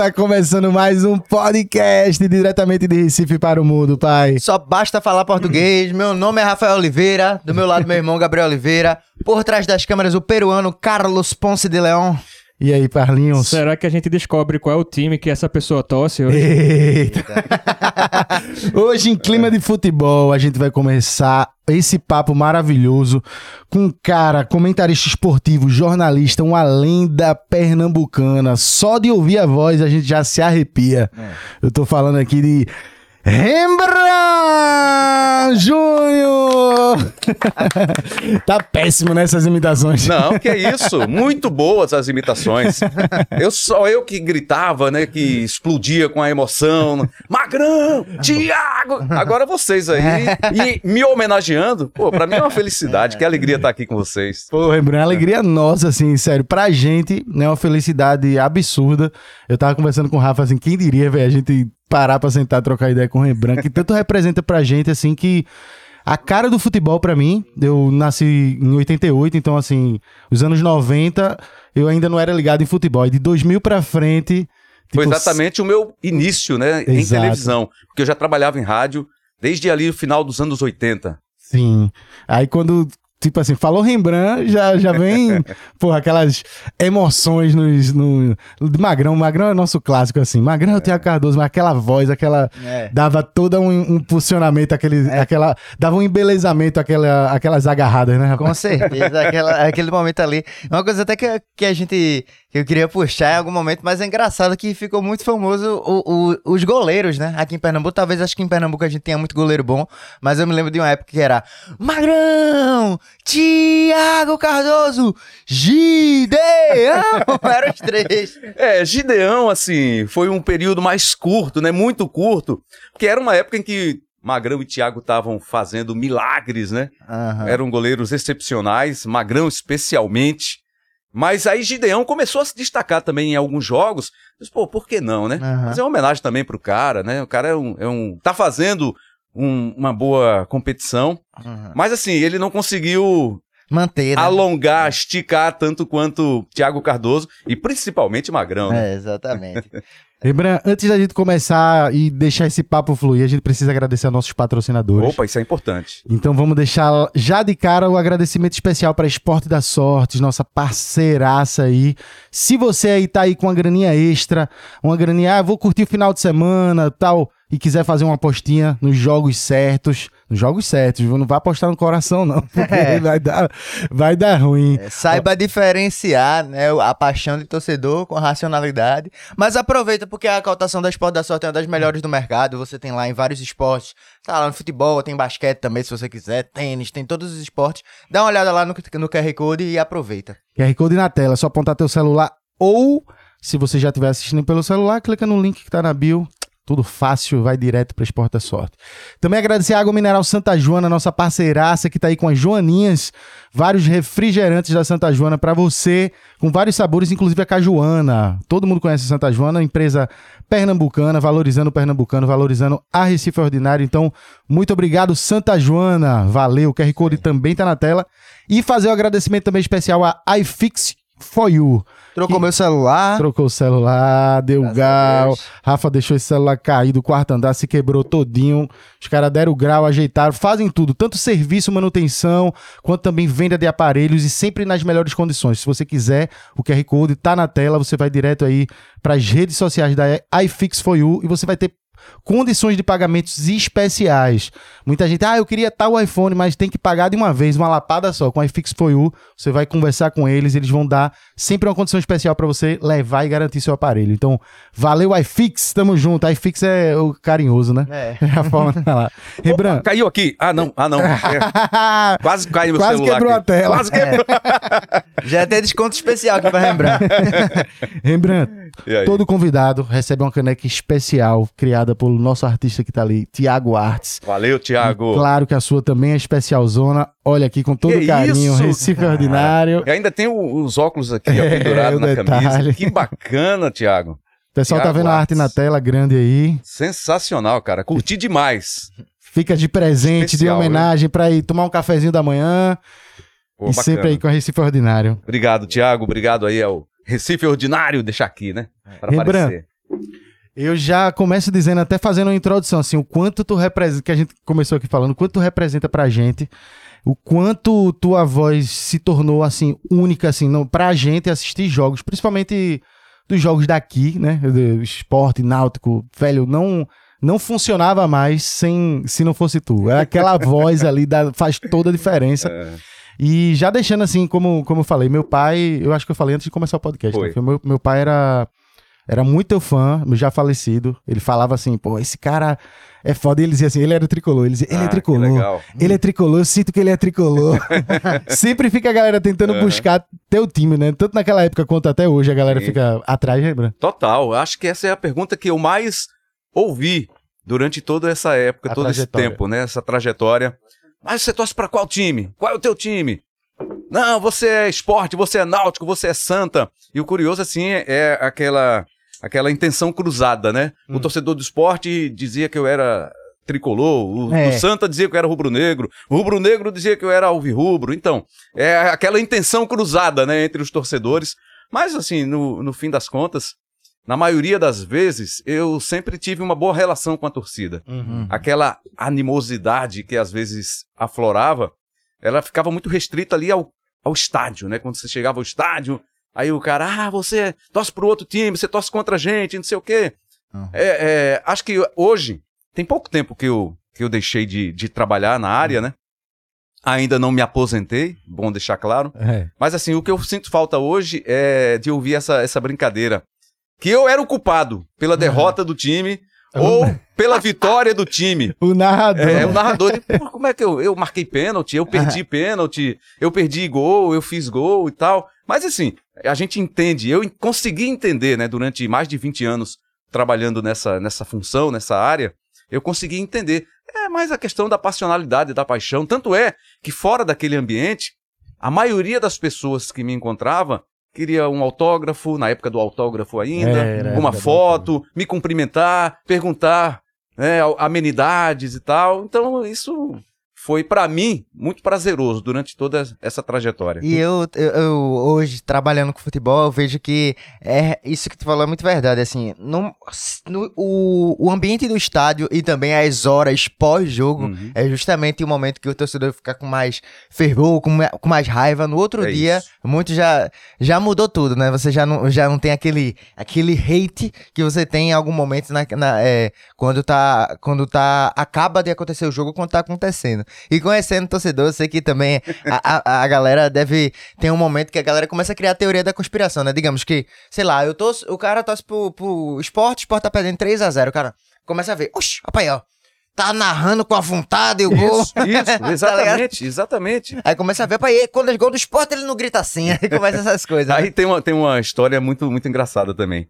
Está começando mais um podcast diretamente de Recife para o mundo, pai. Só basta falar português. Meu nome é Rafael Oliveira. Do meu lado, meu irmão Gabriel Oliveira. Por trás das câmeras, o peruano Carlos Ponce de Leão. E aí, Parlinhos? Será que a gente descobre qual é o time que essa pessoa torce hoje? Eita. Hoje, em clima de futebol, a gente vai começar esse papo maravilhoso com um cara, comentarista esportivo, jornalista, uma lenda pernambucana. Só de ouvir a voz a gente já se arrepia. Eu tô falando aqui de Rembrandt Júnior! tá péssimo nessas imitações. Não, que é isso. Muito boas as imitações. Eu só eu que gritava, né? Que explodia com a emoção. Magrão, Tiago. Agora vocês aí e me homenageando. Pô, pra mim é uma felicidade. Que alegria estar aqui com vocês. Pô, Rembrandt, é uma alegria nossa, assim, sério. Pra gente, né, uma felicidade absurda. Eu tava conversando com o Rafa, assim, quem diria, velho, a gente parar pra sentar, trocar ideia com o Rembrandt, que tanto representa pra gente, assim, que a cara do futebol pra mim, eu nasci em 88, então, assim, os anos 90, eu ainda não era ligado em futebol. E de 2000 pra frente... Foi tipo, exatamente o meu início, né? Em Exato. televisão. Porque eu já trabalhava em rádio desde ali o final dos anos 80. Sim. Aí quando, tipo assim, falou Rembrandt, já, já vem, porra, aquelas emoções nos, no, de Magrão. Magrão é nosso clássico, assim. Magrão é o Tiago Cardoso, mas aquela voz, aquela... É. Dava todo um, um impulsionamento, aquele, aquela... Dava um embelezamento, aquela, aquelas agarradas, né, rapaz? Com certeza, aquela, aquele momento ali. Uma coisa até que, que a gente. Que eu queria puxar em algum momento, mas é engraçado que ficou muito famoso o- o- os goleiros, né? Aqui em Pernambuco. Talvez acho que em Pernambuco a gente tenha muito goleiro bom, mas eu me lembro de uma época que era Magrão, Tiago Cardoso, Gideão! Eram os três. É, Gideão, assim, foi um período mais curto, né? Muito curto. Porque era uma época em que Magrão e Thiago estavam fazendo milagres, né? Aham. Eram goleiros excepcionais, Magrão especialmente. Mas aí Gideão começou a se destacar também em alguns jogos. Mas, pô, por que não, né? Aham. Fazer uma homenagem também pro cara, né? O cara é um. É um tá fazendo um- uma boa competição. Aham. Mas assim, ele não conseguiu Manter, né? alongar, esticar tanto quanto Thiago Cardoso e principalmente Magrão, né? É, exatamente. Rembrandt, antes da gente começar e deixar esse papo fluir, a gente precisa agradecer aos nossos patrocinadores. Opa, isso é importante. Então vamos deixar já de cara o agradecimento especial para Esporte da Sorte, nossa parceiraça aí. Se você aí tá aí com uma graninha extra, uma graninha, ah, vou curtir o final de semana, tal, e quiser fazer uma apostinha nos jogos certos, nos jogos certos, não vai apostar no coração não, porque É. vai dar vai dar ruim. É, Saiba diferenciar né, a paixão de torcedor com a racionalidade. Mas aproveita porque a cotação da Esporte da Sorte é uma das melhores do mercado. Você tem lá em vários esportes. Tá lá no futebol, tem basquete também, se você quiser. Tênis, tem todos os esportes. Dá uma olhada lá no, no QR Code e aproveita. QR Code na tela, é só apontar teu celular ou se você já estiver assistindo pelo celular, clica no link que tá na bio. Tudo fácil, vai direto para Esporte da Sorte. Também agradecer a Água Mineral Santa Joana, nossa parceiraça que tá aí com as Joaninhas, vários refrigerantes da Santa Joana para você, com vários sabores, inclusive a cajuana. Todo mundo conhece a Santa Joana, empresa pernambucana, valorizando o pernambucano, valorizando a Recife Ordinário. Então, muito obrigado, Santa Joana. Valeu. O QR Code também tá na tela. E fazer um agradecimento também especial a iFix for You. Trocou Que- meu celular. Trocou o celular, deu Graças grau. Rafa deixou esse celular cair do quarto andar, se quebrou todinho. Os caras deram grau, ajeitaram, fazem tudo, tanto serviço, manutenção, quanto também venda de aparelhos e sempre nas melhores condições. Se você quiser, o QR Code tá na tela, você vai direto aí para as redes sociais da iFix for You e você vai ter condições de pagamentos especiais. Muita gente, ah, eu queria tal iPhone, mas tem que pagar de uma vez, uma lapada só. Com a iFix for You, você vai conversar com eles, eles vão dar sempre uma condição especial para você levar e garantir seu aparelho. Então, valeu iFix, tamo junto. iFix é o carinhoso, né? É. É a forma de falar. Rembrandt. Caiu aqui. Ah, não. Ah, não. É, quase caiu meu Quase celular. quebrou aqui. a tela. Quase quebrou. Já tem desconto especial aqui pra lembrar. Rembrandt, aí? todo convidado recebe uma caneca especial criada pelo nosso artista que tá ali, Tiago Artes. Valeu, Thiago. Claro que a sua também é especialzona. Olha aqui com todo Que carinho, isso, Recife cara? Ordinário. E ainda tem o- os óculos aqui ó, É, pendurados o na detalhe. camisa. Que bacana, Thiago. O pessoal tá Thiago vendo a arte Artes. na tela grande aí. Sensacional, cara. Curti demais. Fica de presente, Especial, de homenagem pra ir tomar um cafezinho da manhã. Pô, e bacana. sempre aí com a Recife Ordinário. Obrigado, Tiago. Obrigado aí ao Recife Ordinário, deixar aqui, né? Para Rembrandt. aparecer. Eu já começo dizendo, até fazendo uma introdução, assim, o quanto tu representa, que a gente começou aqui falando, o quanto tu representa pra gente, o quanto tua voz se tornou, assim, única, assim, não, pra gente assistir jogos, principalmente dos jogos daqui, né, esporte, náutico, velho, não, não funcionava mais sem, se não fosse tu. É aquela voz ali, da, faz toda a diferença. É, E já deixando assim, como, como eu falei, meu pai, eu acho que eu falei antes de começar o podcast, né? Meu, meu pai era, era muito teu fã, já falecido. Ele falava assim, pô, esse cara é foda. E ele dizia assim, ele era tricolor. Ele dizia, ele Ah, é tricolor. Ele é tricolor, eu sinto que ele é tricolor. Sempre fica a galera tentando Aham. buscar teu time, né? Tanto naquela época quanto até hoje, a galera Sim. fica atrás, lembra? Total. Acho que essa é a pergunta que eu mais ouvi durante toda essa época, A todo esse trajetória. tempo, né? Essa trajetória. Mas você torce pra qual time? Qual é o teu time? Não, você é esporte, você é náutico, você é santa. E o curioso, assim, é aquela, aquela intenção cruzada, né? Hum. O torcedor do esporte dizia que eu era tricolor, o, É. o santa dizia que eu era rubro-negro, o rubro-negro dizia que eu era alvirrubro. Então, é aquela intenção cruzada, né, entre os torcedores. Mas, assim, no, no fim das contas, na maioria das vezes, eu sempre tive uma boa relação com a torcida. Aquela animosidade que às vezes aflorava, ela ficava muito restrita ali ao, ao estádio, né? Quando você chegava ao estádio, aí o cara, ah, você torce pro outro time, você torce contra a gente, não sei o quê. Uhum. É, é, acho que hoje, tem pouco tempo que eu, que eu deixei de, de trabalhar na área, né? Ainda não me aposentei, bom deixar claro. É. Mas assim, o que eu sinto falta hoje é de ouvir essa, essa brincadeira. Que eu era o culpado pela derrota do time ou pela vitória do time. O narrador. É, o narrador, ele, "Pô, como é que eu, eu marquei pênalti, eu perdi pênalti, eu perdi gol, eu fiz gol e tal. Mas assim, a gente entende, eu consegui entender, né, durante mais de 20 anos trabalhando nessa, nessa função, nessa área, eu consegui entender. É mais a questão da passionalidade, da paixão. Tanto é que fora daquele ambiente, a maioria das pessoas que me encontrava queria um autógrafo, na época do autógrafo ainda, Era, uma foto, me cumprimentar, perguntar né, amenidades e tal. Então, isso foi pra mim muito prazeroso durante toda essa trajetória. E eu, eu, eu, hoje, trabalhando com futebol, eu vejo que é isso que tu falou é muito verdade, assim, não, no- o, o ambiente do estádio e também as horas pós-jogo Uhum. é justamente o momento que o torcedor fica com mais fervor, com, com mais raiva. No outro É dia, isso. muito já, já mudou tudo, né? Você já não, já não tem aquele, aquele hate que você tem em algum momento na, na- é, quando tá, quando tá, acaba de acontecer o jogo, quando tá acontecendo. E conhecendo torcedor, eu sei que também a, a, a galera deve ter um momento que a galera começa a criar a teoria da conspiração, né? Digamos que, sei lá, eu torço, o cara torce pro, pro esporte, o esporte tá perdendo 3 a 0 o cara começa a ver, oxi, rapaz, ó, tá narrando com a vontade o gol. Isso, isso, Tá exatamente, exatamente. Aí começa a ver, pai, quando é gol do esporte ele não grita assim, aí começa essas coisas. né? Aí tem uma, tem uma história muito, muito engraçada também.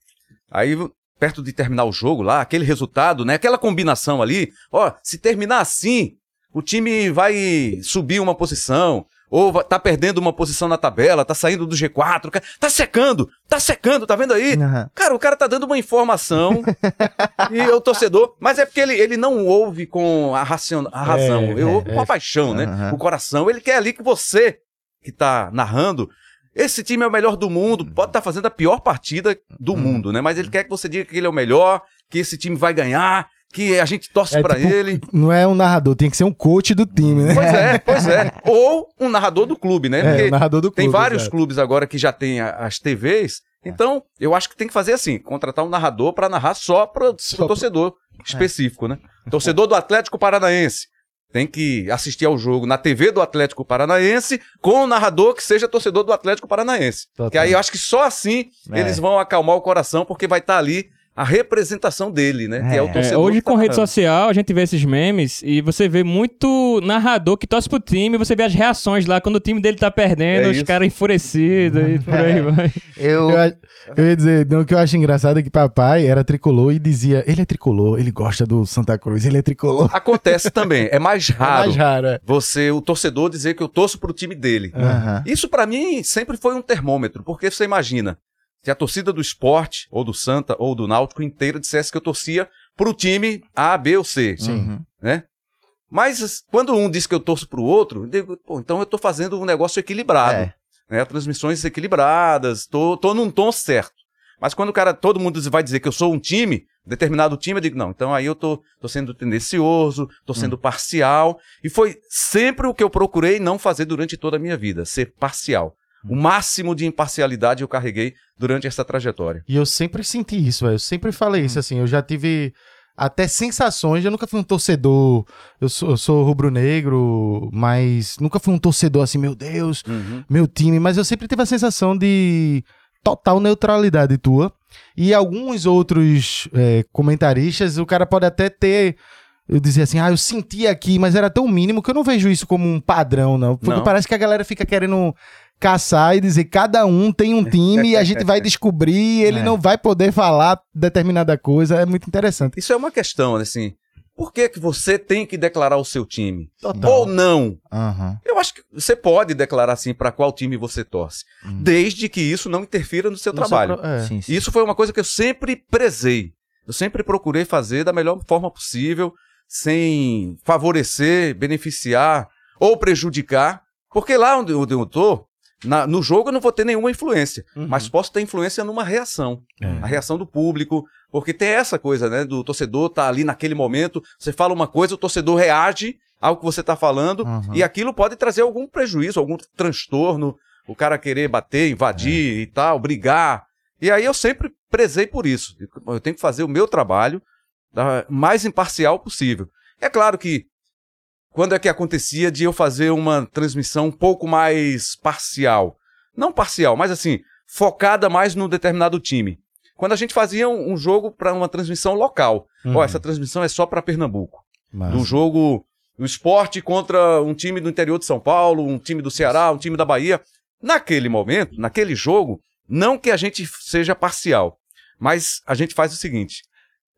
Aí, perto de terminar o jogo lá, aquele resultado, né? Aquela combinação ali, ó, se terminar assim, o time vai subir uma posição, ou tá perdendo uma posição na tabela, tá saindo do G4, cara, tá secando, tá secando, tá vendo aí? Aham. Cara, o cara tá dando uma informação e o torcedor. Mas é porque ele, ele não ouve com a, racion, a razão, É, ele é, ouve com é. a paixão, né? Aham. O coração. Ele quer ali que você, que tá narrando, esse time é o melhor do mundo, pode estar fazendo a pior partida do mundo, né? Mas ele quer que você diga que ele é o melhor, que esse time vai ganhar, que a gente torce É pra tipo- ele. Não é um narrador, tem que ser um coach do time, né? Pois é, pois é. Ou um narrador do clube, né? É, Porque o narrador do clube. tem vários clubes agora que já tem as TVs. Então, eu acho que tem que fazer assim: contratar um narrador para narrar só para o torcedor específico, né? Torcedor do Atlético Paranaense. Tem que assistir ao jogo na TV do Atlético Paranaense com um narrador que seja torcedor do Atlético Paranaense. Total. Que aí eu acho que só assim É. eles vão acalmar o coração, porque vai estar ali a representação dele, né? Que é o É. É, torcedor. hoje que tá com rede social a gente vê esses memes e você vê muito narrador que torce pro time, você vê as reações lá quando o time dele tá perdendo, É os caras enfurecidos e por aí vai. Eu, Eu, eu ia dizer, não, o que eu acho engraçado é que papai era tricolor e dizia, ele é tricolor, ele gosta do Santa Cruz, ele é tricolor. Acontece também. É mais É raro mais raro, é. você, o torcedor, dizer que eu torço pro time dele. Aham. Isso pra mim sempre foi um termômetro, porque você imagina, se a torcida do esporte, ou do Santa, ou do Náutico inteira dissesse que eu torcia pro time A, B ou C, Uhum. né? Mas quando um diz que eu torço pro outro, eu digo, pô, então eu tô fazendo um negócio equilibrado. É. Né? Transmissões equilibradas, tô, tô num tom certo. Mas quando o cara, todo mundo vai dizer que eu sou um time, determinado time, eu digo, não, então aí eu tô, tô sendo tendencioso, tô sendo parcial. E foi sempre o que eu procurei não fazer durante toda a minha vida, ser parcial. O máximo de imparcialidade eu carreguei durante essa trajetória. E eu sempre senti isso, velho. Eu sempre falei isso, assim. Eu já tive até sensações. Eu nunca fui um torcedor. Eu sou, sou rubro-negro, mas nunca fui um torcedor assim, meu Deus, meu time. Mas eu sempre tive a sensação de total neutralidade tua. E alguns outros é, comentaristas, o cara pode até ter. Eu dizia assim, ah, eu senti aqui, mas era tão mínimo que eu não vejo isso como um padrão, não. Porque Não. parece que a galera fica querendo caçar e dizer cada um tem um time e a gente vai descobrir, ele É. não vai poder falar determinada coisa. É muito interessante. Isso é uma questão, assim. Por que, que você tem que declarar o seu time? Total. Ou não? Aham. Eu acho que você pode declarar assim para qual time você torce, Hum. desde que isso não interfira no seu No seu trabalho. pro- é. Sim, sim. Isso foi uma coisa que eu sempre prezei. Eu sempre procurei fazer da melhor forma possível, sem favorecer, beneficiar ou prejudicar. Porque lá onde onde eu na- no jogo eu não vou ter nenhuma influência, Uhum. mas posso ter influência numa reação. É. A reação do público, porque tem essa coisa, né, do torcedor tá ali naquele momento, você fala uma coisa, o torcedor reage ao que você tá falando, Uhum. e aquilo pode trazer algum prejuízo, algum transtorno, o cara querer bater, invadir e tal, brigar. E aí eu sempre prezei por isso. Eu tenho que fazer o meu trabalho da mais imparcial possível. É claro que quando é que acontecia de eu fazer uma transmissão um pouco mais parcial? Não parcial, mas assim, focada mais num determinado time. Quando a gente fazia um, um jogo para uma transmissão local. Uhum. Ó, essa transmissão é só para Pernambuco Massa. do jogo do esporte contra um time do interior de São Paulo, um time do Ceará, um time da Bahia. Naquele momento, naquele jogo, não que a gente seja parcial, mas a gente faz o seguinte: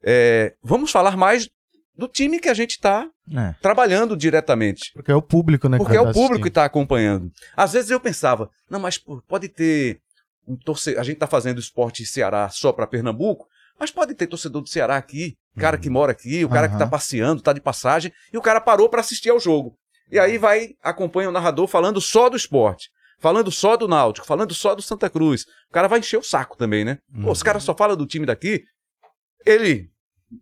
é, vamos falar mais do time que a gente está É. trabalhando diretamente. Porque é o público, né? que Porque é o público que está acompanhando. Às vezes eu pensava, não, mas pode ter um torcedor. A gente está fazendo esporte Ceará só para Pernambuco, mas pode ter torcedor do Ceará aqui, cara que mora aqui, o cara que está passeando, está de passagem, e o cara parou para assistir ao jogo. E aí vai, acompanha o narrador falando só do esporte. Falando só do Náutico, falando só do Santa Cruz. O cara vai encher o saco também, né? Pô, os caras só falam do time daqui. Ele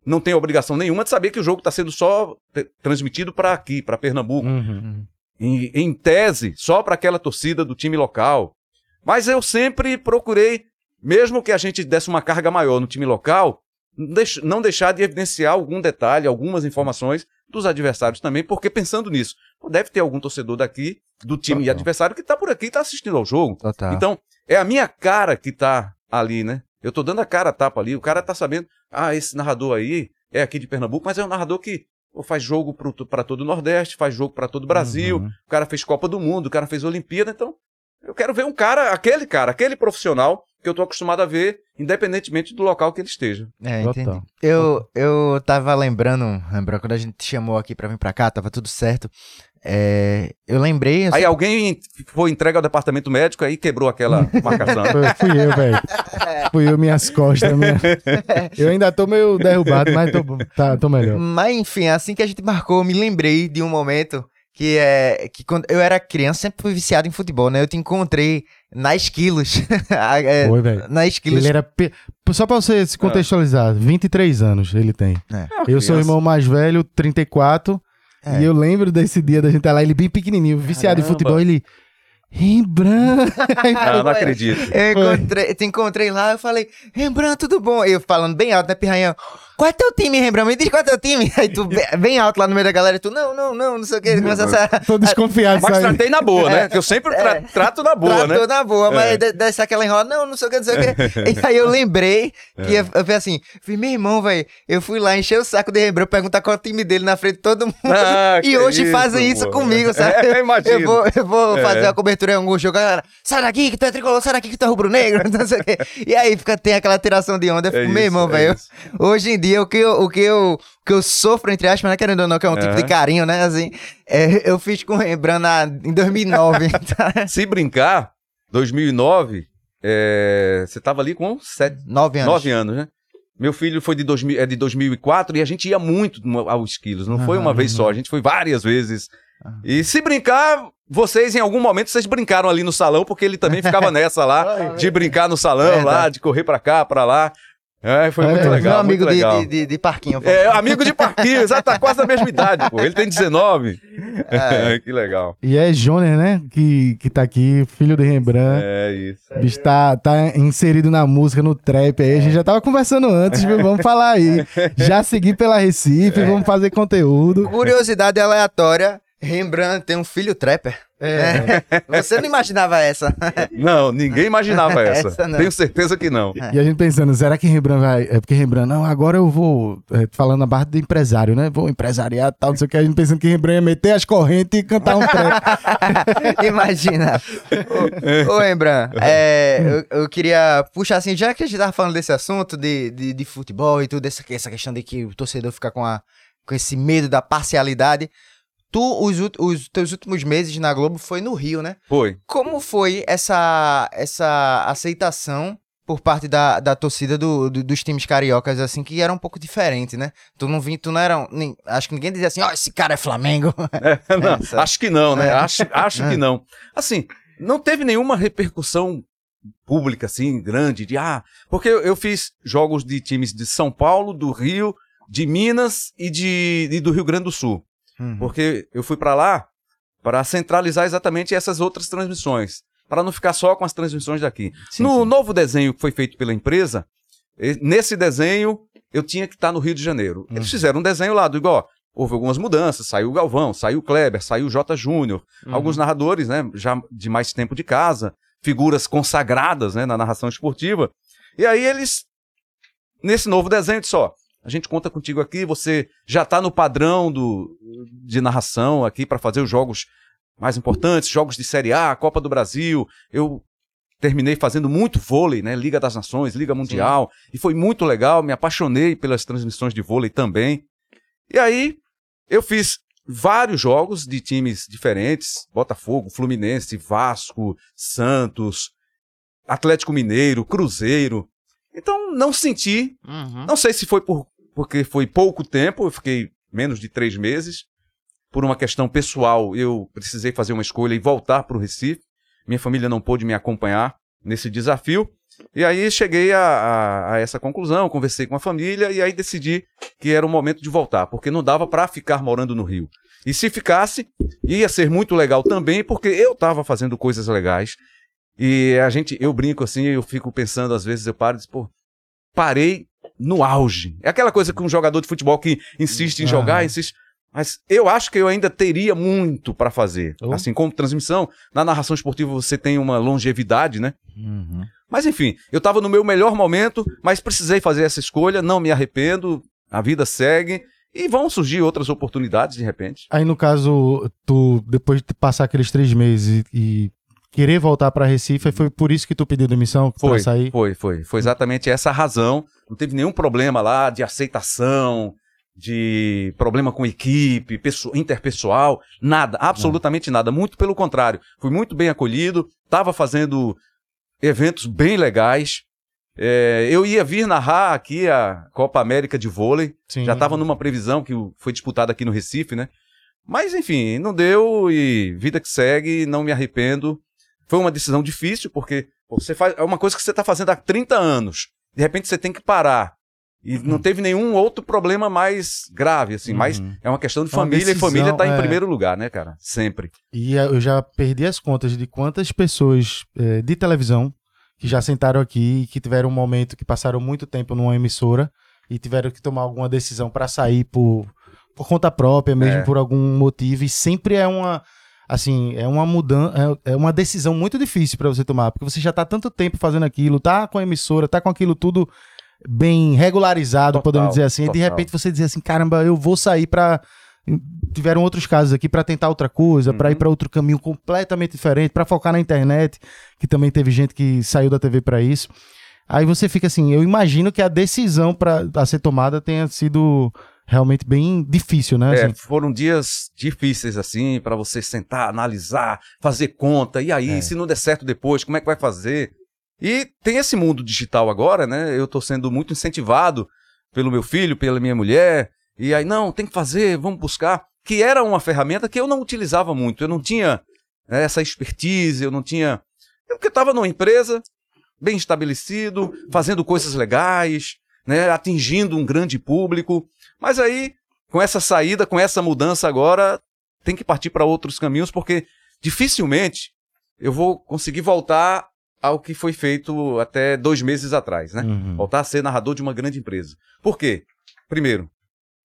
não tem obrigação nenhuma de saber que o jogo está sendo só transmitido para aqui, para Pernambuco Uhum. em, em tese, só para aquela torcida do time local. Mas eu sempre procurei, mesmo que a gente desse uma carga maior no time local, não deixar de evidenciar algum detalhe, algumas informações dos adversários também, porque pensando nisso, deve ter algum torcedor daqui, do time Total. adversário, que está por aqui e está assistindo ao jogo. Total. Então, é a minha cara que tá ali, né? Eu tô dando a cara a tapa ali, o cara tá sabendo, ah, esse narrador aí é aqui de Pernambuco, mas é um narrador que pô, faz jogo para todo o Nordeste, faz jogo para todo o Brasil, Uhum. o cara fez Copa do Mundo, o cara fez Olimpíada, então eu quero ver um cara, aquele cara, aquele profissional que eu tô acostumado a ver, independentemente do local que ele esteja. É, entendi. Eu, eu tava lembrando, lembrando, quando a gente te chamou aqui pra vir pra cá, tava tudo certo. É, eu lembrei. eu Aí alguém foi entregue ao departamento médico aí quebrou aquela marcação. Fui eu, velho. Fui eu, minhas costas. Minha... Eu ainda tô meio derrubado, mas tô, tá, tô melhor. Mas enfim, assim que a gente marcou, eu me lembrei de um momento que é que quando eu era criança, sempre fui viciado em futebol, né? Eu te encontrei na Esquilos. A- é, Foi, velho. na Esquilos. Ele era. pe- Só pra você se contextualizar, 23 anos ele tem. É. Eu sou o irmão mais velho, 34. É. E eu lembro desse dia da gente estar lá, ele bem pequenininho, viciado em Caramba. futebol. Ele. Rembrandt. Ah, não acredito. Eu encontrei, te encontrei lá, eu falei, Rembrandt, tudo bom? Eu falando bem alto, né, Pirranhão? Qual é teu time, Rembrandt? Me diz qual é teu time. Aí tu, bem- bem alto lá no meio da galera, e tu, não, não, não, não sei o que. Começa a Tô desconfiado Mas tratei na boa, né? Que eu sempre tra- trato na boa, né? Tratou na boa, mas É. de- desce aquela enrola, não, não sei o que, não sei o que. e aí eu lembrei que eu, eu falei assim, falei, meu irmão, velho, eu fui lá encher o saco de Rembrandt, perguntar qual é o time dele na frente de todo mundo. Ah, e que hoje isso, fazem isso pô. comigo, sabe? É, imagino. Eu vou, eu vou É. fazer a cobertura em algum jogo, a galera, sai daqui que tu é tricolor, sai daqui que tu é rubro-negro, não sei o quê. E aí fica, tem aquela tiração de onda, eu É fico, meu irmão, é velho, hoje em dia o que eu, o que eu, o que eu sofro, entre aspas, né, querendo ou não, que é um tipo de carinho, né, assim, é, eu fiz com o Rembrandt na- em 2009, tá? Se brincar, 2009, é, você tava ali com sete, Nove anos. nove anos, né? Meu filho foi de, 2000, é de 2004 e a gente ia muito no- ao Esquilos. Não foi uma vez só, a gente foi várias vezes. E se brincar, vocês em algum momento vocês brincaram ali no salão, porque ele também ficava nessa lá, de brincar no salão lá, Verdade. de correr pra cá, pra lá. É, foi É, muito meu legal. Meu amigo legal. de, de, de parquinho. É, amigo de parquinho, exato, tá quase da mesma idade, pô. Ele tem 19. É. que legal. E é Joner, né? Que, que tá aqui, filho de Rembrandt. É isso. O bicho tá, tá inserido na música, no trap aí. A gente já tava conversando antes, viu? Vamos falar aí. Já segui pela Recife, vamos fazer conteúdo. Curiosidade aleatória: Rembrandt tem um filho trapper. É. Você não imaginava essa? Não, ninguém imaginava essa. Essa. Tenho certeza que não. E a gente pensando, será que Rembrandt vai. É porque Rembrandt, não, agora eu vou. é, falando a barra do empresário, né? Vou empresariar e tal, não sei o que. A gente pensando que Rembrandt ia meter as correntes e cantar um trap. Imagina. Ô, ô Rembrandt, é, eu, eu queria puxar assim, já que a gente tava falando desse assunto de, de, de futebol e tudo, essa, essa questão de que o torcedor fica com, a, com esse medo da parcialidade. Tu, os, os teus últimos meses na Globo foi no Rio, né? Foi. Como foi essa, essa aceitação por parte da, da torcida do, do- dos times cariocas, assim, que era um pouco diferente, né? Tu não vinha, tu não era. nem- acho que ninguém dizia assim, ó, esse cara é Flamengo. É, não, Essa. acho que não, né? É. Acho, acho que não. Assim, não teve nenhuma repercussão pública, assim, grande, de ah, porque eu, eu fiz jogos de times de São Paulo, do Rio, de Minas e, de, e do Rio Grande do Sul. Uhum. Porque eu fui pra lá para centralizar exatamente essas outras transmissões, para não ficar só com as transmissões daqui. Sim, no sim. novo desenho que foi feito pela empresa, nesse desenho eu tinha que estar no Rio de Janeiro. Eles Uhum. fizeram um desenho lá do igual. Houve algumas mudanças, saiu o Galvão, saiu o Kleber, saiu o J. Júnior, Uhum. alguns narradores, né, já de mais tempo de casa, figuras consagradas, né, na narração esportiva. E aí eles, nesse novo desenho, disse, ó, a gente conta contigo aqui, você já está no padrão do, de narração aqui para fazer os jogos mais importantes, jogos de Série A, Copa do Brasil. Eu terminei fazendo muito vôlei, né? Liga das Nações, Liga Mundial, e foi muito legal, me apaixonei pelas transmissões de vôlei também. E aí eu fiz vários jogos de times diferentes, Botafogo, Fluminense, Vasco, Santos, Atlético Mineiro, Cruzeiro. Então não senti Uhum. não sei se foi por, porque foi pouco tempo, eu fiquei menos de três meses. Por uma questão pessoal, eu precisei fazer uma escolha e voltar para o Recife. Minha família não pôde me acompanhar nesse desafio. E aí cheguei a, a- a essa conclusão, conversei com a família e aí decidi que era o momento de voltar, porque não dava para ficar morando no Rio. E se ficasse, ia ser muito legal também, porque eu estava fazendo coisas legais. E a gente, eu brinco assim, eu fico pensando, às vezes eu paro e digo, pô, parei no auge. É aquela coisa que um jogador de futebol que insiste em Aham. jogar, insiste. Mas eu acho que eu ainda teria muito para fazer. Oh. Assim como transmissão, na narração esportiva você tem uma longevidade, né? Uhum. Mas enfim, eu estava no meu melhor momento, mas precisei fazer essa escolha, não me arrependo, a vida segue e vão surgir outras oportunidades de repente. Aí, no caso, tu, depois de passar aqueles três meses e, e querer voltar pra Recife, foi por isso que tu pediu demissão Foi, sair? foi, foi. Foi exatamente essa a razão. Não teve nenhum problema lá de aceitação, de problema com equipe, pesso- interpessoal, nada, absolutamente nada. Muito pelo contrário. Fui muito bem acolhido, estava fazendo eventos bem legais. É, eu ia vir narrar aqui a Copa América de vôlei. Sim. Já estava numa previsão que foi disputada aqui no Recife, né? Mas enfim, não deu e vida que segue, não me arrependo. Foi uma decisão difícil, porque você faz, é uma coisa que você está fazendo há 30 anos. De repente você tem que parar. E não teve nenhum outro problema mais grave, assim. Mas Uhum. é uma questão de É família decisão, e família está em é. primeiro lugar, né, cara? Sempre. E eh, eu já perdi as contas de quantas pessoas eh, de televisão que já sentaram aqui e que tiveram um momento que passaram muito tempo numa emissora e tiveram que tomar alguma decisão pra sair por, por conta própria, mesmo É. por algum motivo. E sempre é uma. Assim, é uma mudança, é, é uma decisão muito difícil pra você tomar, porque você já tá tanto tempo fazendo aquilo, tá com a emissora, tá com aquilo tudo bem regularizado, Total, podemos dizer assim, e de total. repente você dizer assim, caramba, eu vou sair pra tiveram outros casos aqui pra tentar outra coisa, Uhum. ir pra outro caminho completamente diferente, pra focar na internet, que também teve gente que saiu da TV pra isso. Aí você fica assim, eu imagino que a decisão para ser tomada tenha sido realmente bem difícil, né? É, assim. foram dias difíceis, assim, para você sentar, analisar, fazer conta. E aí, É. se não der certo depois, como é que vai fazer? E tem esse mundo digital agora, né? Eu tô sendo muito incentivado pelo meu filho, pela minha mulher. E aí, não, tem que fazer, vamos buscar. Que era uma ferramenta que eu não utilizava muito. Eu não tinha né, essa expertise, eu não tinha. Porque eu estava numa empresa, bem estabelecido, fazendo coisas legais, né, atingindo um grande público. Mas aí, com essa saída, com essa mudança agora, tem que partir para outros caminhos, porque dificilmente eu vou conseguir voltar ao que foi feito até dois meses atrás, né? Uhum. Voltar a ser narrador de uma grande empresa. Por quê? Primeiro,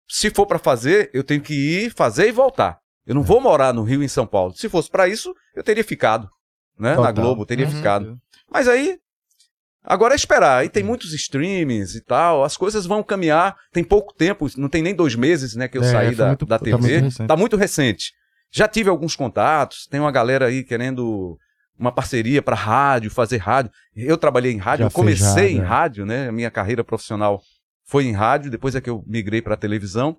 se for para fazer, eu tenho que ir, fazer e voltar. Eu não vou morar no Rio em São Paulo. Se fosse para isso, eu teria ficado, né? Na Total. Globo, teria Uhum. ficado. Mas aí, agora é esperar. Aí tem muitos streamings e tal, as coisas vão caminhar. Tem pouco tempo, não tem nem dois meses, né, que eu É, saí da, muito- da tá muito TV. recente. Tá muito recente. Já tive alguns contatos, tem uma galera aí querendo uma parceria para rádio, fazer rádio. Eu trabalhei em rádio, Já eu comecei em rádio, é. rádio, né? A minha carreira profissional foi em rádio, depois é que eu migrei para televisão.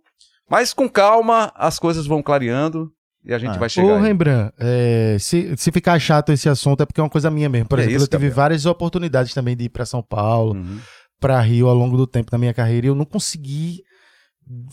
Mas com calma, as coisas vão clareando e a gente Ah. vai chegar. Ô, aí. Rembrandt, é, se, se ficar chato esse assunto é porque é uma coisa minha mesmo. Por É exemplo, isso, eu tive Gabriel. várias oportunidades também de ir pra São Paulo, Uhum. pra Rio ao longo do tempo da minha carreira e eu não consegui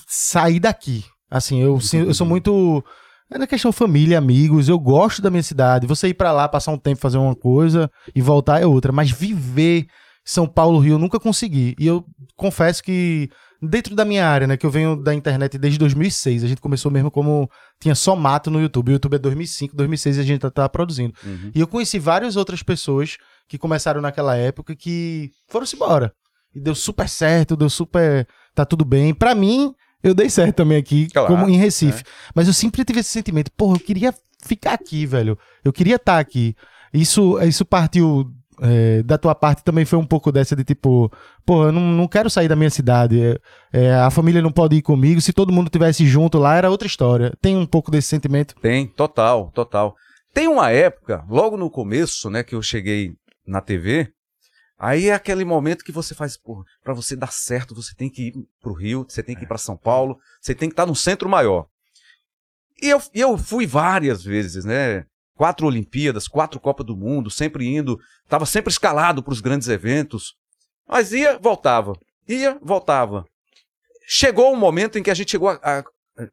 sair daqui. Assim, eu, sim- eu sou muito. É na questão família, amigos, eu gosto da minha cidade. Você ir pra lá, passar um tempo, fazer uma coisa e voltar é outra. Mas viver São Paulo, Rio, eu nunca consegui. E eu confesso que, dentro da minha área, né, que eu venho da internet desde 2006, a gente começou mesmo como. Tinha só mato no YouTube. O YouTube é 2005, 2006 a gente tá, tá produzindo. Uhum. E eu conheci várias outras pessoas que começaram naquela época que foram-se embora. E deu super certo, deu super. Tá tudo bem. Pra mim, eu dei certo também aqui, Claro, como em Recife. Mas eu sempre tive esse sentimento, porra, eu queria ficar aqui, velho. Eu queria estar aqui. Isso, isso partiu. É, da tua parte também foi um pouco dessa de tipo, porra, eu não, não quero sair da minha cidade. é, é, a família não pode ir comigo. Se todo mundo tivesse junto lá, era outra história. Tem um pouco desse sentimento. Tem, total, total. Tem uma época, logo no começo, né, que eu cheguei na TV, aí é aquele momento que você faz, porra, pra você dar certo, você tem que ir pro Rio, você tem que ir pra São Paulo, você tem que estar no centro maior. E eu, e eu fui várias vezes, né? Quatro Olimpíadas, quatro Copas do Mundo, sempre indo, tava sempre escalado pros grandes eventos. Mas ia, voltava. Ia, voltava. Chegou um momento em que a gente chegou a, a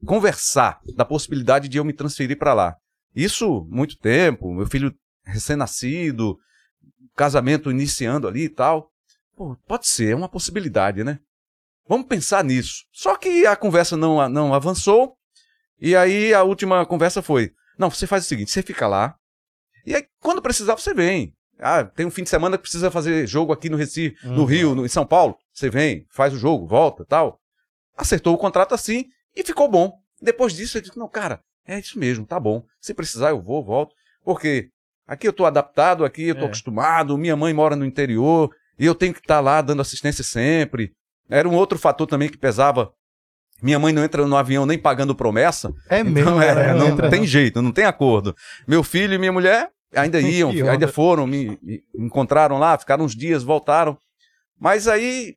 conversar da possibilidade de eu me transferir para lá. Isso, muito tempo, meu filho recém-nascido, casamento iniciando ali e tal. Pô, pode ser, é uma possibilidade, né? Vamos pensar nisso. Só que a conversa não, não avançou, e aí a última conversa foi: não, você faz o seguinte, você fica lá, e aí quando precisar você vem. Ah, tem um fim de semana que precisa fazer jogo aqui no Recife, no Uhum. Rio, no, em São Paulo. Você vem, faz o jogo, volta tal. Acertou o contrato assim e ficou bom. Depois disso, ele disse: não, cara, é isso mesmo, tá bom. Se precisar, eu vou, volto. Porque aqui eu tô adaptado, aqui eu tô É. acostumado, minha mãe mora no interior e eu tenho que estar lá dando assistência sempre. Era um outro fator também que pesava. Minha mãe não entra no avião nem pagando promessa. É Então, é, cara, não entra, tem jeito, não tem acordo. Meu filho e minha mulher ainda iam, Que ainda foram, me, me encontraram lá, ficaram uns dias, voltaram. Mas aí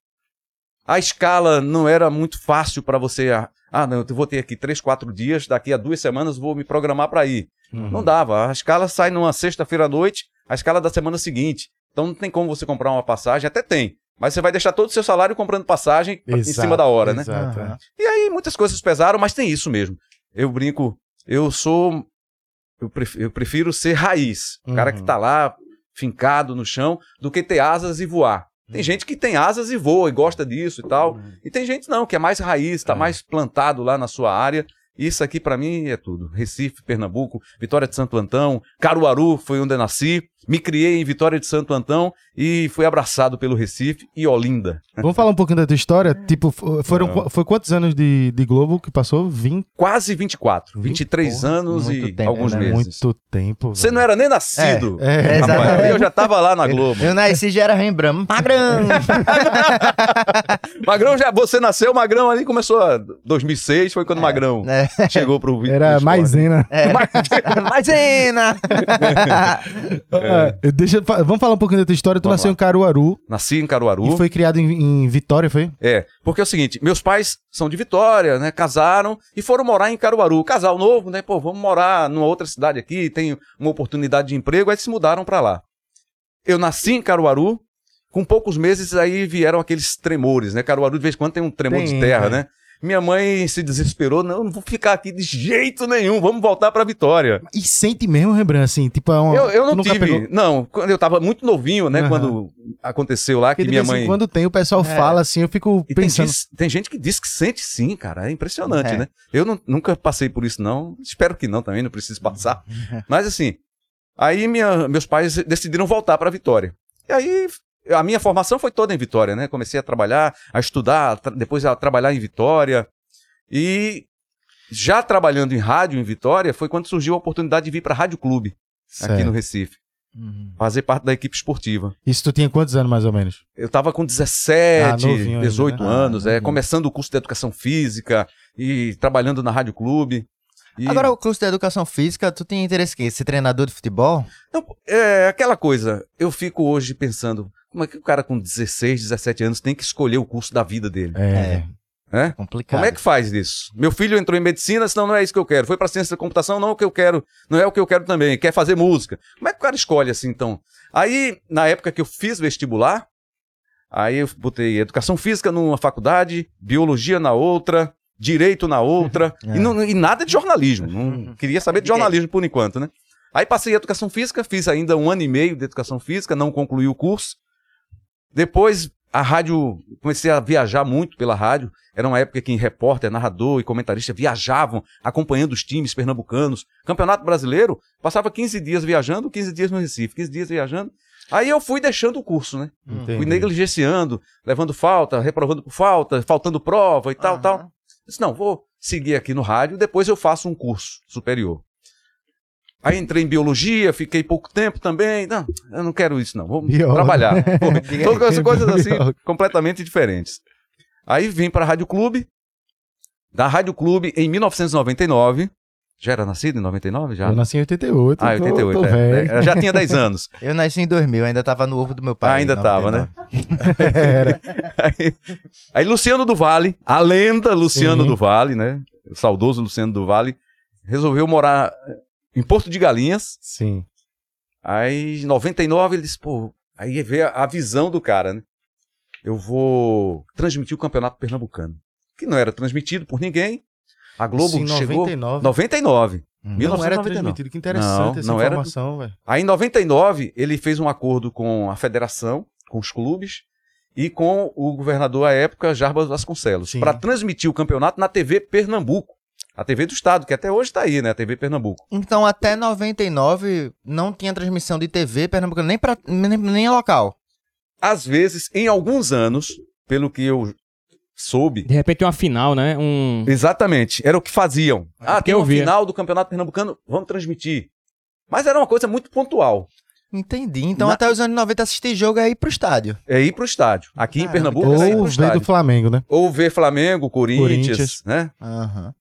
a escala não era muito fácil para você. ah, Ah, não, eu vou ter aqui três, quatro dias, daqui a duas semanas vou me programar para ir. Uhum. Não dava. A escala sai numa sexta-feira à noite, a escala da semana seguinte. Então não tem como você comprar uma passagem, até tem. Mas você vai deixar todo o seu salário comprando passagem em Exato, cima da hora, né? Exato. Aham. E aí muitas coisas pesaram, mas tem isso mesmo. Eu brinco, eu sou. Eu prefiro, eu prefiro ser raiz. O cara Uhum. que tá lá, fincado no chão, do que ter asas e voar. Tem Uhum. gente que tem asas e voa e gosta disso e tal. E tem gente não, que é mais raiz, tá É. mais plantado lá na sua área. Isso aqui pra mim é tudo. Recife, Pernambuco, Vitória de Santo Antão, Caruaru foi onde eu nasci. Me criei em Vitória de Santo Antão e fui abraçado pelo Recife e Olinda. Vamos falar um pouquinho da tua história? Tipo, f- foram, Não. foi quantos anos de, de Globo que passou? 20 Quase 24, 23 Porra, anos e tempo, alguns né? meses. muito tempo. Você não era nem nascido. É, É, exatamente. Eu já tava lá na Globo. Eu nasci já era Rembrandt. Magrão! Magrão já, você nasceu, Magrão ali começou a 2006, foi quando Magrão É. chegou pro vídeo. Era maisena. É. Maisena! Ah, deixa, eu fa- vamos falar um pouquinho da tua história. Tu Vamos nasceu lá. em Caruaru Nasci em Caruaru. e foi criado em, em Vitória, foi? É, porque é o seguinte, meus pais são de Vitória, né, casaram e foram morar em Caruaru. Casal novo, né, pô, vamos morar numa outra cidade aqui, tem uma oportunidade de emprego, aí se mudaram pra lá. eu nasci em Caruaru, com poucos meses aí vieram aqueles tremores, né? Caruaru de vez em quando tem um tremor Tem, de terra, né? Minha mãe se desesperou, não, não vou ficar aqui de jeito nenhum, vamos voltar pra Vitória. E sente mesmo, Rembrandt, assim, tipo, é uma, Eu, eu não tive, pegou- não, quando eu tava muito novinho, né? Aham. Quando aconteceu lá que minha mãe... quando tem, o pessoal É. fala assim, eu fico E tem, pensando. diz- tem gente que diz que sente sim, cara. É impressionante, É. né? Eu não- nunca passei por isso, não. Espero que não também, não preciso passar. Mas assim, aí minha- meus pais decidiram voltar para Vitória. E aí a minha formação foi toda em Vitória, né? Comecei a trabalhar, a estudar, a tra- depois a trabalhar em Vitória. E já trabalhando em rádio em Vitória foi quando surgiu a oportunidade de vir para a Rádio Clube, aqui Certo. no Recife. Uhum. Fazer parte da equipe esportiva. Isso tu tinha quantos anos, mais ou menos? Eu tava com 17, Ah, novinho ainda, 18 né? anos, Ah, é, começando o curso de educação física e trabalhando na Rádio Clube. E- Agora, o curso de educação física, tu tem interesse em quê? Ser treinador de futebol? Não, é aquela coisa, eu fico hoje pensando, como é que o cara com 16, 17 anos tem que escolher o curso da vida dele? É. É. Complicado. Como é que faz isso? Meu filho entrou em medicina, senão não é isso que eu quero. Foi pra ciência da computação, não é o que eu quero, não é o que eu quero também. Quer fazer música. Como é que o cara escolhe assim, então? Aí, na época que eu fiz vestibular, aí eu botei educação física numa faculdade, biologia na outra, direito na outra, É. e, não- e nada de jornalismo. Não queria saber de jornalismo por enquanto, né? Aí passei em educação física, fiz ainda um ano e meio de educação física, não concluí o curso. Depois, a rádio, comecei a viajar muito pela rádio. Era uma época que repórter, narrador e comentarista viajavam acompanhando os times pernambucanos. Campeonato Brasileiro, passava 15 dias viajando, 15 dias no Recife, 15 dias viajando. Aí eu fui deixando o curso, né? Entendi. Fui negligenciando, levando falta, reprovando por falta, faltando prova e tal, Aham. tal. Disse, não, vou seguir aqui no rádio, depois eu faço um curso superior. Aí entrei em biologia, fiquei pouco tempo também. Não, eu não quero isso, não. Vou trabalhar. Todas coisas assim, completamente diferentes. Aí vim para a Rádio Clube. Da Rádio Clube em 1999. Já era nascido em 99? Já? Eu nasci em 88. Ah, tô- 88. Tô, é. velho. É, já tinha 10 anos. Eu nasci em 2000, ainda tava no ovo do meu pai. Ah, ainda em tava, né? 99. Era. Aí, aí Luciano do Vale, a lenda Luciano Sim. do Vale, né? O saudoso Luciano do Vale, resolveu morar em Porto de Galinhas. Sim. Aí, em 99, ele disse, pô, aí vê a, a visão do cara, né? Eu vou transmitir o Campeonato Pernambucano. Que não era transmitido por ninguém. A Globo em chegou... 99. 99. Uhum. Não era 1999. transmitido. Que interessante Não, essa não informação, velho. Aí, em 99, ele fez um acordo com a federação, com os clubes, e com o governador à época, Jarbas Vasconcelos, Sim. para transmitir o campeonato na TV Pernambuco. A TV do Estado, que até hoje está aí, né? A TV Pernambuco. Então, até 99, não tinha transmissão de TV pernambucana, nem, pra, nem, nem local. Às vezes, em alguns anos, pelo que eu soube, De repente uma final, né? Um... exatamente, era o que faziam. Ah, que tem uma via. final do Campeonato Pernambucano, vamos transmitir. Mas era uma coisa muito pontual. Entendi. Então, Na- até os anos 90, assistir jogo é ir pro estádio. É ir pro estádio. Aqui em Caramba, Pernambuco ir Ou ver estádio. do Flamengo, né? Ou ver Flamengo, Corinthians, Corinthians. né? Aham.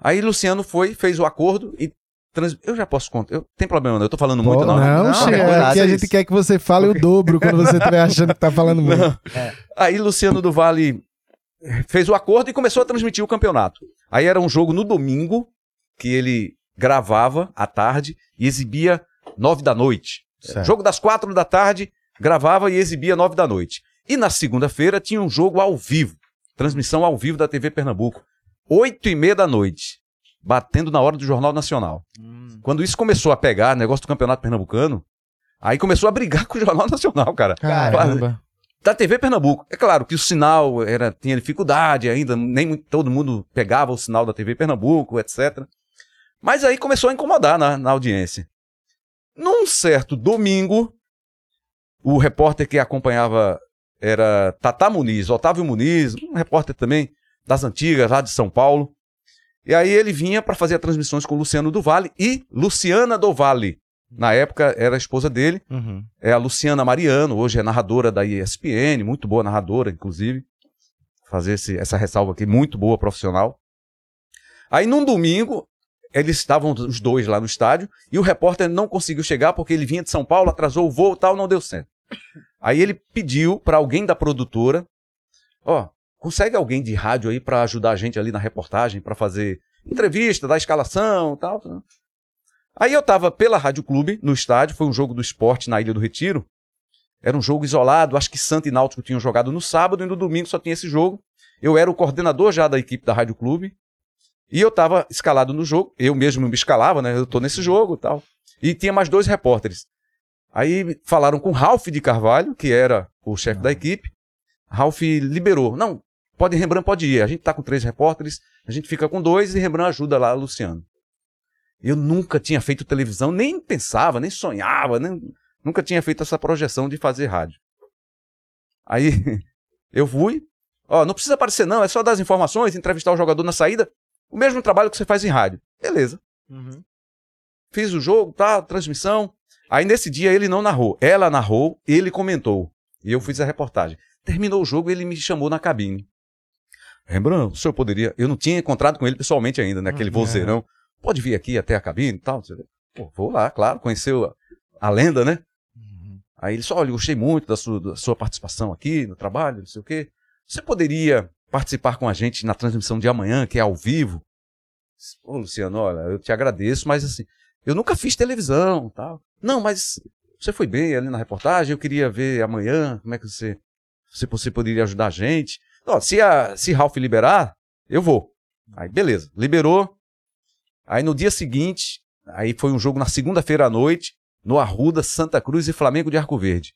Aí Luciano foi, fez o acordo e trans... eu já posso contar. Eu tem problema não, eu tô falando muito Pô, não. Não, Não, chega. é Aqui a gente quer que você fale o dobro quando você estiver achando que tá falando muito. Não. Aí Luciano do Vale fez o acordo e começou a transmitir o campeonato. Aí era um jogo no domingo que ele gravava à tarde e exibia nove da noite. Certo. Jogo das quatro da tarde, gravava e exibia nove da noite. E na segunda-feira tinha um jogo ao vivo, transmissão ao vivo da TV Pernambuco, oito e meia da noite, batendo na hora do Jornal Nacional. Quando isso começou a pegar, negócio do Campeonato Pernambucano, aí começou a brigar com o Jornal Nacional, cara. Caramba. Da TV Pernambuco. É claro que o sinal era tinha dificuldade ainda, nem todo mundo pegava o sinal da TV Pernambuco, etc. Mas aí começou a incomodar na, na audiência. Num certo domingo, o repórter que acompanhava era Tata Muniz, Otávio Muniz, um repórter também das antigas, lá de São Paulo. E aí ele vinha para fazer transmissões com Luciano do Vale e Luciana do Vale. Na época era a esposa dele Uhum. é a Luciana Mariano, hoje é narradora da ESPN, muito boa narradora, inclusive. Fazer esse- essa ressalva aqui, muito boa profissional. Aí num domingo, eles estavam os dois lá no estádio e o repórter não conseguiu chegar porque ele vinha de São Paulo, atrasou o voo e tal, não deu certo. Aí ele pediu para alguém da produtora, ó, consegue alguém de rádio aí para ajudar a gente ali na reportagem, para fazer entrevista, dar escalação e tal. Aí eu tava pela Rádio Clube, no estádio, foi um jogo do esporte na Ilha do Retiro. Era um jogo isolado, acho que Santa e Náutico tinham jogado no sábado e no domingo só tinha esse jogo. Eu era o coordenador já da equipe da Rádio Clube. E eu estava escalado no jogo, eu mesmo me escalava, né? Eu tô nesse jogo e tal. E tinha mais dois repórteres. Aí falaram com Ralph de Carvalho, que era o chefe da equipe. Ralph liberou. Não, pode, Rembrandt pode ir. A gente tá com três repórteres, a gente fica com dois e Rembrandt ajuda lá, Luciano. Eu nunca tinha feito televisão, nem pensava, nem sonhava, nem, nunca tinha feito essa projeção de fazer rádio. Aí eu fui, ó, não precisa aparecer não, é só dar as informações, entrevistar o jogador na saída, o mesmo trabalho que você faz em rádio. Beleza. Fiz o jogo, tá, transmissão. Aí nesse dia ele não narrou, ela narrou, ele comentou. E eu fiz a reportagem. Terminou o jogo, ele me chamou na cabine. Rembrandt, o senhor poderia. Eu não tinha encontrado com ele pessoalmente ainda, né? Aquele Uhum. vozeirão. Pode vir aqui até a cabine e tal. Pô, vou lá, claro, conheceu a, a lenda, né? Aí ele disse: Olha, eu gostei muito da sua, da sua participação aqui no trabalho, não sei o quê. Você poderia participar com a gente na transmissão de amanhã, que é ao vivo? Ô, Luciano, olha, eu te agradeço, mas assim, eu nunca fiz televisão tal. Não, mas você foi bem ali na reportagem, eu queria ver amanhã como é que você, se você poderia ajudar a gente. Ó, se, a, se Ralph liberar, eu vou. Aí, beleza, liberou. Aí no dia seguinte, aí foi um jogo na segunda-feira à noite, no Arruda, Santa Cruz e Flamengo de Arco Verde.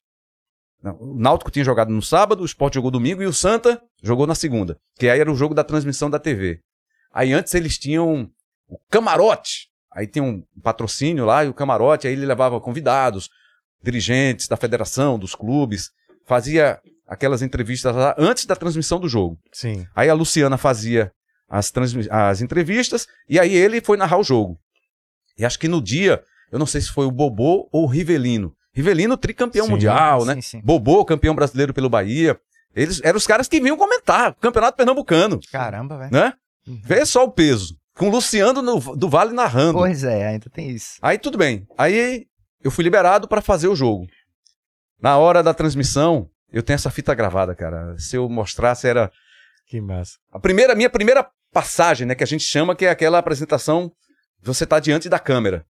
O Náutico tinha jogado no sábado, o Sport jogou domingo e o Santa jogou na segunda. Que aí era o jogo da transmissão da TV. Aí antes eles tinham o camarote. Aí tem um patrocínio lá e o camarote, aí ele levava convidados, dirigentes da federação, dos clubes, fazia aquelas entrevistas lá antes da transmissão do jogo. Sim. Aí a Luciana fazia as, as entrevistas e aí ele foi narrar o jogo. E acho que no dia, eu não sei se foi o Bobô ou o Rivelino. Rivelino, tricampeão Sim, mundial, sim, né? sim. Bobô, campeão brasileiro pelo Bahia. Eles eram os caras que vinham comentar Campeonato Pernambucano, Caramba, velho. né? Vê só o peso. Com o Luciano no- do Vale narrando. Pois é, ainda tem isso. Aí tudo bem. Aí eu fui liberado para fazer o jogo. Na hora da transmissão, eu tenho essa fita gravada, cara. Se eu mostrasse, era Que massa. a primeira, minha primeira passagem, né, que a gente chama, que é aquela apresentação, você tá diante da câmera.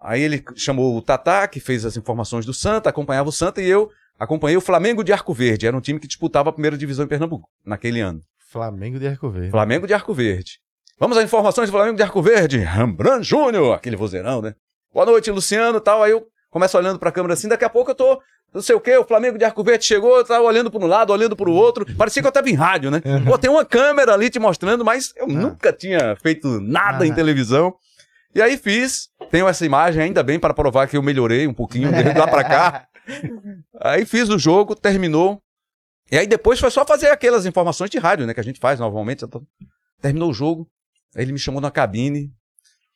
Aí ele chamou o Tatá, que fez as informações do Santa, acompanhava o Santa, e eu acompanhei o Flamengo de Arco Verde. Era um time que disputava a primeira divisão em Pernambuco, naquele ano. Flamengo de Arco Verde. Flamengo de Arco Verde. Vamos às informações do Flamengo de Arco Verde. Rembrandt Júnior, aquele vozeirão, né? Boa noite, Luciano e tal. Aí eu começo olhando pra câmera assim, daqui a pouco eu tô, não sei o quê, o Flamengo de Arco Verde chegou, eu tava olhando para um lado, olhando pro outro. Parecia que eu tava em rádio, né? Pô, tem uma câmera ali te mostrando, mas eu nunca tinha feito nada em Aham. televisão. E aí fiz, tenho essa imagem ainda bem para provar que eu melhorei um pouquinho desde lá pra cá. Aí fiz o jogo, terminou. E aí depois foi só fazer aquelas informações de rádio, né? Que a gente faz normalmente. Terminou o jogo. Aí ele me chamou na cabine.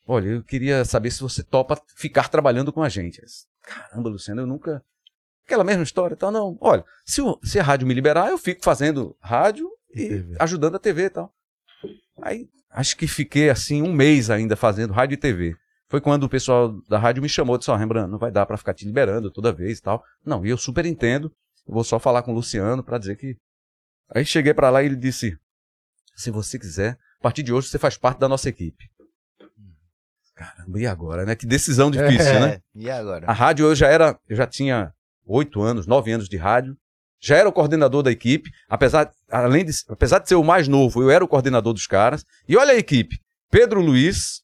Olha, eu queria saber se você topa ficar trabalhando com a gente. Caramba, Luciano, eu nunca. Aquela mesma história tal. Não, olha, se, o- se a rádio me liberar, eu fico fazendo rádio E e ajudando a TV e tal. Aí acho que fiquei assim um mês ainda fazendo rádio e TV. Foi quando o pessoal da rádio me chamou e disse: Ó, Rembrandt, não vai dar pra ficar te liberando toda vez e tal. Não, e eu super entendo. Eu vou só falar com o Luciano pra dizer que. Aí cheguei pra lá e ele disse: Se você quiser, a partir de hoje você faz parte da nossa equipe. Caramba, e agora, né? Que decisão difícil, né? É, E agora? A rádio eu já era, eu já tinha oito anos, nove anos de rádio. Já era o coordenador da equipe, apesar, além de, apesar de ser o mais novo, eu era o coordenador dos caras. E olha a equipe: Pedro Luiz,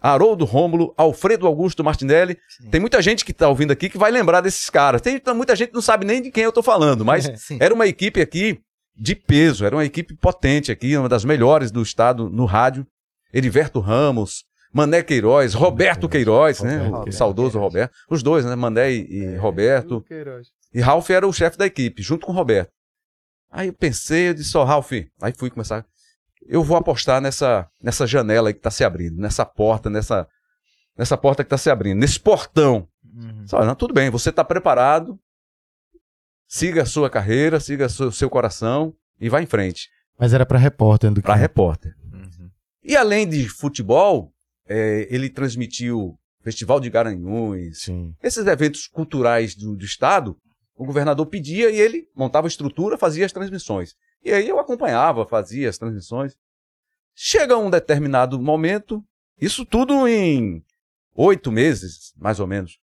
Haroldo Rômulo, Alfredo Augusto Martinelli. Sim. Tem muita gente que tá ouvindo aqui que vai lembrar desses caras. Tem muita gente que não sabe nem de quem eu tô falando, mas Sim. era uma equipe aqui de peso, era uma equipe potente aqui, uma das melhores do estado no rádio. Heriberto Ramos, Mané Queiroz, Roberto Queiroz, né? Roberto O saudoso Roberto. Os dois, né? Mané e, e Roberto. E Ralph era o chefe da equipe, junto com o Roberto. Aí eu pensei, eu disse, ó, Ralph, aí fui começar. Eu vou apostar nessa, nessa janela aí que tá se abrindo, nessa porta, nessa, nessa porta que tá se abrindo, nesse portão. Uhum. Só, não, tudo bem, você tá preparado, siga a sua carreira, siga o seu, seu coração e vá em frente. Mas era pra repórter do Para repórter. Uhum. E além de futebol, é, ele transmitiu Festival de Garanhuns, Sim. esses eventos culturais do, do estado, o governador pedia e ele montava a estrutura, fazia as transmissões. E aí eu acompanhava, fazia as transmissões. Chega um determinado momento, isso tudo em oito meses, mais ou menos.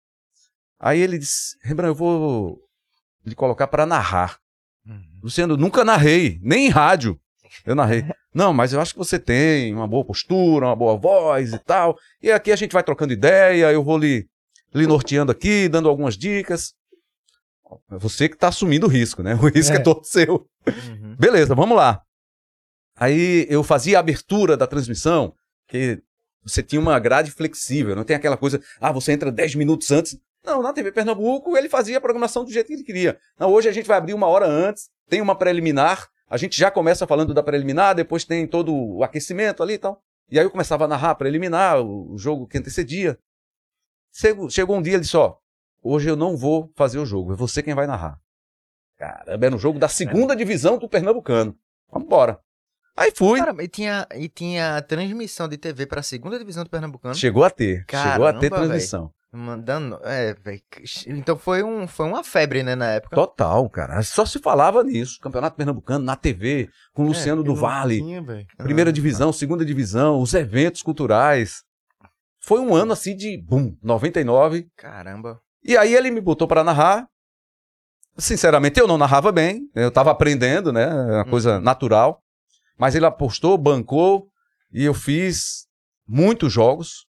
Aí ele disse, Rembrandt, eu vou lhe colocar para narrar. Luciano, nunca narrei, nem em rádio. Eu narrei. Não, mas eu acho que você tem uma boa postura, uma boa voz e tal. E aqui a gente vai trocando ideia, eu vou lhe, lhe norteando aqui, dando algumas dicas. É você que tá assumindo o risco, né? O risco é, É. todo seu. Uhum. Beleza, vamos lá. Aí eu fazia a abertura da transmissão, que você tinha uma grade flexível, não tem aquela coisa, ah, você entra 10 minutos antes. Não, na TV Pernambuco ele fazia a programação do jeito que ele queria. Não, hoje a gente vai abrir uma hora antes, tem uma preliminar, a gente já começa falando da preliminar, depois tem todo o aquecimento ali e tal. E aí eu começava a narrar a preliminar, o jogo que antecedia. Chegou, chegou um dia ele disse, ó, hoje eu não vou fazer o jogo, é você quem vai narrar. Caramba, era um jogo da segunda divisão do Pernambucano. Vamos embora. Aí fui. Caramba, e tinha, e tinha transmissão de TV pra segunda divisão do Pernambucano. Chegou a ter. chegou a ter Caramba, transmissão. Mandando. É, velho. Então foi, um, foi uma febre, né, na época. Total, cara. Só se falava nisso. Campeonato Pernambucano, na TV, com o Luciano É, do Vale. tinha. Primeira Ah, divisão, segunda divisão, os eventos culturais. Foi um ano assim de boom, 99. Caramba. E aí ele me botou para narrar. Sinceramente, eu não narrava bem. Eu tava aprendendo, né? É uma coisa natural. Mas ele apostou, bancou e eu fiz muitos jogos.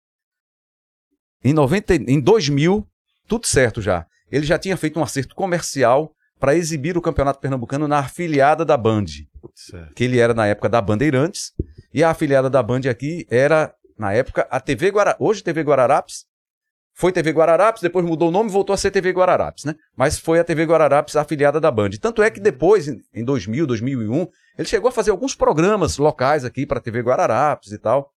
Em, 90, e- em 2000, tudo certo já. Ele já tinha feito um acerto comercial para exibir o Campeonato Pernambucano na afiliada da Band Certo. que ele era na época da Bandeirantes, e a afiliada da Band aqui era, na época, a TV Guararapes. Hoje TV Guararapes. Foi TV Guararapes, depois mudou o nome e voltou a ser TV Guararapes, né? Mas foi a TV Guararapes a afiliada da Band. Tanto é que depois, em em 2000, 2001, ele chegou a fazer alguns programas locais aqui para a TV Guararapes e tal.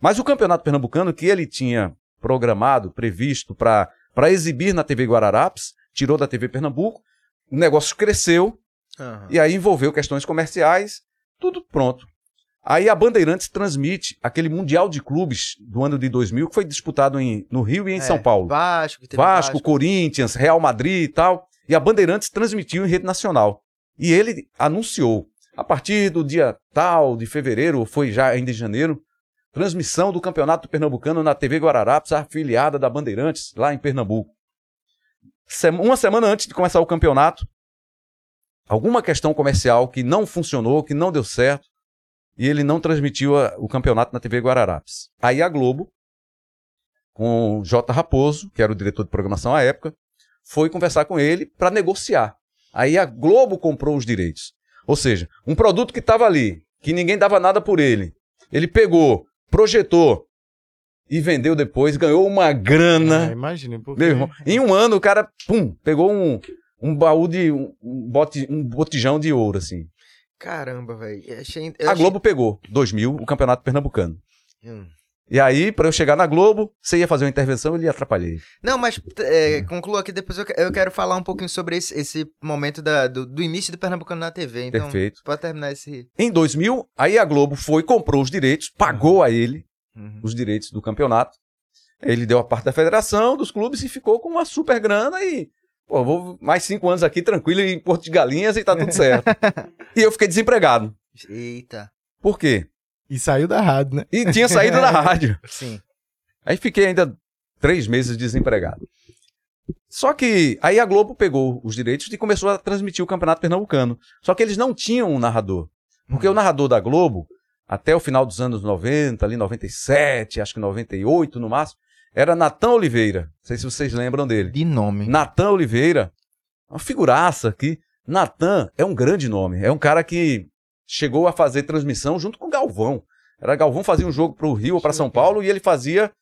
Mas o Campeonato Pernambucano que ele tinha programado, previsto para exibir na TV Guararapes, tirou da TV Pernambuco, o negócio cresceu, Aham. e aí envolveu questões comerciais, tudo pronto. Aí a Bandeirantes transmite aquele Mundial de Clubes do ano de 2000, que foi disputado em, no Rio e em É, São Paulo. Vasco, teve Vasco, Corinthians, Real Madrid e tal. E a Bandeirantes transmitiu em rede nacional. E ele anunciou, a partir do dia tal de fevereiro, foi já ainda em janeiro, transmissão do Campeonato Pernambucano na TV Guararapes, afiliada da Bandeirantes, lá em Pernambuco. Uma semana antes de começar o campeonato, alguma questão comercial que não funcionou, que não deu certo, e ele não transmitiu a- o campeonato na TV Guararapes. Aí a Globo, com J. Raposo, que era o diretor de programação à época, foi conversar com ele para negociar. Aí a Globo comprou os direitos. Ou seja, um produto que estava ali, que ninguém dava nada por ele, ele pegou, projetou e vendeu depois, ganhou uma grana. É, imagina, porque... Meu irmão, em um ano o cara, pum, pegou um, um baú de. Um, bote, um botijão de ouro, assim. Caramba, velho. Achei- A achei- Globo pegou, 2000, o Campeonato Pernambucano. Hum. E aí, para eu chegar na Globo, você ia fazer uma intervenção, ele ia atrapalhei. Não, mas é, conclua aqui, depois eu, eu quero falar um pouquinho sobre esse, esse momento da- do, do início do Pernambucano na TV. Então, Perfeito. pode terminar esse. Em 2000, aí a Globo foi, comprou os direitos, pagou a ele Uhum. os direitos do campeonato. Ele deu a parte da federação, dos clubes e ficou com uma super grana e, pô, vou mais cinco anos aqui tranquilo em Porto de Galinhas e tá tudo certo. e eu fiquei desempregado. Eita. Por quê? E saiu da rádio, né? E tinha saído da rádio. Sim. Aí fiquei ainda três meses desempregado. Só que aí a Globo pegou os direitos e começou a transmitir o Campeonato Pernambucano. Só que eles não tinham um narrador. Porque o narrador da Globo, até o final dos anos 90, ali 97, acho que 98 no máximo, era Natan Oliveira. Não sei se vocês lembram dele. De nome. Natan Oliveira, uma figuraça aqui. Natan é um grande nome. É um cara que chegou a fazer transmissão junto com o Galvão. Era Galvão fazia um jogo para o Rio ou para São Paulo e ele fazia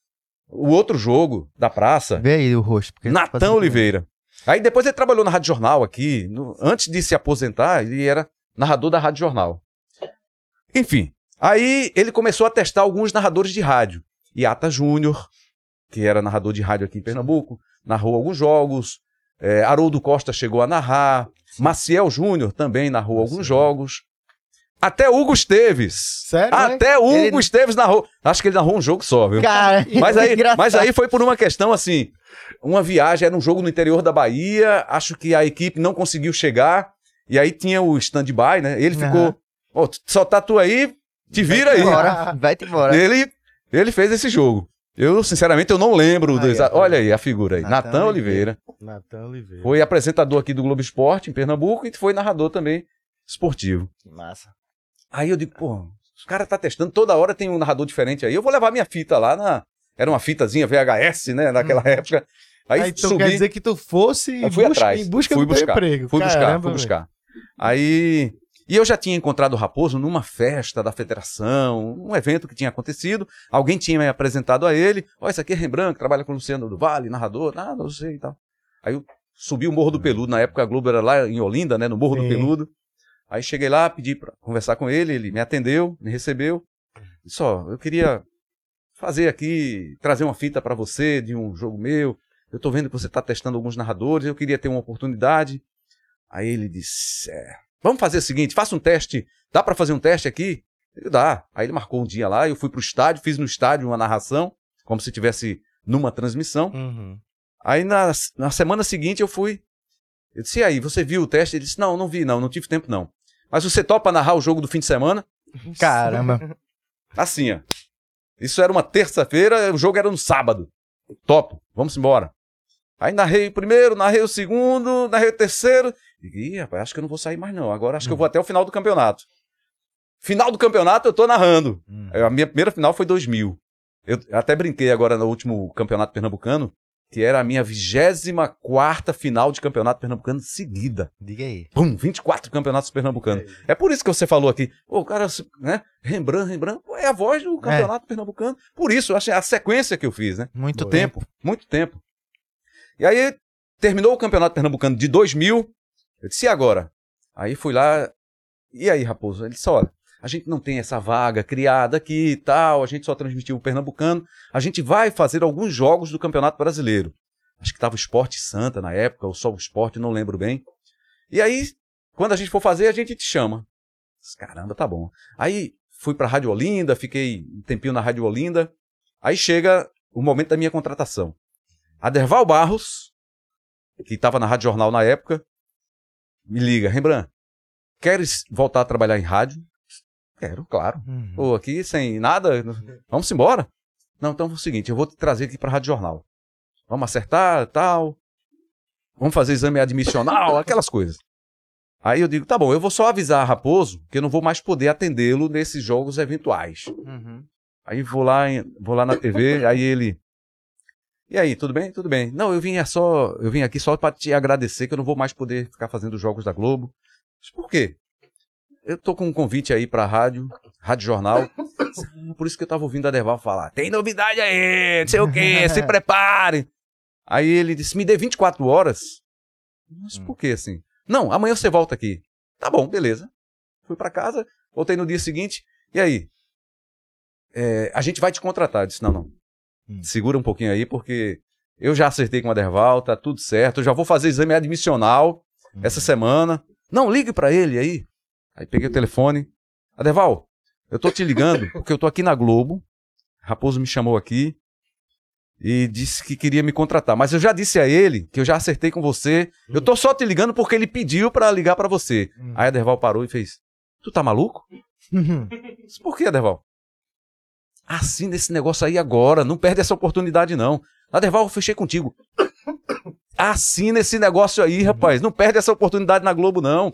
o outro jogo da praça. Vê aí o rosto. porque- Natan Oliveira. Aí depois ele trabalhou na Rádio Jornal aqui. no- antes de se aposentar, ele era narrador da Rádio Jornal. Enfim, aí ele começou a testar alguns narradores de rádio. Iata Júnior, que era narrador de rádio aqui em Pernambuco, narrou alguns jogos. É, Haroldo Costa chegou a narrar. Maciel Júnior também narrou alguns jogos. Até Hugo Esteves. Sério? Até Hugo Ele- Esteves narrou. Acho que ele narrou um jogo só, viu? Cara, Mas aí, engraçado. mas aí foi por uma questão assim, uma viagem, era um jogo no interior da Bahia, acho que a equipe não conseguiu chegar, e aí tinha o stand-by, né? Ele ficou, Aham. ó, só tá tu aí, te vira aí. Bora, vai-te embora. Ele, ele fez esse jogo. Eu, sinceramente, eu não lembro. do Aí, exa- ó. Olha aí a figura aí. Natan Natan Oliveira. Natan Oliveira. Foi apresentador aqui do Globo Esporte, em Pernambuco, e foi narrador também esportivo. Que massa. Aí eu digo, pô, os caras tá testando, toda hora tem um narrador diferente aí. Eu vou levar minha fita lá na. Era uma fitazinha VHS, né? Naquela época. Aí, Aí, então subi. quer dizer que tu fosse Aí fui busca- atrás. em busca Fui do buscar. emprego. Fui buscar, Caramba, fui velho. buscar. Aí. E eu já tinha encontrado o Raposo numa festa da federação, um evento que tinha acontecido. Alguém tinha me apresentado a ele. Ó, esse aqui é Rembrandt, que trabalha com o Luciano do Vale, narrador. Ah, não sei e tal. Aí eu subi o Morro do Peludo. Na época a Globo era lá em Olinda, né? No Morro do Sim. Peludo. Aí cheguei lá, pedi pra conversar com ele, ele me atendeu, me recebeu. Disse, ó, eu queria fazer aqui, trazer uma fita pra você de um jogo meu. Eu tô vendo que você tá testando alguns narradores, eu queria ter uma oportunidade. Aí ele disse, é, vamos fazer o seguinte, faça um teste, dá pra fazer um teste aqui? Eu, dá. Aí ele marcou um dia lá, eu fui pro estádio, fiz no estádio uma narração, como se tivesse numa transmissão. Uhum. Aí na, na semana seguinte eu fui. Eu disse, e aí, você viu o teste? Ele disse, não, não vi não, não tive tempo não. Mas você topa narrar o jogo do fim de semana? Caramba. Assim, ó. Isso era uma terça-feira, o jogo era no sábado. Topo, vamos embora. Aí narrei o primeiro, narrei o segundo, narrei o terceiro. E, Ih, rapaz, acho que eu não vou sair mais não. Agora acho que eu vou até o final do campeonato. Final do campeonato eu tô narrando. A minha primeira final foi 2000. Eu até brinquei agora no último campeonato pernambucano, que era a minha 24 final de campeonato pernambucano seguida. Diga aí. Pum, 24 campeonatos pernambucanos. É por isso que você falou aqui, o cara, né? Rembrandt, Rembrandt, é a voz do campeonato pernambucano. Por isso, achei a sequência que eu fiz, né? Muito Muito tempo, muito tempo. E aí, terminou o campeonato pernambucano de 2000. Eu disse, e agora? Aí fui lá, e aí, Raposo? Ele disse, olha, a gente não tem essa vaga criada aqui e tal, a gente só transmitiu o pernambucano. A gente vai fazer alguns jogos do Campeonato Brasileiro. Acho que estava o Esporte Santa na época, ou só o Esporte, não lembro bem. E aí, quando a gente for fazer, a gente te chama. Caramba, tá bom. Aí fui pra Rádio Olinda, fiquei um tempinho na Rádio Olinda. Aí chega o momento da minha contratação. Aderval Barros, que estava na Rádio Jornal na época, me liga, Rembrandt, queres voltar a trabalhar em rádio? Quero, claro. Uhum. Pô, aqui sem nada, vamos embora? Não, então é o seguinte, eu vou te trazer aqui pra Rádio Jornal. Vamos acertar, tal. Vamos fazer exame admissional, aquelas coisas. Aí eu digo, tá bom, eu vou só avisar a Raposo que eu não vou mais poder atendê-lo nesses jogos eventuais. Uhum. Aí vou lá, vou lá na TV, aí ele. E aí, tudo bem? Tudo bem. Não, eu vim é só, eu vim aqui só para te agradecer que eu não vou mais poder ficar fazendo os jogos da Globo. Mas por quê? Eu tô com um convite aí pra rádio, Rádio Jornal. Por isso que eu tava ouvindo a Derval falar. Tem novidade aí, não sei o quê, se prepare. Aí ele disse: "Me dê 24 horas". Mas por que assim? Não, amanhã você volta aqui. Tá bom, beleza. Fui pra casa, voltei no dia seguinte. E aí? É, a gente vai te contratar. Eu disse, não, não. Hum. Segura um pouquinho aí, porque eu já acertei com o Aderval, tá tudo certo. Eu já vou fazer exame admissional Hum. essa semana. Não, ligue pra ele aí. Aí peguei o telefone. Aderval, eu tô te ligando porque eu tô aqui na Globo. Raposo me chamou aqui e disse que queria me contratar. Mas eu já disse a ele que eu já acertei com você. Eu tô só te ligando porque ele pediu pra ligar pra você. Hum. Aí Aderval parou e fez: Tu tá maluco? Disse, Por que, Aderval? Assina esse negócio aí agora, não perde essa oportunidade, não. Aderval, eu fechei contigo. Assina esse negócio aí, rapaz. Não perde essa oportunidade na Globo, não.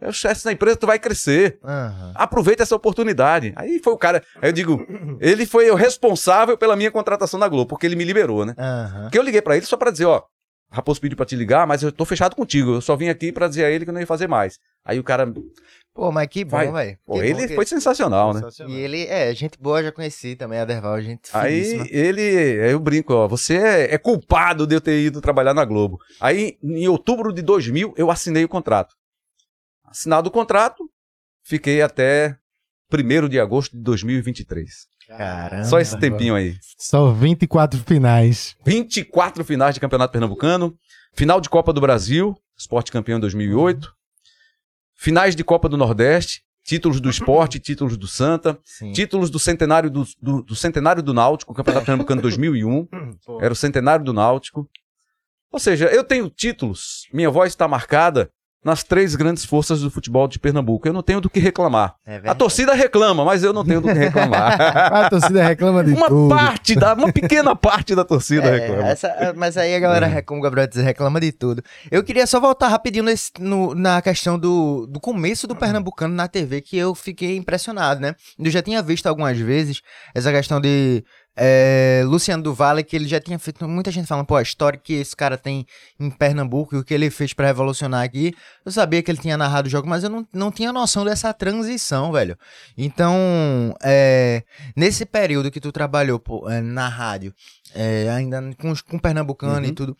É o chefe da empresa, tu vai crescer. Aham. Aproveita essa oportunidade. Aí foi o cara. Aí eu digo, ele foi o responsável pela minha contratação na Globo, porque ele me liberou, né? Aham. Porque eu liguei pra ele só pra dizer, ó, Raposo pediu pra te ligar, mas eu tô fechado contigo. Eu só vim aqui pra dizer a ele que eu não ia fazer mais. Aí o cara, Pô, mas que bom, Vai. velho. pô, Que bom ele que- foi sensacional, né? E ele, é, gente boa, já conheci também, a Derval, gente Aí finíssima. ele, aí eu brinco, ó, você é, é culpado de eu ter ido trabalhar na Globo. Aí em outubro de 2000 eu assinei o contrato. Assinado o contrato, fiquei até 1 de agosto de 2023. Caramba. Só esse tempinho aí. Só 24 finais. 24 finais de Campeonato Pernambucano, final de Copa do Brasil, Esporte campeão em 2008, finais de Copa do Nordeste, títulos do Esporte, títulos do Santa, Sim. títulos do centenário do, do, do centenário do Náutico, Campeonato Pernambucano 2001, era o centenário do Náutico. Ou seja, eu tenho títulos, minha voz está marcada nas três grandes forças do futebol de Pernambuco. Eu não tenho do que reclamar. É A torcida reclama, mas eu não tenho do que reclamar. A torcida reclama de uma tudo. parte da, uma pequena parte da torcida É, reclama. essa- mas aí a galera, rec- como o Gabriel diz, reclama de tudo. Eu queria só voltar rapidinho nesse- no- na questão do, do começo do Pernambucano na TV, que eu fiquei impressionado, né? Eu já tinha visto algumas vezes essa questão de é, Luciano do Vale, que ele já tinha feito. Muita gente falando, pô, a história que esse cara tem em Pernambuco e o que ele fez pra revolucionar aqui. Eu sabia que ele tinha narrado o jogo, mas eu não, não tinha noção dessa transição, velho. Então, é, nesse período que tu trabalhou pô, é, na rádio, é, ainda com, com Pernambucano e Uhum. tudo.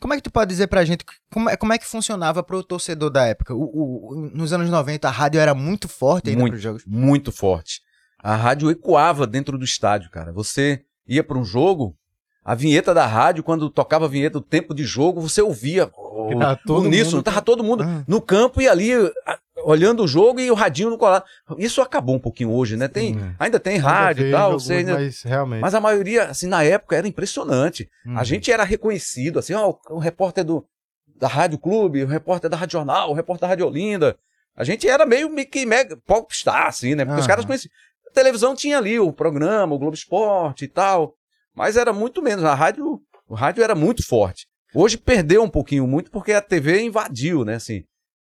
Como é que tu pode dizer pra gente como é, como é que funcionava pro torcedor da época? O- o- nos anos 90 a rádio era muito forte ainda Muito. pros jogos. muito forte. A rádio ecoava dentro do estádio, cara. Você ia para um jogo, a vinheta da rádio, quando tocava a vinheta do tempo de jogo, você ouvia o, todo uníssono, mundo- tava todo mundo Ah. no campo e ali a- olhando o jogo e o radinho no colado. Isso acabou um pouquinho hoje, né? Tem, Sim. ainda tem rádio e tal, você ainda- Mas realmente. mas a maioria, assim, na época era impressionante. Uhum. A gente era reconhecido, assim, ó, o, o repórter do, da Rádio Clube, o repórter da Rádio Jornal, o repórter da Rádio Olinda. A gente era meio, que mega popstar, assim, né? Porque os caras conheciam. A televisão tinha ali o programa, o Globo Esporte e tal. Mas era muito menos. A rádio, o rádio era muito forte. Hoje perdeu um pouquinho muito porque a TV invadiu, né? Assim,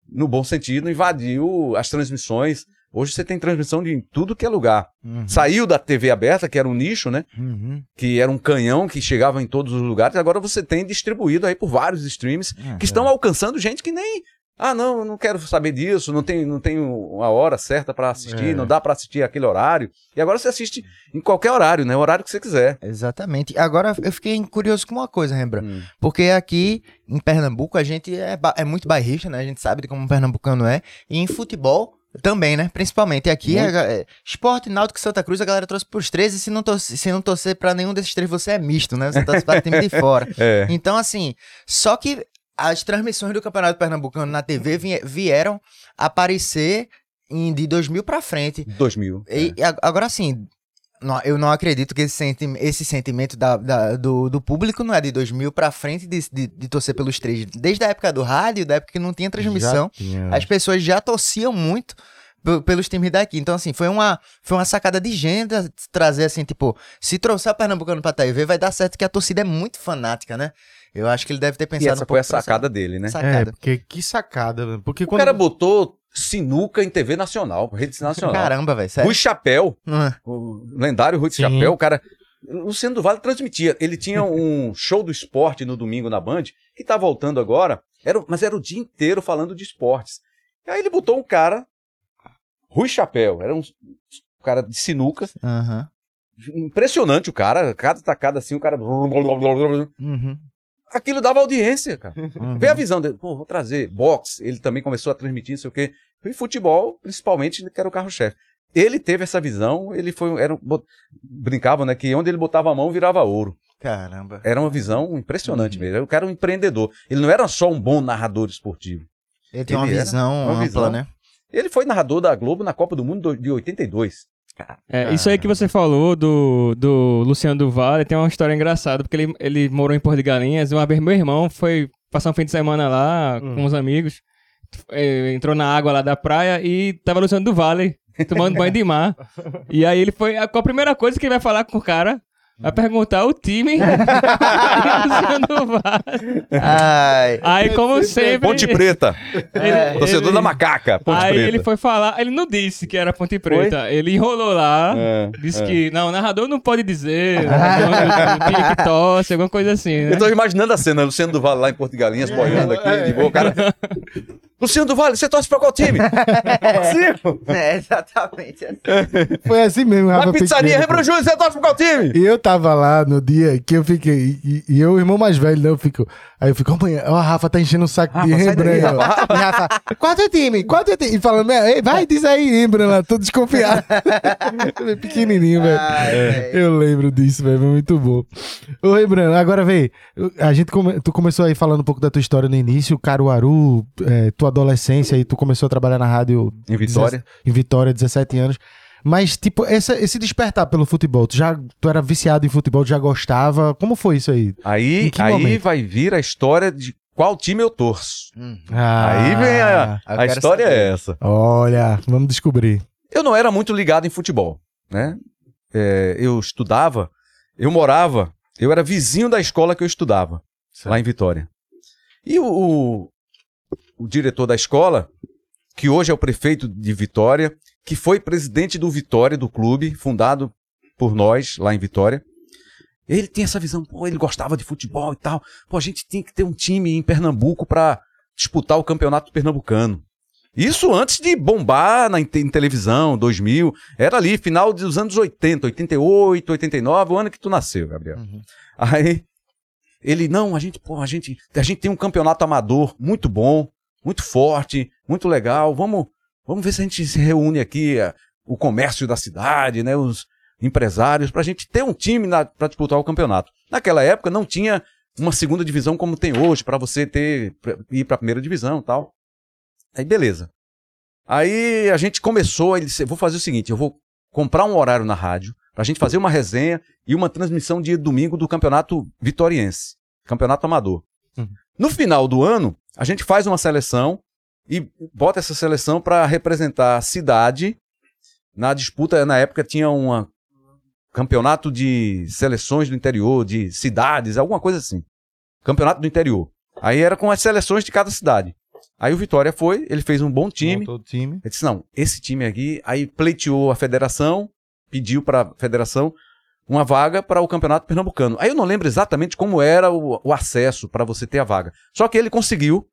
no bom sentido, invadiu as transmissões. Hoje você tem transmissão de tudo que é lugar. Uhum. Saiu da TV aberta, que era um nicho, né? Uhum. que era um canhão que chegava em todos os lugares, agora você tem distribuído aí por vários streams É, que estão alcançando gente que nem. Ah, não, eu não quero saber disso, não tem, não tem uma hora certa pra assistir, É. não dá pra assistir aquele horário. E agora você assiste em qualquer horário, né? O horário que você quiser. Exatamente. Agora eu fiquei curioso com uma coisa, Rembrandt. Hum. Porque aqui em Pernambuco a gente é, é muito bairrista, né? A gente sabe de como o pernambucano é. E em futebol também, né? Principalmente. E aqui é, Muito. é esporte, náutico e Santa Cruz, a galera trouxe pros três. E se não, torcer, se não torcer pra nenhum desses três, você é misto, né? Você torce para time de fora. É. Então, assim, só que as transmissões do Campeonato Pernambucano na TV vie- vieram aparecer em, de 2000 pra frente. 2000. E, e ag- agora sim, não- eu não acredito que esse, senti esse sentimento da- da- do, do público não é de 2000 pra frente de, de, de torcer pelos três. Desde a época do rádio, da época que não tinha transmissão, tinha. as pessoas já torciam muito pe- pelos times daqui. Então, assim, foi uma, foi uma sacada de gênero trazer assim, tipo, se trouxer o Pernambucano pra TV, vai dar certo que a torcida é muito fanática, né? Eu acho que ele deve ter E pensado essa um foi a essa sacada dele, né? É, Sacada. porque que sacada. velho. Porque O quando. cara botou sinuca em TV nacional, rede nacional. Caramba, velho, sério. Rui Chapéu, Hum, o lendário Rui Sim. Chapéu, o cara. O Luciano do Vale transmitia. Ele tinha um show do esporte no domingo na Band, que tá voltando agora, era, mas era o dia inteiro falando de esportes. E aí ele botou um cara, Rui Chapéu, era um cara de sinuca, aham. impressionante o cara, cada tacada assim, o cara. Uhum. Aquilo dava audiência, cara. uhum. Vê a visão dele, pô, vou trazer boxe, ele também começou a transmitir, não sei o quê. E futebol, principalmente, que era o carro-chefe. Ele teve essa visão, ele foi, era, bot- brincavam, né, que onde ele botava a mão virava ouro. Caramba. Era uma visão impressionante mesmo. O cara era um empreendedor. Ele não era só um bom narrador esportivo. Ele tem uma Ele visão uma ampla, visão. né? Ele foi narrador da Globo na Copa do Mundo de 82. É, isso aí que você falou do, do Luciano do Vale tem uma história engraçada, porque ele, ele morou em Porto de Galinhas. Uma vez meu irmão foi passar um fim de semana lá Hum. com os amigos, eh, entrou na água lá da praia e tava Luciano do Vale tomando banho de mar. E aí ele foi. Qual a primeira coisa que ele vai falar com o cara? Vai perguntar o time. Ai. Aí, como sempre. Ponte Preta. ele- Torcedor ele- da macaca. Ponte Aí Preta. ele foi falar, ele não disse que era Ponte Preta, ele enrolou lá, É, disse é. que, não, o narrador não pode dizer, o time que torce, alguma coisa assim, né? Eu tô imaginando a cena, Luciano do Vale lá em Porto de Galinhas, boiando aqui, de boa, o cara. Luciano do Vale, você torce pra qual time? Sim. É, exatamente. assim. Foi assim mesmo, Rafa. Na pizzaria, Rebro Júnior, você torce pra qual time? E eu tava lá no dia que eu fiquei. E, e eu, o irmão mais velho, né? Eu fico. Aí eu fico, amanhã, ó, a Rafa tá enchendo o saco de Rafa, daí, Rembrandt. ó. E Rafa, qual é teu time? É time? E falando, "Ei, vai, diz aí, Rembrandt lá, tô desconfiado. Pequenininho, velho. Ai, velho. Eu lembro disso, velho, foi muito bom. Ô, Rembrandt, agora, velho, a gente come- tu começou aí falando um pouco da tua história no início, Caruaru, é, tua adolescência, aí tu começou a trabalhar na rádio Em Vitória. em Vitória, 17 anos. Mas, tipo, essa- esse despertar pelo futebol, tu já tu era viciado em futebol, tu já gostava? Como foi isso aí? Aí, aí momento? vai vir a história de qual time eu torço. Hum. Ah, Aí vem a, eu a história saber. é essa. Olha, vamos descobrir. Eu não era muito ligado em futebol, né? É, eu estudava, eu morava, eu era vizinho da escola que eu estudava, lá em Vitória. E o, o, o diretor da escola, que hoje é o prefeito de Vitória, que foi presidente do Vitória, do clube, fundado por nós lá em Vitória, ele tinha essa visão, pô, ele gostava de futebol e tal. Pô, a gente tinha que ter um time em Pernambuco para disputar o campeonato pernambucano. Isso antes de bombar na, em te- em televisão, 2000. Era ali, final dos anos 80, 88, 89, o ano que tu nasceu, Gabriel. Uhum. Aí, ele, não, a gente, pô, a gente, a gente tem um campeonato amador muito bom, muito forte, muito legal. Vamos, vamos ver se a gente se reúne aqui, eh, o comércio da cidade, né, os empresários, pra gente ter um time na, pra disputar o campeonato. Naquela época não tinha uma segunda divisão como tem hoje, pra você ter, pra ir pra primeira divisão e tal. Aí, beleza. Aí a gente começou, ele disse, vou fazer o seguinte, eu vou comprar um horário na rádio, pra gente fazer uma resenha e uma transmissão de domingo do campeonato vitoriense, campeonato amador. Uhum. No final do ano, a gente faz uma seleção e bota essa seleção para representar a cidade na disputa. Na época tinha um campeonato de seleções do interior, de cidades, alguma coisa assim. Campeonato do interior. Aí era com as seleções de cada cidade. Aí o Vitória foi, ele fez um bom time. Montou o time. Ele disse: não, esse time aqui. Aí pleiteou a federação, pediu para a federação uma vaga para o campeonato pernambucano. Aí eu não lembro exatamente como era o, o acesso para você ter a vaga. Só que ele conseguiu.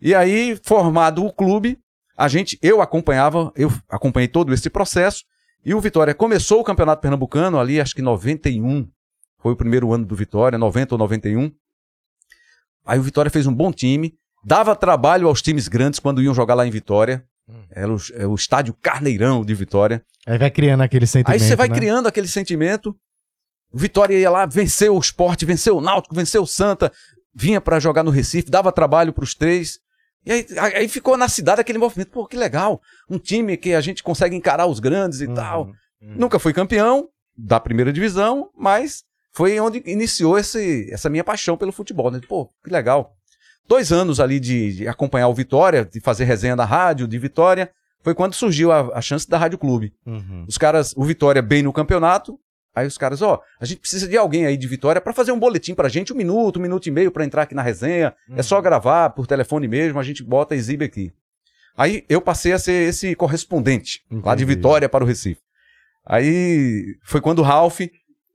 E aí, formado o clube, a gente, eu acompanhava, eu acompanhei todo esse processo. E o Vitória começou o campeonato pernambucano ali, acho que 91. Foi o primeiro ano do Vitória, 90 ou 91. Aí o Vitória fez um bom time. Dava trabalho aos times grandes quando iam jogar lá em Vitória. Era o, é o estádio Carneirão de Vitória. Aí vai criando aquele sentimento. Aí você vai né? criando aquele sentimento. O Vitória ia lá, venceu o esporte, venceu o Náutico, venceu o Santa, vinha pra jogar no Recife, dava trabalho pros três. E aí, aí ficou na cidade aquele movimento. Pô, que legal. Um time que a gente consegue encarar os grandes e Uhum. tal. Nunca fui campeão da primeira divisão, mas foi onde iniciou esse, essa minha paixão pelo futebol. Né? Pô, que legal. Dois anos ali de, de acompanhar o Vitória, de fazer resenha na rádio de Vitória, foi quando surgiu a, a chance da Rádio Clube. Uhum. Os caras, o Vitória bem no campeonato, aí os caras, ó, a gente precisa de alguém aí de Vitória pra fazer um boletim pra gente, um minuto, um minuto e meio pra entrar aqui na resenha. É só gravar por telefone mesmo, a gente bota e exibe aqui. Aí eu passei a ser esse correspondente lá de Entendi. Vitória para o Recife. Aí foi quando o Ralph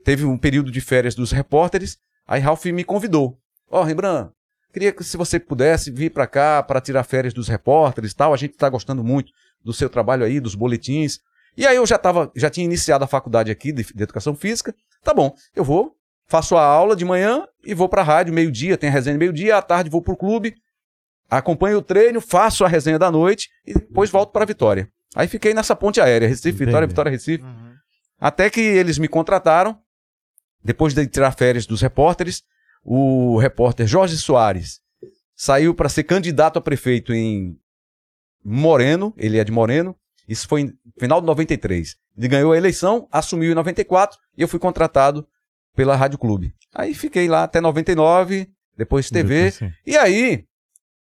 teve um período de férias dos repórteres, aí Ralph me convidou. Ó, Rembrandt, queria que se você pudesse vir pra cá para tirar férias dos repórteres e tal, a gente tá gostando muito do seu trabalho aí, dos boletins. E aí eu já tava, já tinha iniciado a faculdade aqui de, de educação física. Tá bom, eu vou, faço a aula de manhã e vou pra rádio meio-dia, tem a resenha meio-dia, à tarde vou pro clube, acompanho o treino, faço a resenha da noite e depois volto pra Vitória. Aí fiquei nessa ponte aérea, Recife, Vitória, Entendi. Vitória, Recife. Uhum. Até que eles me contrataram, depois de tirar férias dos repórteres, o repórter Jorge Soares saiu para ser candidato a prefeito em Moreno, ele é de Moreno, isso foi em final de 93. Ele ganhou a eleição, assumiu em 94 e eu fui contratado pela Rádio Clube. Aí fiquei lá até 99, depois TV, e aí,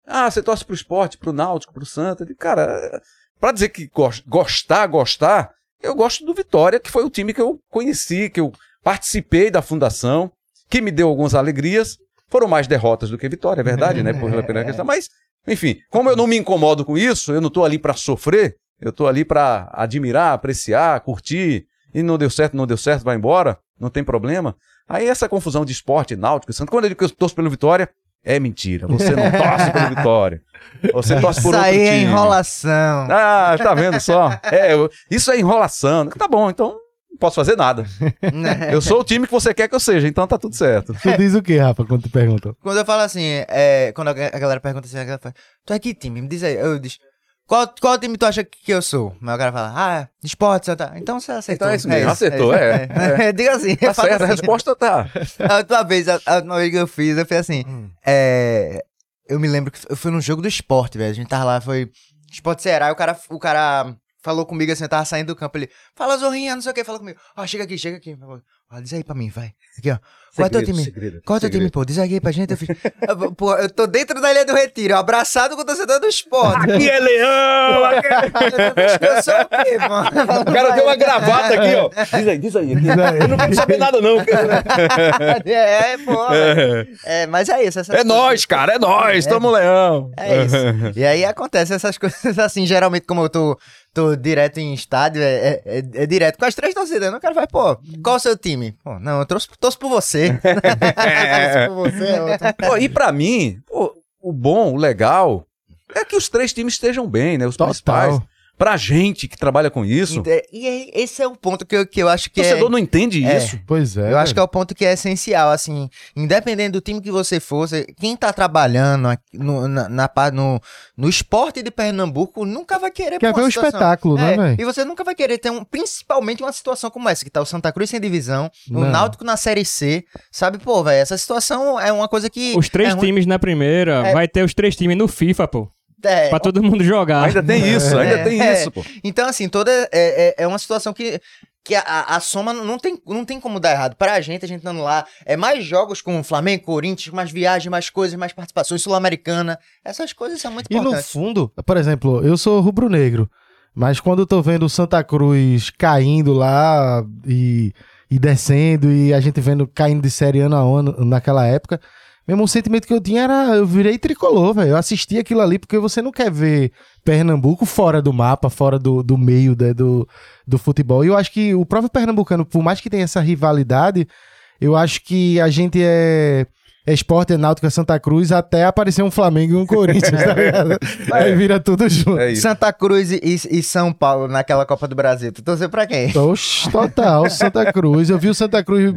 ah, você torce pro esporte, pro Náutico, pro Santa. Cara, pra dizer que gos- gostar, gostar, eu gosto do Vitória, que foi o time que eu conheci, que eu participei da fundação, que me deu algumas alegrias. Foram mais derrotas do que vitória, é verdade, né? Por, pela questão. Mas, enfim, como eu não me incomodo com isso, eu não tô ali pra sofrer, eu tô ali pra admirar, apreciar, curtir. E não deu certo, não deu certo, vai embora, não tem problema. Aí essa confusão de esporte, náutico, e Santos, quando eu digo que eu torço pelo Vitória, é mentira. Você não torce pelo Vitória. Você torce por Isso outro aí é time. enrolação. Ah, tá vendo só? É, eu- isso é enrolação. Tá bom, então não posso fazer nada. Eu sou o time que você quer que eu seja, então tá tudo certo. Tu diz o que, Rafa, quando tu pergunta? Quando eu falo assim, é, quando a a galera pergunta assim, a galera fala, tu é que time? Me diz aí. Eu diz, qual, qual time tu acha que eu sou? Mas o cara fala, ah, esporte, Santa. Então você acertou. Então é isso mesmo, acertou, é, Diga assim. Tá certo, a assim. resposta tá. A última vez, a, a última vez que eu fiz, eu fiz assim, Hum. é, eu me lembro que eu fui num jogo do esporte, velho. A gente tava lá, foi esporte Ceará, e o cara, o cara falou comigo assim, eu tava saindo do campo, ele, fala Zorrinha, não sei o que, fala comigo. Ó, chega aqui, chega aqui. Ó, diz aí pra mim, vai. Aqui, ó. Qual é teu time? Qual é teu time, pô? Diz aqui pra gente. Eu fiz, "Ah, pô, eu tô dentro da Ilha do Retiro, abraçado com o torcedor do esporte. Aqui é leão! Eu sou o quê, mano? O cara deu uma gravata aqui, ó. Diz aí, diz aí. Eu não quero saber nada, não. É, pô. É, mas é isso. É nós, cara, é nós, tamo leão. É isso. E aí acontece essas coisas assim, geralmente, como eu tô, tô direto em estádio, é, é, é- direto com as três torcidas. né? O cara vai, pô, qual o seu time? Pô, não, eu torço, torço por você. por você. é. Pô, e pra mim, pô, o bom, o legal, é que os três times estejam bem, né? Os principais. Pra gente que trabalha com isso, E, e aí, esse é o ponto que eu, que eu acho o que é... torcedor não entende é. isso. Pois é. Eu acho que é o ponto que é essencial, assim, independente do time que você for, quem tá trabalhando aqui no, na, na no, no esporte de Pernambuco nunca vai querer Quer ver um situação- espetáculo, né, É, velho? E você nunca vai querer ter um, principalmente uma situação como essa, que tá o Santa Cruz sem divisão, o Não. Náutico na Série C, sabe, pô, velho, essa situação é uma coisa que... Os três é ruim- times na primeira, É. vai ter os três times no FIFA, pô. É, Pra todo mundo jogar. Ainda tem isso, ainda É. tem É. isso, pô. Então, assim, toda é, é, é uma situação que, que a- a, soma não tem, não tem como dar errado. Pra gente, a gente estando lá, é mais jogos com o Flamengo, Corinthians, mais viagens, mais coisas, mais participações, Sul-Americana. Essas coisas são muito E no importantes. fundo, por exemplo, eu sou rubro-negro, mas quando eu tô vendo o Santa Cruz caindo lá e, e descendo e a gente vendo caindo de série ano a ano naquela época, mesmo o sentimento que eu tinha era, eu virei tricolor, velho. Eu assisti aquilo ali porque você não quer ver Pernambuco fora do mapa, fora do, do meio né, do, do futebol. E eu acho que o próprio pernambucano, por mais que tenha essa rivalidade, eu acho que a gente é, é esporte, é náutico, é Santa Cruz, até aparecer um Flamengo e um Corinthians, tá ligado? Aí vira tudo junto. É. Santa Cruz e, e- São Paulo naquela Copa do Brasil. Tu torceu pra quem? Oxe, total, Santa Cruz. Eu vi o Santa Cruz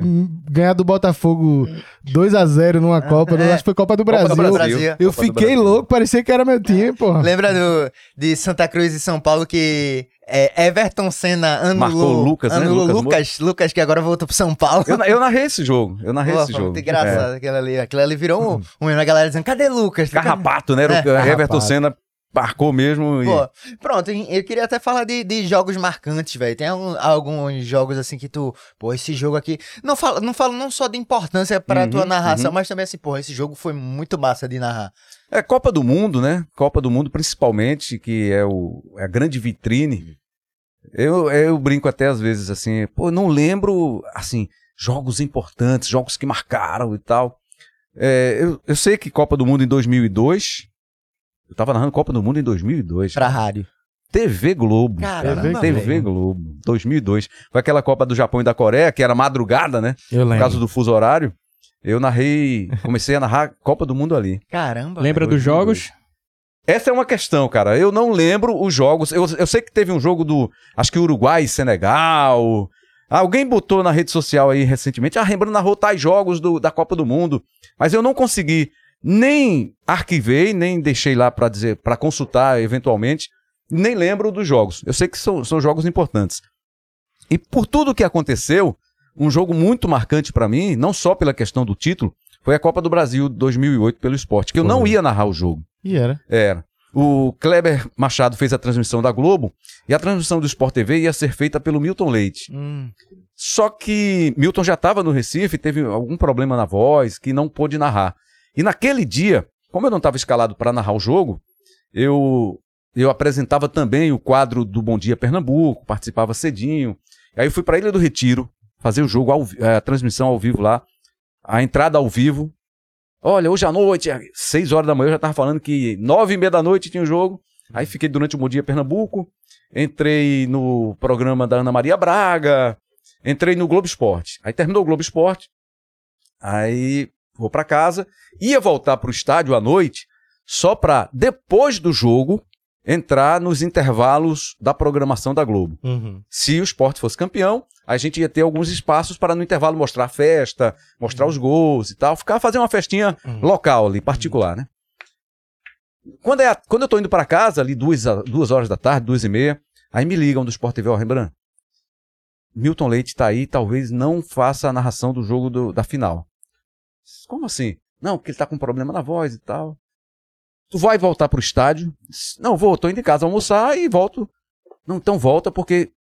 ganhar do Botafogo 2 a 0 numa Copa, É. acho que foi Copa do Copa Brasil. do Brasil. Eu Copa fiquei Brasil. louco, parecia que era meu time, porra. Lembra do, de Santa Cruz e São Paulo que é, Everton Senna anulou, Marcou Lucas, né? anulou Lucas Lucas, Lucas, que agora voltou pro São Paulo. Eu, eu narrei esse jogo, eu narrei Pô, esse foi jogo. muito engraçado aquilo ali. Aquilo ali virou um, um a galera dizendo, cadê Lucas? É. Carrapato, né? Era o É, Everton carrapato. Senna marcou mesmo. E... Pô, pronto, eu queria até falar de, de jogos marcantes, velho. Tem algum- alguns jogos assim que tu, pô, esse jogo aqui. Não falo não, falo não só de importância pra Uhum, tua narração, uhum. mas também assim, pô, esse jogo foi muito massa de narrar. É Copa do Mundo, né? Copa do Mundo, principalmente, que é, o, é a grande vitrine. Eu, eu brinco até às vezes assim, pô, não lembro, assim, jogos importantes, jogos que marcaram e tal. É, eu, eu sei que Copa do Mundo em 2002, eu tava narrando Copa do Mundo em 2002. Pra rádio. TV Globo. Caramba, TV velho. Globo, 2002. Foi aquela Copa do Japão e da Coreia, que era madrugada, né? Eu Por lembro. causa do fuso horário. Eu narrei, comecei a narrar Copa do Mundo ali. Caramba. Lembra dos jogos? Essa é uma questão, cara. Eu não lembro os jogos. Eu, eu sei que teve um jogo do. Acho que Uruguai e Senegal. Alguém botou na rede social aí recentemente. Ah, Rembrandt narrou tais jogos do- da Copa do Mundo. Mas eu não consegui. Nem arquivei, nem deixei lá pra dizer, para consultar eventualmente. Nem lembro dos jogos. Eu sei que são, são jogos importantes. E por tudo que aconteceu, um jogo muito marcante pra mim, não só pela questão do título, foi a Copa do Brasil 2008 pelo esporte, que eu não ia narrar o jogo. E era. Era. O Kleber Machado fez a transmissão da Globo e a transmissão do Sport TV ia ser feita pelo Milton Leite. Hum, Só que Milton já estava no Recife, teve algum problema na voz que não pôde narrar. E naquele dia, como eu não estava escalado para narrar o jogo, eu eu apresentava também o quadro do Bom Dia Pernambuco, participava cedinho. Aí eu fui para Ilha do Retiro fazer o jogo, ao vi- a transmissão ao vivo lá, a entrada ao vivo. Olha, hoje à noite, às seis horas da manhã, eu já estava falando que nove e meia da noite tinha o jogo. Aí fiquei durante o Bom Dia Pernambuco, entrei no programa da Ana Maria Braga, entrei no Globo Esporte. Aí terminou o Globo Esporte, aí vou para casa, ia voltar para o estádio à noite, só para depois do jogo entrar nos intervalos da programação da Globo. Uhum. Se o esporte fosse campeão, a gente ia ter alguns espaços para no intervalo mostrar a festa, mostrar os gols e tal, ficar fazer uma festinha Uhum. local ali, particular, né? Quando, é a- quando eu tô indo para casa, ali duas, duas horas da tarde, duas e meia, aí me ligam do Sport TV, ó, Rembrandt, Milton Leite tá aí, talvez não faça a narração do jogo do- da final. Como assim? Não, porque ele tá com problema na voz e tal. Tu vai voltar pro estádio? Não, vou, tô indo em casa almoçar e volto. Não, então volta porque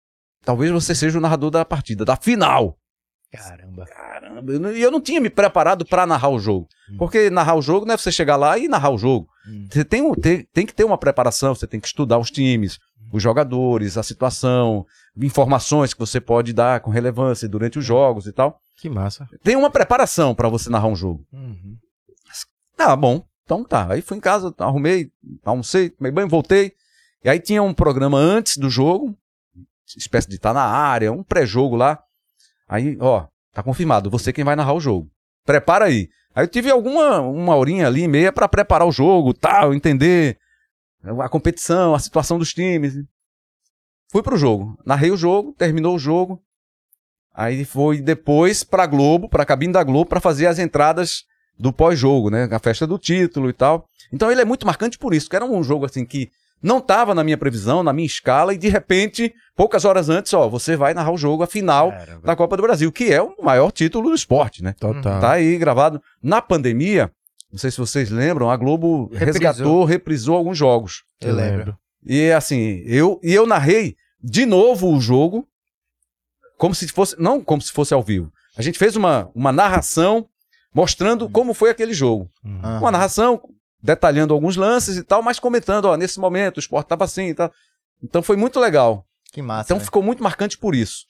talvez você seja o narrador da partida, da final. Caramba. Caramba, eu não- e eu não tinha me preparado pra narrar o jogo. Hum. Porque narrar o jogo não é você chegar lá e narrar o jogo. Hum. Você tem, tem, tem que ter uma preparação, você tem que estudar os times, os jogadores, a situação, informações que você pode dar com relevância durante os jogos e tal. Que massa. Tem uma preparação pra você narrar um jogo. Uhum. Tá bom, então tá. Aí fui em casa, arrumei, almocei, tomei banho, voltei. E aí tinha um programa antes do jogo, espécie de estar na área, um pré-jogo lá. Aí, ó, tá confirmado, você quem vai narrar o jogo. Prepara aí. Aí eu tive alguma uma horinha ali, meia, pra preparar o jogo, tal, entender a competição, a situação dos times. Fui pro jogo, narrei o jogo, terminou o jogo. Aí foi depois pra Globo, pra cabine da Globo, pra fazer as entradas do pós-jogo, né? A festa do título e tal. Então ele é muito marcante por isso, que era um jogo assim que não estava na minha previsão, na minha escala, e de repente, poucas horas antes, ó, você vai narrar o jogo, a final da Copa do Brasil, que é o maior título do esporte, né? Total. Tá aí gravado. Na pandemia, não sei se vocês lembram, a Globo Reprisou. resgatou, reprisou alguns jogos. Eu lembro. E assim, eu e eu narrei de novo o jogo, como se fosse, não como se fosse ao vivo. A gente fez uma, uma narração mostrando como foi aquele jogo. Uhum. Uma narração detalhando alguns lances e tal, mas comentando, ó, nesse momento o esporte tava assim e tal. Então foi muito legal. Que massa. Então né? ficou muito marcante por isso.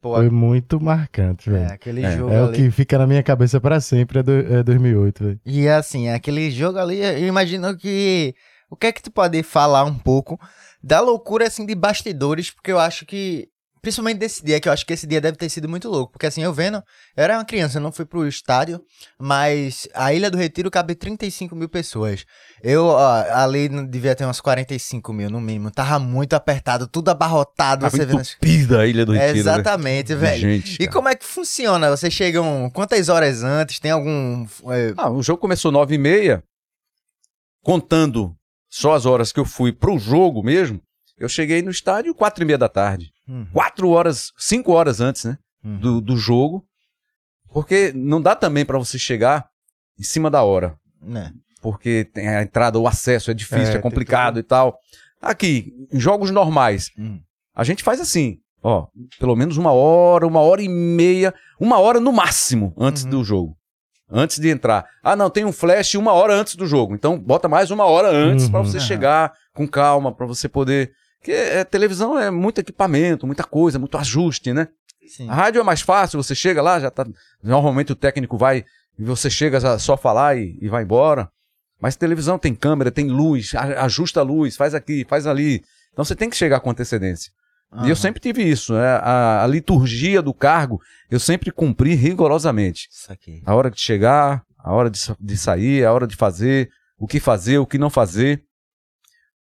Pô, Foi muito marcante, é, velho. aquele É. jogo É, o ali. que fica na minha cabeça pra sempre, é, do, é 2008, velho. E assim, aquele jogo ali, eu imagino que. O que é que tu pode falar um pouco da loucura assim de bastidores, porque eu acho que. Principalmente desse dia, que eu acho que esse dia deve ter sido muito louco. Porque assim, eu vendo, eu era uma criança, eu não fui pro estádio, mas a Ilha do Retiro cabe 35 mil pessoas. Eu, ó, ali devia ter umas 45 mil no mínimo. Tava muito apertado, tudo abarrotado. Tava você vendo as- a Ilha do Retiro. né? Exatamente, velho. Gente, E cara. como é que funciona? Vocês chegam quantas horas antes? Tem algum. é, Ah, o jogo começou nove e meia, contando só as horas que eu fui pro jogo mesmo, eu cheguei no estádio quatro e meia da tarde. Uhum. Quatro horas, cinco horas antes, né, Uhum. do, do jogo, porque não dá também pra você chegar em cima da hora, né? porque tem a entrada, o acesso é difícil, É, é, complicado e tal. Aqui, em jogos normais, Hum. a gente faz assim, ó, pelo menos uma hora, uma hora e meia, uma hora no máximo antes Uhum. do jogo. Antes de entrar. Ah, não, tem um flash uma hora antes do jogo. Então bota mais uma hora antes Uhum. pra você Aham. chegar com calma, pra você poder. Porque é, televisão é muito equipamento, muita coisa, muito ajuste, né? Sim. A rádio é mais fácil, você chega lá, já tá. Normalmente o técnico vai e você chega só falar e, e vai embora. Mas televisão tem câmera, tem luz, ajusta a luz, faz aqui, faz ali. Então você tem que chegar com antecedência. E Aham. eu sempre tive isso, né? A, a liturgia do cargo, eu sempre cumpri rigorosamente. A hora de chegar, a hora de, de sair, a hora de fazer, o que fazer, o que não fazer.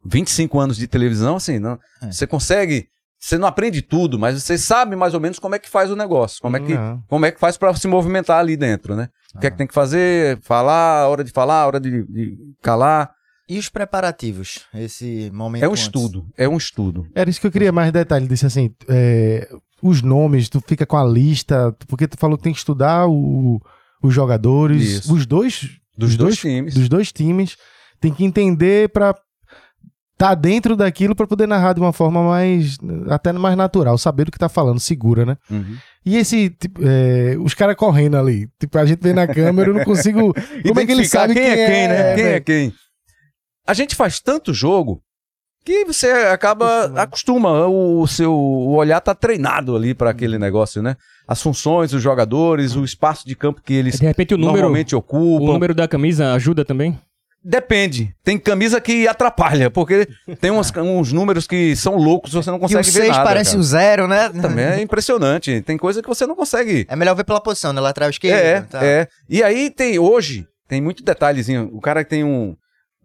25 anos de televisão, assim, não, É. você consegue. Você não aprende tudo, mas você sabe mais ou menos como é que faz o negócio, como é que, Não. como é que faz para se movimentar ali dentro, né? O que é que tem que fazer, falar, hora de falar, hora de, de calar. E os preparativos? Esse momento. É um antes? estudo, é um estudo. Era isso que eu queria mais detalhe. Disse assim, é, os nomes, tu fica com a lista, porque tu falou que tem que estudar o- os jogadores, Isso. os dois, Dos os dois times. dos dois times, tem que entender pra tá dentro daquilo pra poder narrar de uma forma mais até mais natural, saber do que tá falando, segura, né? Uhum. E esse, tipo, é, os caras correndo ali, tipo, a gente vê na câmera, eu não consigo. Como é que ele sabe quem é quem, né? Quem é velho? quem. A gente faz tanto jogo que você acaba acostuma, o seu o olhar tá treinado ali para aquele negócio, né? As funções, os jogadores, o espaço de campo que eles De repente o número, normalmente ocupam. o número da camisa ajuda também? Depende. Tem camisa que atrapalha, porque tem uns, uns números que são loucos, você não Que o consegue ver 6 nada. parece cara. o zero, né? Também é impressionante. Tem coisa que você não consegue É melhor ver pela posição, né? Lateral esquerdo. É, tá. é. E aí tem hoje, tem muito detalhezinho. O cara tem um,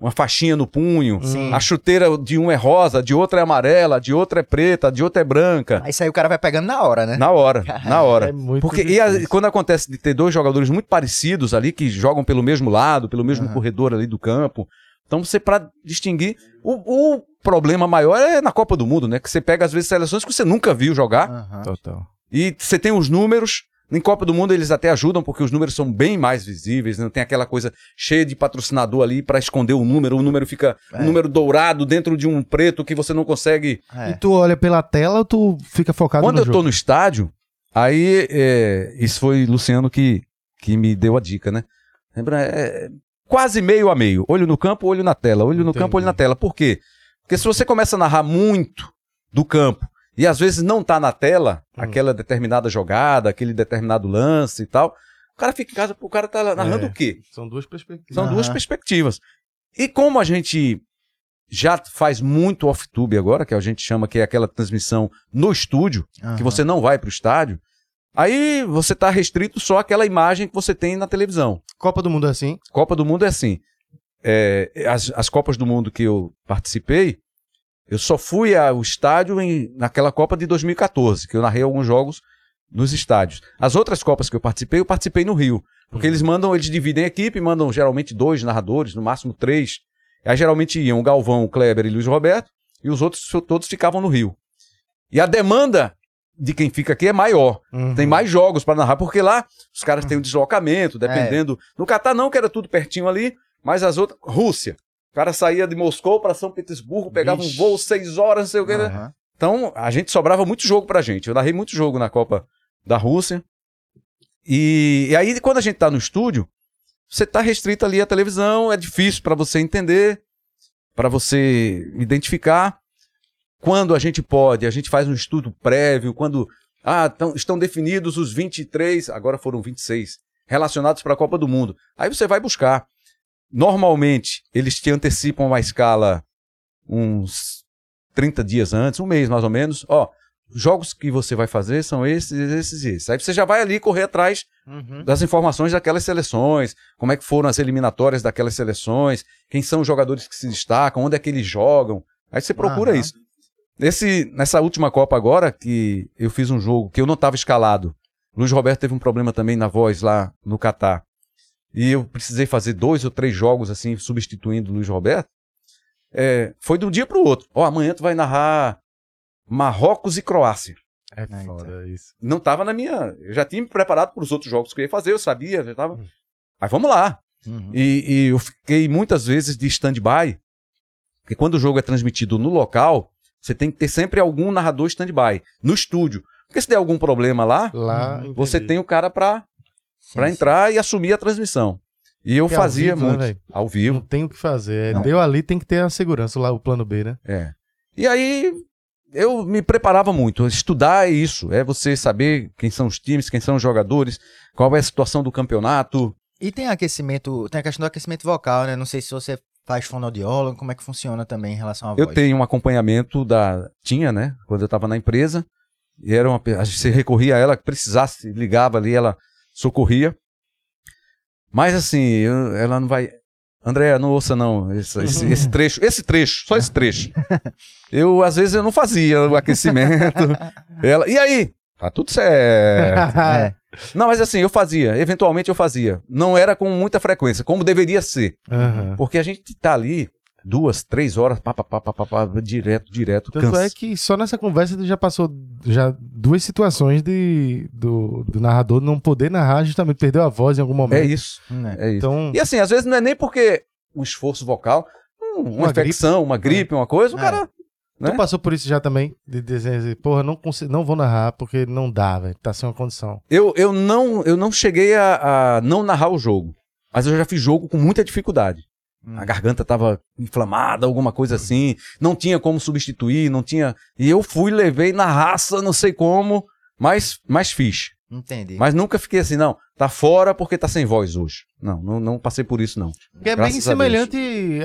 uma faixinha no punho, Sim. a chuteira de um é rosa, de outra é amarela, de outra é preta, de outra é branca. Aí isso aí o cara vai pegando na hora, né? Na hora, na hora. É muito Porque e a- quando acontece de ter dois jogadores muito parecidos ali, que jogam pelo mesmo lado, pelo mesmo Aham. corredor ali do campo. Então você, pra distinguir. O, o problema maior é na Copa do Mundo, né? Que você pega, às vezes, seleções que você nunca viu jogar. Aham. Total. E você tem os números. Em Copa do Mundo eles até ajudam, porque os números são bem mais visíveis, não tem aquela coisa cheia de patrocinador ali pra esconder o número. O número fica É. um número dourado dentro de um preto que você não consegue. É. E tu olha pela tela ou tu fica focado Quando no eu jogo? tô no estádio, Aí, é, isso foi Luciano que, que me deu a dica, né? Lembra? É, quase meio a meio. Olho no campo, olho na tela. Olho no Entendi. campo, olho na tela. Por quê? Porque se você começa a narrar muito do campo e às vezes não tá na tela Hum. aquela determinada jogada, aquele determinado lance e tal, o cara fica em casa, o cara tá narrando É. o quê? São duas perspectivas. São duas perspectivas. E como a gente já faz muito off-tube agora, que a gente chama que é aquela transmissão no estúdio, que você não vai pro estádio, aí você tá restrito só àquela imagem que você tem na televisão. Copa do Mundo é assim. Copa do Mundo é assim. É, as, as Copas do Mundo que eu participei, eu só fui ao estádio em, naquela Copa de 2014, que eu narrei alguns jogos nos estádios. As outras Copas que eu participei, eu participei no Rio. Porque eles mandam, eles dividem a equipe, mandam geralmente dois narradores, no máximo três. Aí geralmente iam o Galvão, o Kleber e Luiz Roberto, e os outros todos ficavam no Rio. E a demanda de quem fica aqui é maior. Uhum. Tem mais jogos para narrar, porque lá os caras têm um deslocamento, dependendo. No Catar não, que era tudo pertinho ali, mas as outras. Rússia. O cara saía de Moscou para São Petersburgo, pegava Vixe. um voo seis horas, não sei o que. né? Aham. Então a gente sobrava muito jogo pra gente. Eu narrei muito jogo na Copa da Rússia. E, e aí, quando a gente tá no estúdio, você tá restrito ali à televisão, é difícil pra você entender, pra você identificar. Quando a gente pode, a gente faz um estudo prévio, quando ah, tão- estão definidos os 23, agora foram 26, relacionados para a Copa do Mundo. Aí você vai buscar. Normalmente, eles te antecipam uma escala uns 30 dias antes, um mês mais ou menos. Ó, jogos que você vai fazer são esses, esses e esses. Aí você já vai ali correr atrás Uhum. das informações daquelas seleções, como é que foram as eliminatórias daquelas seleções, quem são os jogadores que se destacam, onde é que eles jogam. Aí você procura Aham. isso. Nesse, nessa última Copa agora, que eu fiz um jogo que eu não estava escalado. Luiz Roberto teve um problema também na voz lá no Catar. E eu precisei fazer dois ou três jogos assim, substituindo o Luiz Roberto. É, foi de um dia para o outro. Ó, amanhã tu vai narrar Marrocos e Croácia É foda isso. não tava na minha. Eu já tinha me preparado para os outros jogos que eu ia fazer, eu sabia, já tava. Mas vamos lá. Uhum. E, e eu fiquei muitas vezes de stand-by, porque quando o jogo é transmitido no local, você tem que ter sempre algum narrador stand-by, no estúdio. Porque se der algum problema lá, Lá. você entendi. tem o cara para Sim. entrar e assumir a transmissão. E eu Que é ao fazia vivo, né, muito. velho? ao Não vivo. tem o que fazer. É, Não. Deu ali, tem que ter a segurança lá, o plano B, né? É. E aí eu me preparava muito. Estudar é isso. É você saber quem são os times, quem são os jogadores, qual é a situação do campeonato. E tem aquecimento, tem a questão do aquecimento vocal, né? Não sei se você faz fonoaudiólogo, como é que funciona também em relação à Eu voz. tenho um acompanhamento da. Tinha, né? Quando eu estava na empresa. E era uma. pe- A gente se recorria a ela, que precisasse, ligava ali, ela socorria. Mas assim, eu- ela não vai. André, não ouça não esse, esse- esse trecho, esse trecho, só esse trecho. Eu, às vezes, eu não fazia o aquecimento. Ela, e aí? Tá tudo certo. É. Não, mas assim, eu fazia, eventualmente eu fazia. Não era com muita frequência, como deveria ser. Aham. Porque a gente tá ali duas, três horas, pá, pá, pá, pá, pá, pá, direto, direto, Tanto cansa. é que só nessa conversa tu já passou já duas situações de, do, do narrador não poder narrar, justamente perdeu a voz em algum É momento. isso, Né? é isso. Então, E assim, às vezes não é nem porque um esforço vocal, um- uma, Uma infecção, uma gripe, uma coisa, o É. cara. tu né? passou por isso já também? De dizer assim, porra, não, consigo, não vou narrar porque não dá, velho. Tá sem uma condição. Eu, eu, não, eu não cheguei a, a não narrar o jogo, mas eu já fiz jogo com muita dificuldade. Hum. A garganta tava inflamada, alguma coisa assim, não tinha como substituir, não tinha. E eu fui, levei na raça, não sei como, mas, mas fiz. Entendi. Mas nunca fiquei assim, não, tá fora porque tá sem voz hoje. Não, não, não passei por isso, não. Que é Graças bem a semelhante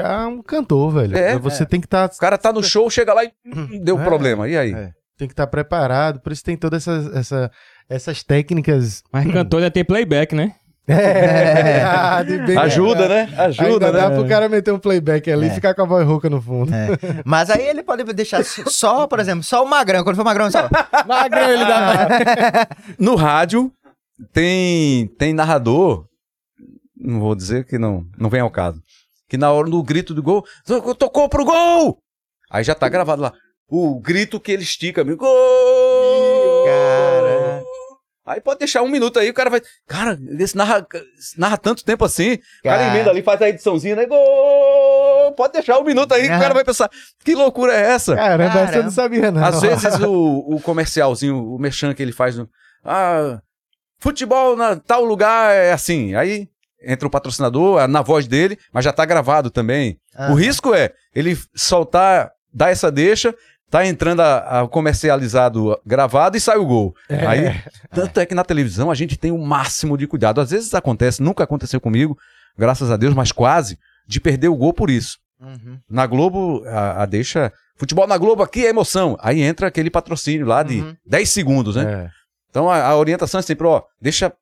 a, um cantor, velho. É, Você tem que estar O cara tá no show, chega lá e deu É. problema. E aí? É. tem que estar preparado, por isso tem todas essas, essa, essas técnicas. Mas cantor ainda tem playback, né? É, bem- Ajuda, né? Ajuda, Ainda dá né? pro cara meter um playback ali e É. ficar com a voz rouca no fundo. É. Mas aí ele pode deixar só, por exemplo, só o magrão. Quando for magrão, só. Magrão, ele dá. No rádio tem tem narrador, não vou dizer que não, não vem ao caso, que na hora do grito do gol, "To- tocou pro gol! Aí já tá gravado lá. O grito que ele estica, amigo. Gol! Cara. Aí pode deixar um minuto aí, o cara vai. Cara, esse narra, narra tanto tempo assim. O cara Cara. emenda ali, faz a ediçãozinha, né? Gol! Pode deixar um minuto aí, que o cara vai pensar, que loucura é essa? Caramba, essa eu Caramba. não sabia, não. Às vezes o, o comercialzinho, o merchan que ele faz no. ah, futebol na tal lugar é assim. Aí entra o patrocinador na voz dele, mas já tá gravado também. Ah. O risco é ele soltar, dar essa deixa, tá entrando a, a comercializado gravado e sai o gol. Aí, tanto é que na televisão a gente tem o máximo de cuidado. Às vezes acontece, nunca aconteceu comigo, graças a Deus, mas quase, de perder o gol por isso. Uhum. Na Globo, a, a deixa. Futebol na Globo aqui é emoção. Aí entra aquele patrocínio lá de Uhum. 10 segundos, né? É. Então a, a orientação é sempre, ó, deixa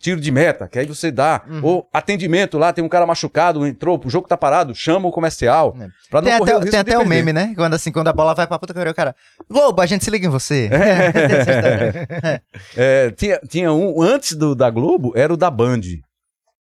tiro de meta, que aí você dá. Uhum. Ou atendimento lá, tem um cara machucado, entrou, o jogo tá parado, chama o comercial. É. Pra não Tem correr até, o risco tem de até o perder. meme, né? Quando assim, quando a bola vai pra puta que o cara. Globo, a gente se liga em você. É, tinha, tinha um, antes do da Globo, era o da Band.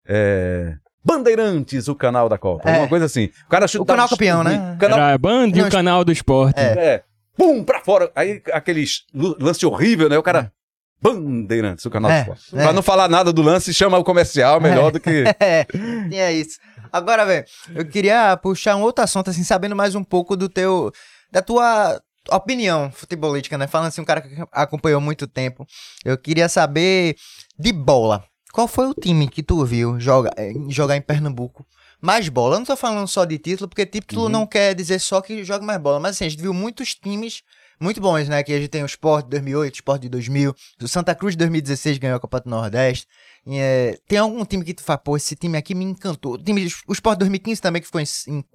É, Bandeirantes, o canal da Copa. É. Uma coisa assim. O cara chutava- canal campeão, né? Canal Era a Band e o canal do esporte. É. É. Pum, pra fora. Aí aqueles lu- lance horrível, né? O cara. Bandeirantes, o canal É, do esporte. é. Pra não falar nada do lance, chama o comercial melhor do que. É, é isso. Agora, velho, eu queria puxar um outro assunto, assim, sabendo mais um pouco do teu. da tua opinião futebolística, né? Falando assim, um cara que acompanhou muito tempo. Eu queria saber de bola. Qual foi o time que tu viu joga, eh, jogar em Pernambuco? Mais bola. Eu não tô falando só de título, porque título Uhum. não quer dizer só que joga mais bola. Mas assim, a gente viu muitos times muito bons, né? Que a gente tem o Sport de 2008, o Sport de 2000, o Santa Cruz de 2016 ganhou a Copa do Nordeste. E, é, tem algum time que tu fala, pô, esse time aqui me encantou. O, time, o Sport 2015 também, que ficou em,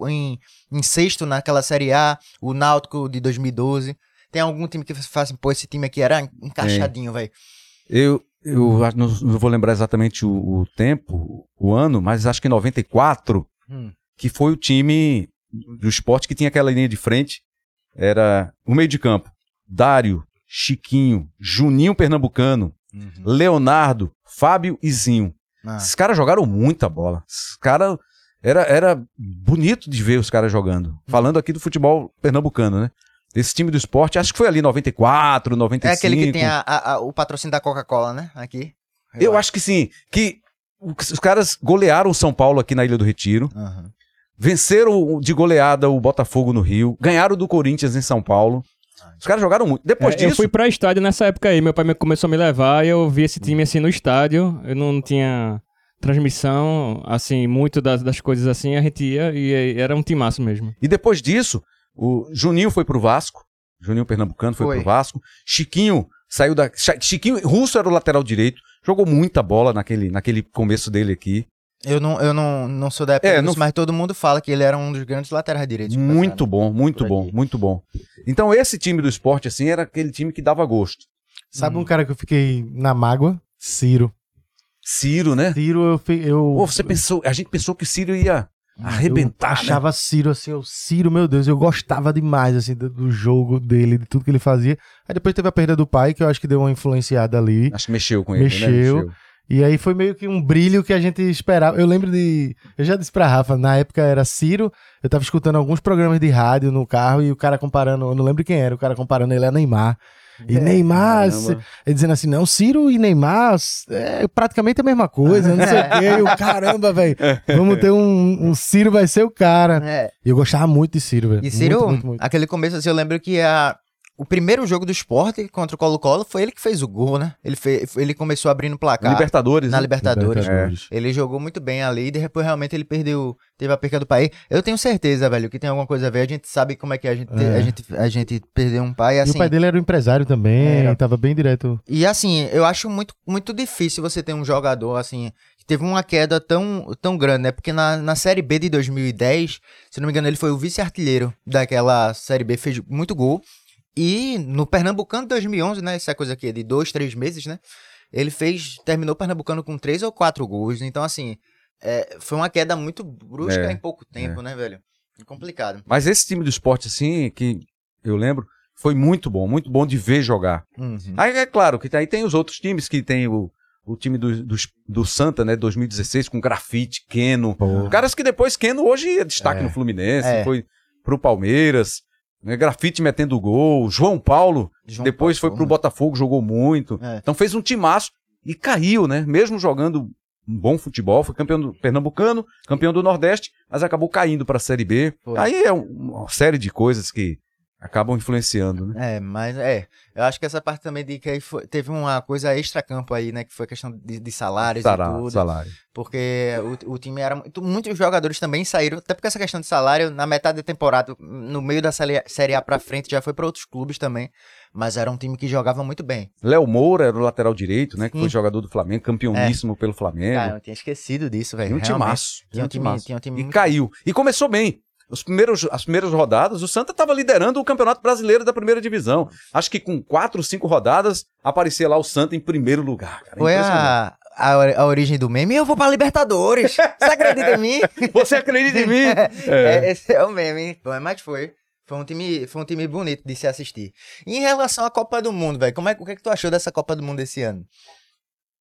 em, em- sexto naquela Série A. O Náutico de 2012. Tem algum time que você fala assim, pô, esse time aqui era encaixadinho, velho. Eu, eu não, não vou lembrar exatamente o, o tempo, o ano, mas acho que em 94, Hum. que foi o time do esporte que tinha aquela linha de frente. Era o meio de campo. Dário, Chiquinho, Juninho Pernambucano, Leonardo, Fábio e Zinho. Ah. Esses caras jogaram muita bola. Esses caras. Era, era bonito de ver os caras jogando. Falando aqui do futebol pernambucano, né? Esse time do esporte, acho que foi ali 94, 95. É aquele que tem a- a- a- o patrocínio da Coca-Cola, né? Aqui. Eu acho que sim. Que os caras golearam o São Paulo aqui na Ilha do Retiro. Aham. Venceram de goleada o Botafogo no Rio. Ganharam do Corinthians em São Paulo. Os caras jogaram muito. Depois É, Eu disso. fui pra estádio nessa época aí. Meu pai me- começou a me levar e eu vi esse time assim no estádio. Eu não tinha transmissão, assim, muito das, das coisas assim. A gente ia e aí era um timaço mesmo. E depois disso, o Juninho foi pro Vasco. Juninho Pernambucano foi, Foi. pro Vasco. Chiquinho saiu da. Chiquinho Russo era o lateral direito. Jogou muita bola naquele, naquele começo dele aqui. Eu não, eu não, não sou da época É, disso, não- mas todo mundo fala que ele era um dos grandes laterais direitos. Muito bom, muito bom, muito bom. Então esse time do esporte, assim, era aquele time que dava gosto. Sabe um cara que eu fiquei na mágoa? Ciro. Ciro, né? Ciro, eu. eu Pô, você pensou, a gente pensou que o Ciro ia arrebentar, Eu né? achava Ciro assim, o Ciro, meu Deus, eu gostava demais assim do, do jogo dele, de tudo que ele fazia. Aí depois teve a perda do pai, que eu acho que deu uma influenciada ali. Acho que mexeu com ele, Mexeu. né? E aí foi meio que um brilho que a gente esperava. Eu lembro de. Eu já disse pra Rafa, na época era Ciro, eu tava escutando alguns programas de rádio no carro e o cara comparando, eu não lembro quem era, o cara comparando ele a Neymar. E Neymar, caramba. se- ele dizendo assim, não, Ciro e Neymar é praticamente a mesma coisa, não sei o quê. Eu, caramba, velho, vamos ter um, um Ciro, vai ser o cara. É. E eu gostava muito de Ciro, velho. E Ciro, Muito, muito, muito. aquele começo, assim, eu lembro que a, o primeiro jogo do esporte contra o Colo-Colo foi ele que fez o gol, né? Ele, fe, ele começou abrindo o placar Libertadores. na né? Libertadores. Libertadores. Ele jogou muito bem ali e depois realmente ele perdeu, teve a perca do pai. Eu tenho certeza, velho, que tem alguma coisa a ver. A gente sabe como é que é a gente, É. a gente, a gente perdeu um pai, E assim. o pai dele era um empresário também, Era. tava bem direto. E assim, eu acho muito, muito difícil você ter um jogador assim que teve uma queda tão, tão grande, né? Porque na, na Série B de 2010, se não me engano, ele foi o vice-artilheiro daquela Série B, fez muito gol. E no Pernambucano de 2011, né? Essa coisa aqui é de dois, três meses, né? Ele fez, terminou o Pernambucano com três ou quatro gols. Então, assim, é, foi uma queda muito brusca É, em pouco tempo, né, velho? É complicado. Mas esse time do esporte, assim, que eu lembro, foi muito bom, muito bom de ver jogar. Uhum. Aí é claro que aí tem os outros times que tem o, o time do, do, do Santa, né, 2016, com grafite, Keno. Pô. Caras que depois Keno hoje é destaque É. no Fluminense, É. foi pro Palmeiras. Né, grafite metendo gol. João Paulo, João depois Paulo, foi pro né? Botafogo, jogou muito. É. Então fez um timaço e caiu, né? Mesmo jogando um bom futebol, foi campeão do Pernambucano, campeão do Nordeste, mas acabou caindo para a Série B. Foi. Aí é um- uma série de coisas que acabam influenciando, né? É, mas é. Eu acho que essa parte também de que aí foi- teve uma coisa extra-campo aí, né? Que foi a questão de, de salários Sará- e tudo. salário. Porque o, o time era. muito- Muitos jogadores também saíram, até porque essa questão de salário, na metade da temporada, no meio da série, A pra frente, já foi pra outros clubes também. Mas era um time que jogava muito bem. Léo Moura era o lateral direito, né? Que foi Sim. jogador do Flamengo, campeoníssimo pelo Flamengo. Cara, eu tinha esquecido disso, velho. Tinha um timaço. Tinha um time, tinha um time E muito- caiu. E começou bem. Os primeiros, as primeiras rodadas, o Santa estava liderando o Campeonato Brasileiro da primeira divisão. Acho que com quatro, cinco rodadas, aparecia lá o Santa em primeiro lugar. Cara. Foi a, a, a origem do meme. Eu vou pra Libertadores. Você acredita em mim? Você acredita em mim? É, esse é o meme. Bom, Mas foi. Foi um, time, foi um time bonito de se assistir. E em relação à Copa do Mundo, velho, como é, o que, é que tu achou dessa Copa do Mundo esse ano?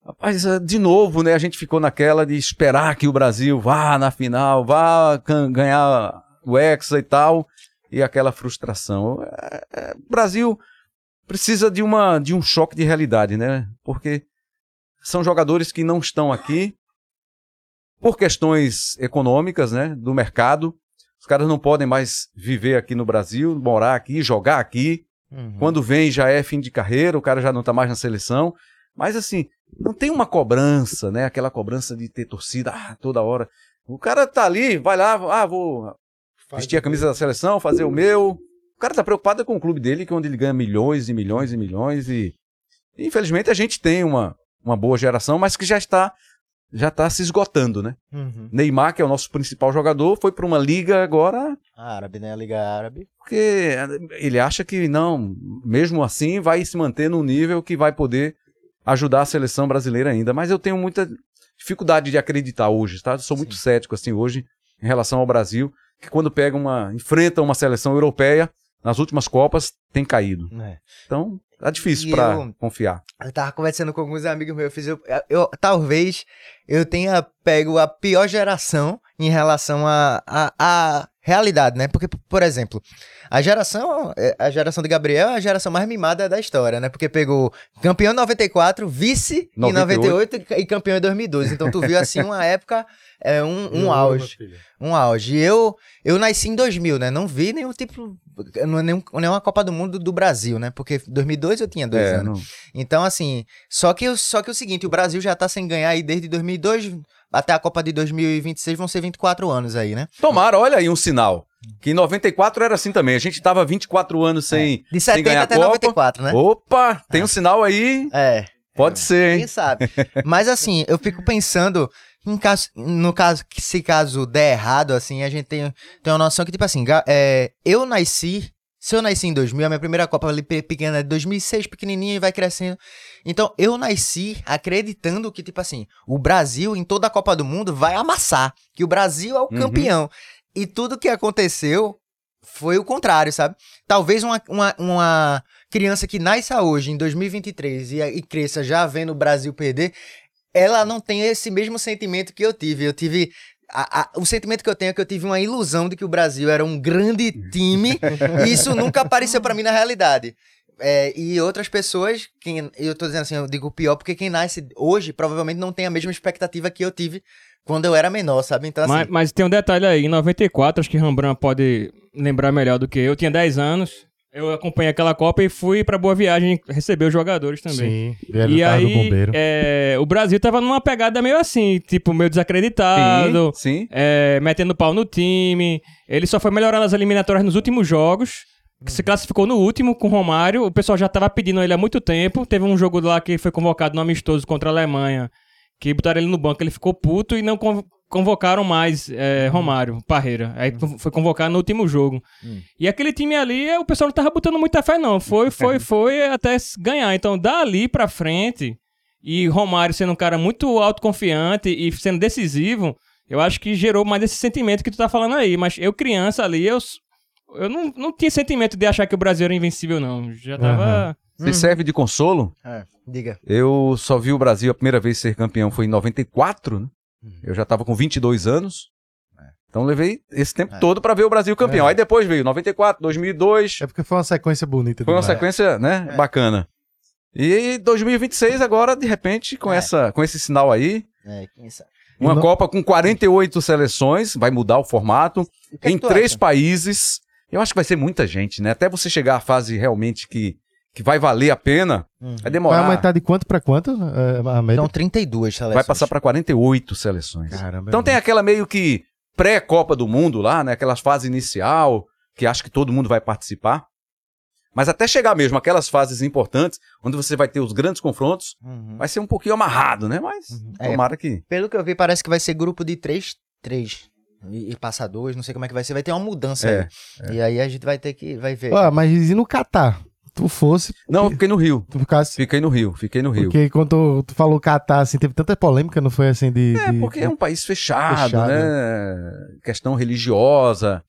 Rapaz, eh, de novo, né? A gente ficou naquela de esperar que o Brasil vá na final, vá ganhar o Hexa e tal, e aquela frustração. É, é, o Brasil precisa de, uma, de um choque de realidade, né? Porque são jogadores que não estão aqui por questões econômicas, né? Do mercado. Os caras não podem mais viver aqui no Brasil, morar aqui, jogar aqui. Quando vem já é fim de carreira, o cara já não tá mais na seleção. Mas assim, não tem uma cobrança, né? Aquela cobrança de ter torcida ah, toda hora. O cara tá ali, vai lá, ah, vou vestir a camisa da seleção, fazer o meu. O cara tá preocupado com o clube dele, que é onde ele ganha milhões e milhões e milhões. E infelizmente a gente tem uma, uma boa geração, mas que já está já está se esgotando, né? Uhum. Neymar, que é o nosso principal jogador, foi para uma liga agora Árabe, né? A Liga Árabe. porque ele acha que não, mesmo assim, vai se manter num nível que vai poder ajudar a seleção brasileira ainda. Mas eu tenho muita dificuldade de acreditar hoje, tá? Eu sou muito Sim. cético assim hoje em relação ao Brasil, que quando pega uma, enfrenta uma seleção europeia nas últimas copas tem caído. É. Então, tá difícil para confiar. Eu tava conversando com alguns amigos meus, eu fiz, eu, eu- talvez eu tenha pego a pior geração em relação à a, a, realidade, né? Porque, por exemplo, a geração, é, a geração de Gabriel é a geração mais mimada da história, né? Porque pegou campeão em 94, vice em 98. 98 e campeão em 2002. Então tu viu assim uma época, é, um, um auge. Um auge. E eu, eu nasci em 2000, né? Não vi nenhum tipo. Não é nenhum, nenhuma Copa do Mundo do Brasil, né? Porque em 2002 eu tinha dois É, anos. não- Então, assim. Só que, o- só que o seguinte: o Brasil já tá sem ganhar aí desde 2002 até a Copa de 2026, vão ser 24 anos aí, né? Tomara, olha aí um sinal. Que em 94 era assim também. A gente tava 24 anos sem, De sem 70 ganhar até Copa. 94, né? Opa, tem um sinal aí. É. Pode ser, hein? Quem sabe? Mas assim, eu fico pensando, caso, no caso, que se caso der errado, assim, a gente tem, tem uma noção que, tipo assim, é, eu nasci, se eu nasci em 2000, a minha primeira Copa ali pequena é de 2006, pequenininha e vai crescendo. Então, eu nasci acreditando que, tipo assim, o Brasil em toda a Copa do Mundo vai amassar, que o Brasil é o Uhum. campeão. E tudo que aconteceu foi o contrário, sabe? Talvez uma, uma, uma criança que nasça hoje, em 2023, e, e cresça já vendo o Brasil perder, ela não tem esse mesmo sentimento que eu tive. Eu tive. a- a- o sentimento que eu tenho é que eu tive uma ilusão de que o Brasil era um grande time e isso nunca apareceu pra mim na realidade. É, e outras pessoas, quem, eu tô dizendo assim, eu digo pior, porque quem nasce hoje provavelmente não tem a mesma expectativa que eu tive quando eu era menor, sabe? Então, assim, Mas, mas tem um detalhe aí, em 94, acho que Rembrandt pode lembrar melhor do que eu. Eu tinha 10 anos, eu acompanhei aquela Copa e fui pra Boa Viagem receber os jogadores também. Sim, E aí, bombeiro. é, o Brasil tava numa pegada meio assim, tipo, meio desacreditado, Sim, sim. é, metendo pau no time. Ele só foi melhorando as eliminatórias nos últimos jogos. que Se classificou no último com o Romário. O pessoal já tava pedindo ele há muito tempo. Teve um jogo lá que foi convocado no amistoso contra a Alemanha. Que botaram ele no banco, ele ficou puto e não convocaram mais é, Romário, Parreira. Aí con- foi convocado no último jogo. E aquele time ali, é, o pessoal não tava botando muita fé, não. Foi, foi, foi até ganhar. Então, dali pra frente, e Romário sendo um cara muito autoconfiante e sendo decisivo, eu acho que gerou mais esse sentimento que tu tá falando aí. Mas eu, criança ali, eu, eu não, não tinha sentimento de achar que o Brasil era invencível, não. Já tava. Se serve de consolo, é, diga. eu só vi o Brasil a primeira vez ser campeão foi em 94, né? Eu já tava com 22 anos. Então levei esse tempo É. todo pra ver o Brasil campeão. É. Aí depois veio 94, 2002. É porque foi uma sequência bonita. Foi uma sequência, né, É. bacana. E 2026 agora, de repente, com, É. essa, com esse sinal aí, É, quem sabe? uma E no- Copa com 48 seleções, vai mudar o formato, O que é em que três acha? países, Eu acho que vai ser muita gente, né? Até você chegar à fase realmente que, que vai valer a pena, vai Vai demorar. aumentar de quanto pra quanto? é, a média? Então, 32 seleções. vai passar para 48 seleções. Caramba. Então tem aquela meio que pré-Copa do Mundo lá, né? Aquelas fases inicial, que acho que todo mundo vai participar. Mas até chegar mesmo aquelas fases importantes, onde você vai ter os grandes confrontos, Uhum. vai ser um pouquinho amarrado, né? Mas É. tomara que. Pelo que eu vi, parece que vai ser grupo de 3, 3. E, e passar dois, não sei como é que vai ser. Vai ter uma mudança É, aí. E aí a gente vai ter que. Vai ver. Ah, mas e no Catar? Tu fosse, Não, eu fiquei no Rio. tu ficasse. Fiquei no Rio, fiquei no Rio. Porque quando tu, tu falou Catar, assim, teve tanta polêmica, não foi assim de. É, de- porque é um país fechado, Fechado, né? Questão religiosa,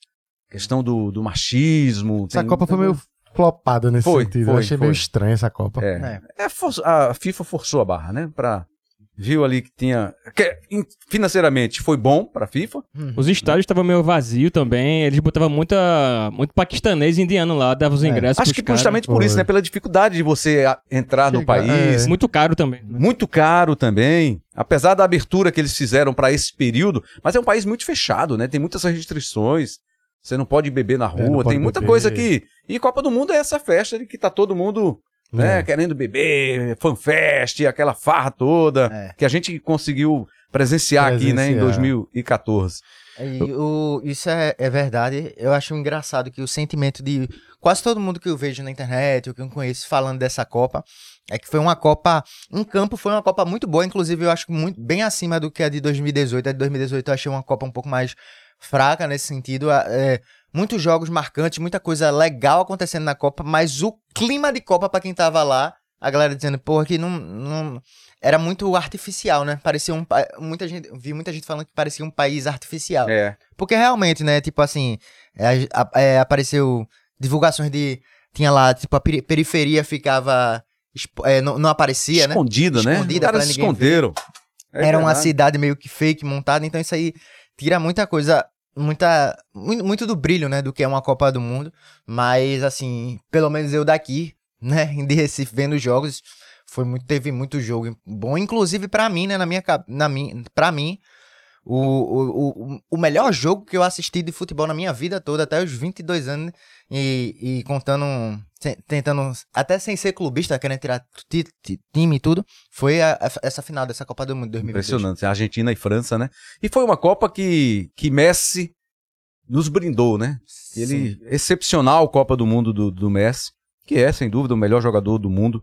questão do, do machismo. Essa tem- Copa foi meio flopada nesse Foi, sentido. foi, eu achei foi. meio estranha essa Copa. É, é for- a FIFA forçou a barra, né? Pra, viu ali que tinha. Que, in- financeiramente foi bom pra FIFA. Os estádios estavam meio vazios também. Eles botavam muita, muito paquistanês e indiano lá, davam os É. ingressos Acho pros que caras. justamente por isso, né? Pela dificuldade de você a- entrar no Chegar, país. é. Muito caro também. Muito caro também, apesar da abertura que eles fizeram pra esse período, mas é um país muito fechado, né? Tem muitas restrições. Você não pode beber na É, rua, pode tem muita beber. coisa que. E Copa do Mundo é essa festa de que tá todo mundo né, É. querendo beber, fanfest, aquela farra toda, É. que a gente conseguiu presenciar, aqui, né, em Presenciar. 2014. E o- isso é, é verdade. Eu acho engraçado que o sentimento de quase todo mundo que eu vejo na internet, ou que eu conheço falando dessa Copa, é que foi uma Copa. Em campo foi uma Copa muito boa. Inclusive, eu acho que muito, bem acima do que a de 2018. A de 2018 eu achei uma Copa um pouco mais fraca nesse sentido. é, muitos jogos marcantes, muita coisa legal acontecendo na Copa, mas o clima de Copa pra quem tava lá, a galera dizendo, porra, que não, não era muito artificial, né? Parecia um muita gente, vi muita gente falando que parecia um país artificial. É. Porque realmente, né, tipo assim, é, é, apareceu divulgações de tinha lá, tipo a peri- periferia ficava é, não, não aparecia, né? Escondida, né? Escondida Os caras pra se ver. esconderam. É Era uma cidade meio que fake montada, então isso aí tira muita coisa, muita muito, do brilho, né, do que é uma Copa do Mundo, mas assim, pelo menos eu daqui, né, de Recife vendo os jogos, foi muito teve muito jogo bom, inclusive pra mim, né, na minha na minha, para mim, o, o, o, o melhor jogo que eu assisti de futebol na minha vida toda, até os 22 anos, e, e contando, tentando, até sem ser clubista, querendo tirar ti- ti- time e tudo, foi a- a- essa final dessa Copa do Mundo de 2022. Impressionante. Argentina e França, né? E foi uma Copa que, que Messi nos brindou, né? Ele, excepcional Copa do Mundo do, do Messi, que é, sem dúvida, o melhor jogador do mundo.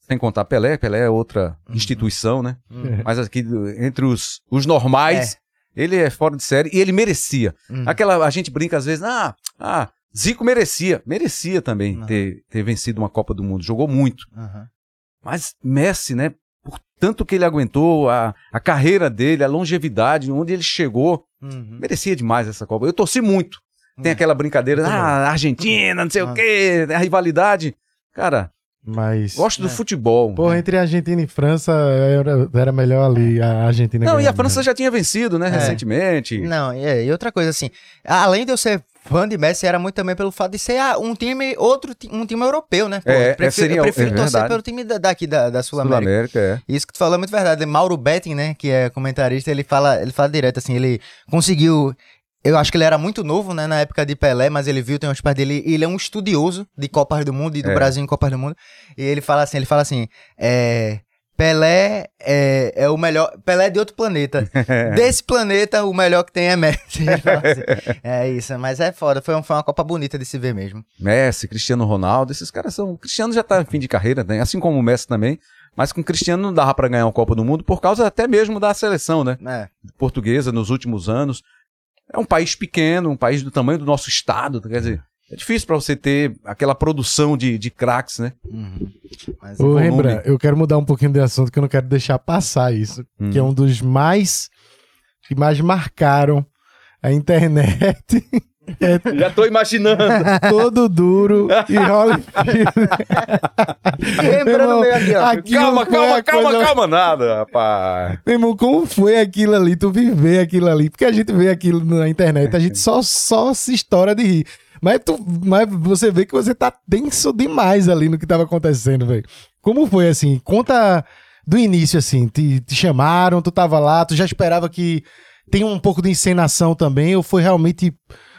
Sem contar Pelé, Pelé é outra Uhum. instituição, né? Uhum. Mas aqui, entre os, os normais, ele é fora de série e ele merecia. Uhum. Aquela, a gente brinca às vezes, ah, ah Zico merecia. Merecia também Uhum. ter, ter vencido uma Copa do Mundo. Jogou muito. Uhum. Mas Messi, né? Por tanto que ele aguentou, a, a carreira dele, a longevidade, onde ele chegou, Uhum. merecia demais essa Copa. Eu torci muito. Tem aquela brincadeira, Muito ah, Argentina, não sei o Ah. quê, a rivalidade. Cara, Mas. gosto do É. futebol. Porra, entre Argentina e França era, era melhor ali a Argentina. Não, e a França né? já tinha vencido, né, É. recentemente. Não, e, é, e outra coisa assim, além de eu ser fã de Messi, era muito também pelo fato de ser ah, um time, outro, um time europeu, né? Pô, É, eu prefiro, seria- eu prefiro é torcer verdade. pelo time da- daqui da, da Sul-América. Sul-América, é. Isso que tu falou é muito verdade. Mauro Betting, né, que é comentarista, ele fala, ele fala direto assim, ele conseguiu eu acho que ele era muito novo, né, na época de Pelé, mas ele viu, tem uns pais dele, ele é um estudioso de Copas do Mundo e do É. Brasil em Copas do Mundo. E ele fala assim, ele fala assim, é, Pelé é, é o melhor, Pelé é de outro planeta. Desse planeta, o melhor que tem é Messi. É isso, mas é foda, foi, um- foi uma Copa bonita de se ver mesmo. Messi, Cristiano Ronaldo, esses caras são. O Cristiano já tá em fim de carreira, né? assim como o Messi também. Mas com o Cristiano não dava pra ganhar uma Copa do Mundo por causa até mesmo da seleção, né? É. Portuguesa nos últimos anos. É um país pequeno, um país do tamanho do nosso estado. Quer dizer, é difícil pra você ter aquela produção de, de craques, né? Uhum. Mas, Ô, volume. Rembrandt, eu quero mudar um pouquinho de assunto, que eu não quero deixar passar isso. Hum. Que é um dos mais. que mais marcaram a internet. Já tô imaginando. todo duro e Holyfield. Lembrando meio aqui, ó. Aquilo calma, calma, a calma, coisa- calma, nada, rapaz. Meu irmão, como foi aquilo ali? Tu viver aquilo ali? Porque a gente vê aquilo na internet, a gente só, só se estoura de rir. Mas, tu, mas você vê que você tá tenso demais ali no que tava acontecendo, velho. Como foi assim? Conta do início, assim. Te, te chamaram, tu tava lá, tu já esperava que tem um pouco de encenação também, ou foi realmente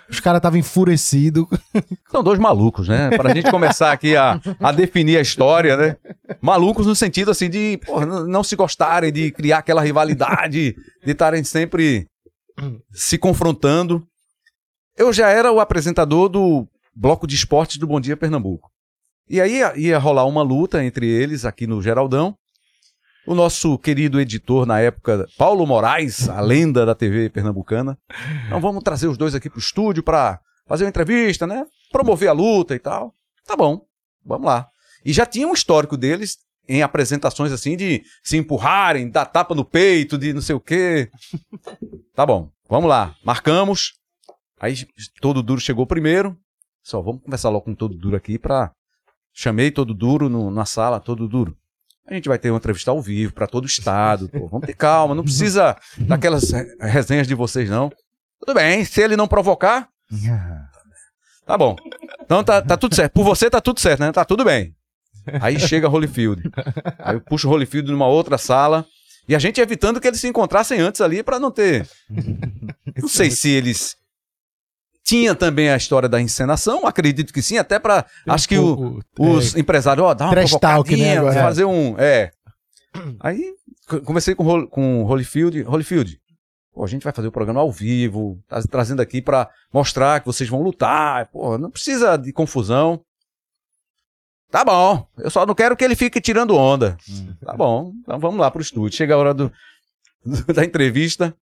Os caras estavam enfurecidos. São dois malucos, né? Pra gente começar aqui a, a definir a história, né? Malucos no sentido assim de porra, não se gostarem, de criar aquela rivalidade, de estarem sempre se confrontando. Eu já era o apresentador do bloco de esportes do Bom Dia Pernambuco. E aí ia, rolar uma luta entre eles aqui no Geraldão. O nosso querido editor na época, Paulo Moraes, a lenda da TV pernambucana. Então vamos trazer os dois aqui pro estúdio pra fazer uma entrevista, né? Promover a luta e tal. Tá bom, vamos lá. E já tinha um histórico deles em apresentações assim de se empurrarem, dar tapa no peito, de não sei o quê. Tá bom, vamos lá. Marcamos. Aí todo duro chegou primeiro. Só vamos conversar logo com todo duro aqui pra. Chamei todo duro no- na sala, todo duro. A gente vai ter uma entrevista ao vivo para todo o estado. pô. Vamos ter calma, não precisa daquelas re- resenhas de vocês, não. Tudo bem, se ele não provocar, tá bom. Então tá, tá tudo certo. Por você tá tudo certo, né? Tá tudo bem. Aí chega Holyfield. Aí eu puxo o Holyfield numa outra sala. E a gente evitando que eles se encontrassem antes ali para não ter. Não sei se eles. Tinha também a história da encenação, acredito que sim, até para Acho que o, os empresários, ó, dá uma né, provocadinha, agora. fazer um. É. Aí co- conversei com, o com Holyfield. Holyfield, pô, a gente vai fazer o programa ao vivo, tá trazendo aqui pra mostrar que vocês vão lutar. Pô, não precisa de confusão. Tá bom, eu só não quero que ele fique tirando onda. Tá bom, então vamos lá pro estúdio. Chega a hora do, do- da entrevista.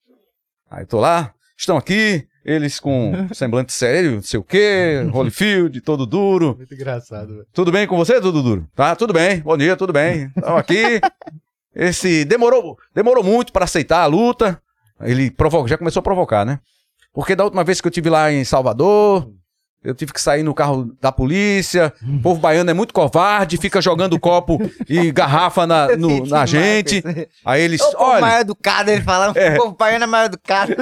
Aí tô lá, estão aqui, eles com semblante sério, não sei o quê, Holyfield, todo duro. Muito engraçado, velho. Tudo bem com você, Dudu Duro? Tá, tudo bem. Bom dia, tudo bem. Estamos aqui. Esse demorou, demorou muito para aceitar a luta. Ele provo- já começou a provocar, né? Porque da última vez que eu tive lá em Salvador, eu tive que sair no carro da polícia. O povo baiano é muito covarde, fica jogando copo e garrafa na, no- na gente. Aí eles, O povo mais educado, ele fala. O povo baiano é mais educado.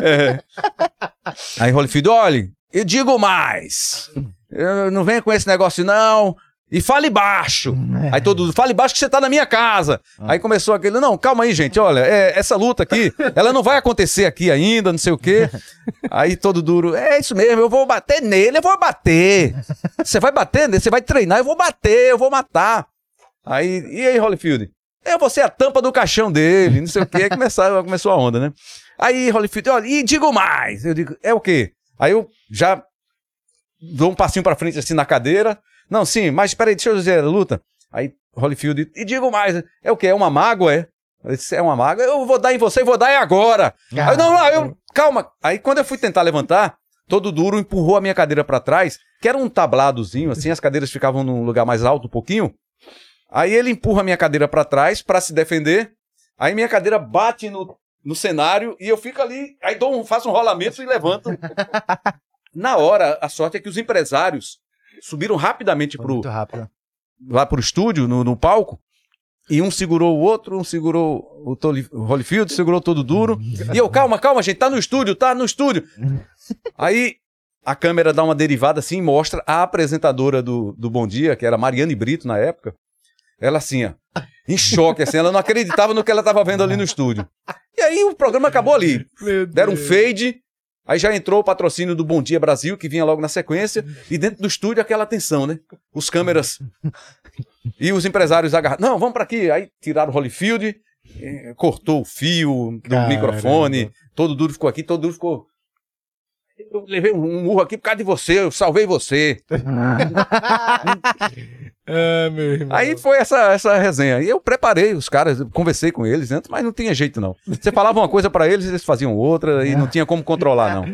Aí Holyfield, olha, eu digo mais. Eu não venha com esse negócio, não. E fale baixo. Aí todo mundo, fale baixo que você tá na minha casa. Aí começou aquele, não, calma aí, gente, olha, é, essa luta aqui, ela não vai acontecer aqui ainda, não sei o quê. Aí todo duro, é isso mesmo, eu vou bater nele, eu vou bater. Você vai bater nele, você vai treinar, eu vou bater, eu vou matar. Aí, e aí, Holyfield? Eu vou ser a tampa do caixão dele, não sei o quê. Aí começou, começou a onda, né? Aí, Holyfield, olha, e digo mais. Eu digo, é o quê? Aí eu já dou um passinho pra frente assim na cadeira. Não, sim, mas peraí, deixa eu dizer a luta. Aí, Holyfield, e digo mais, é o quê? É uma mágoa, é? Disse, é uma mágoa? Eu vou dar em você e vou dar é agora. Aí, não, não, eu, calma. Aí quando eu fui tentar levantar, todo duro empurrou a minha cadeira pra trás, que era um tabladozinho, assim, as cadeiras ficavam num lugar mais alto um pouquinho. Aí ele empurra a minha cadeira pra trás pra se defender. Aí minha cadeira bate no, no cenário e eu fico ali, aí dou um, faço um rolamento e levanto. Na hora, a sorte é que os empresários subiram rapidamente pro, rápido. lá pro estúdio, no, no palco, e um segurou o outro, um segurou o, Toli- o Holyfield, segurou todo duro. E eu, calma, calma, gente, tá no estúdio, tá no estúdio. Aí a câmera dá uma derivada assim e mostra a apresentadora do, do Bom Dia, que era Mariane Brito na época. Ela assim, ó, em choque, assim, ela não acreditava no que ela tava vendo ali no estúdio. E aí o programa acabou ali. Deram um fade, aí já entrou o patrocínio do Bom Dia Brasil, que vinha logo na sequência, e dentro do estúdio aquela tensão, né? Os câmeras e os empresários agarraram. Não, vamos pra aqui. Aí tiraram o Holyfield, eh, cortou o fio do Caramba. microfone, todo duro ficou aqui, todo duro ficou. Eu levei um murro aqui por causa de você, eu salvei você. Ah, meu irmão. Aí foi essa, essa resenha. E eu preparei os caras, conversei com eles antes, mas não tinha jeito não. Você falava uma coisa pra eles, eles faziam outra e não tinha como controlar não.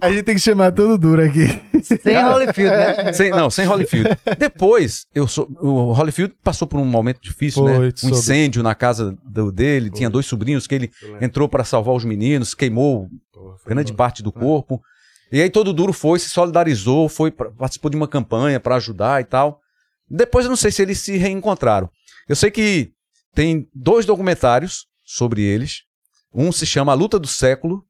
A gente tem que chamar todo duro aqui. Sem Holyfield, né? Sem, não, sem Holyfield. Depois, eu sou, o Holyfield passou por um momento difícil, Foi, né? Um soube. incêndio na casa do- dele, tinha dois sobrinhos que ele entrou pra salvar os meninos, queimou grande parte do corpo. E aí todo duro foi, se solidarizou, foi participou de uma campanha pra ajudar e tal. Depois eu não sei se eles se reencontraram. Eu sei que tem dois documentários sobre eles. Um se chama A Luta do Século,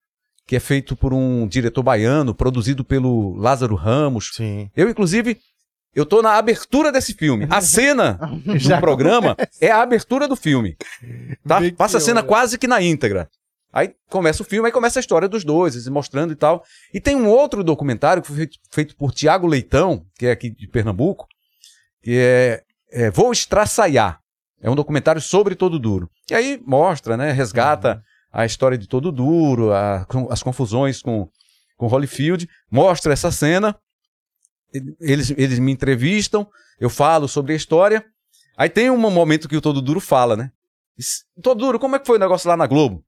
que é feito por um diretor baiano, produzido pelo Lázaro Ramos. Sim. Eu, inclusive, eu tô na abertura desse filme. A cena do programa é a abertura do filme. Tá? Passa a cena quase que na íntegra. Aí começa o filme, aí começa a história dos dois, eles mostrando e tal. E tem um outro documentário que foi feito, feito por Tiago Leitão, que é aqui de Pernambuco, que é, é Vou Estraçaiar. É um documentário sobre Todo Duro. E aí mostra, né, resgata a história de Todo Duro, a- as confusões com, com Holyfield, mostra essa cena, eles, eles me entrevistam, eu falo sobre a história. Aí tem um momento que o Todo Duro fala, né? Todo Duro, como é que foi o negócio lá na Globo?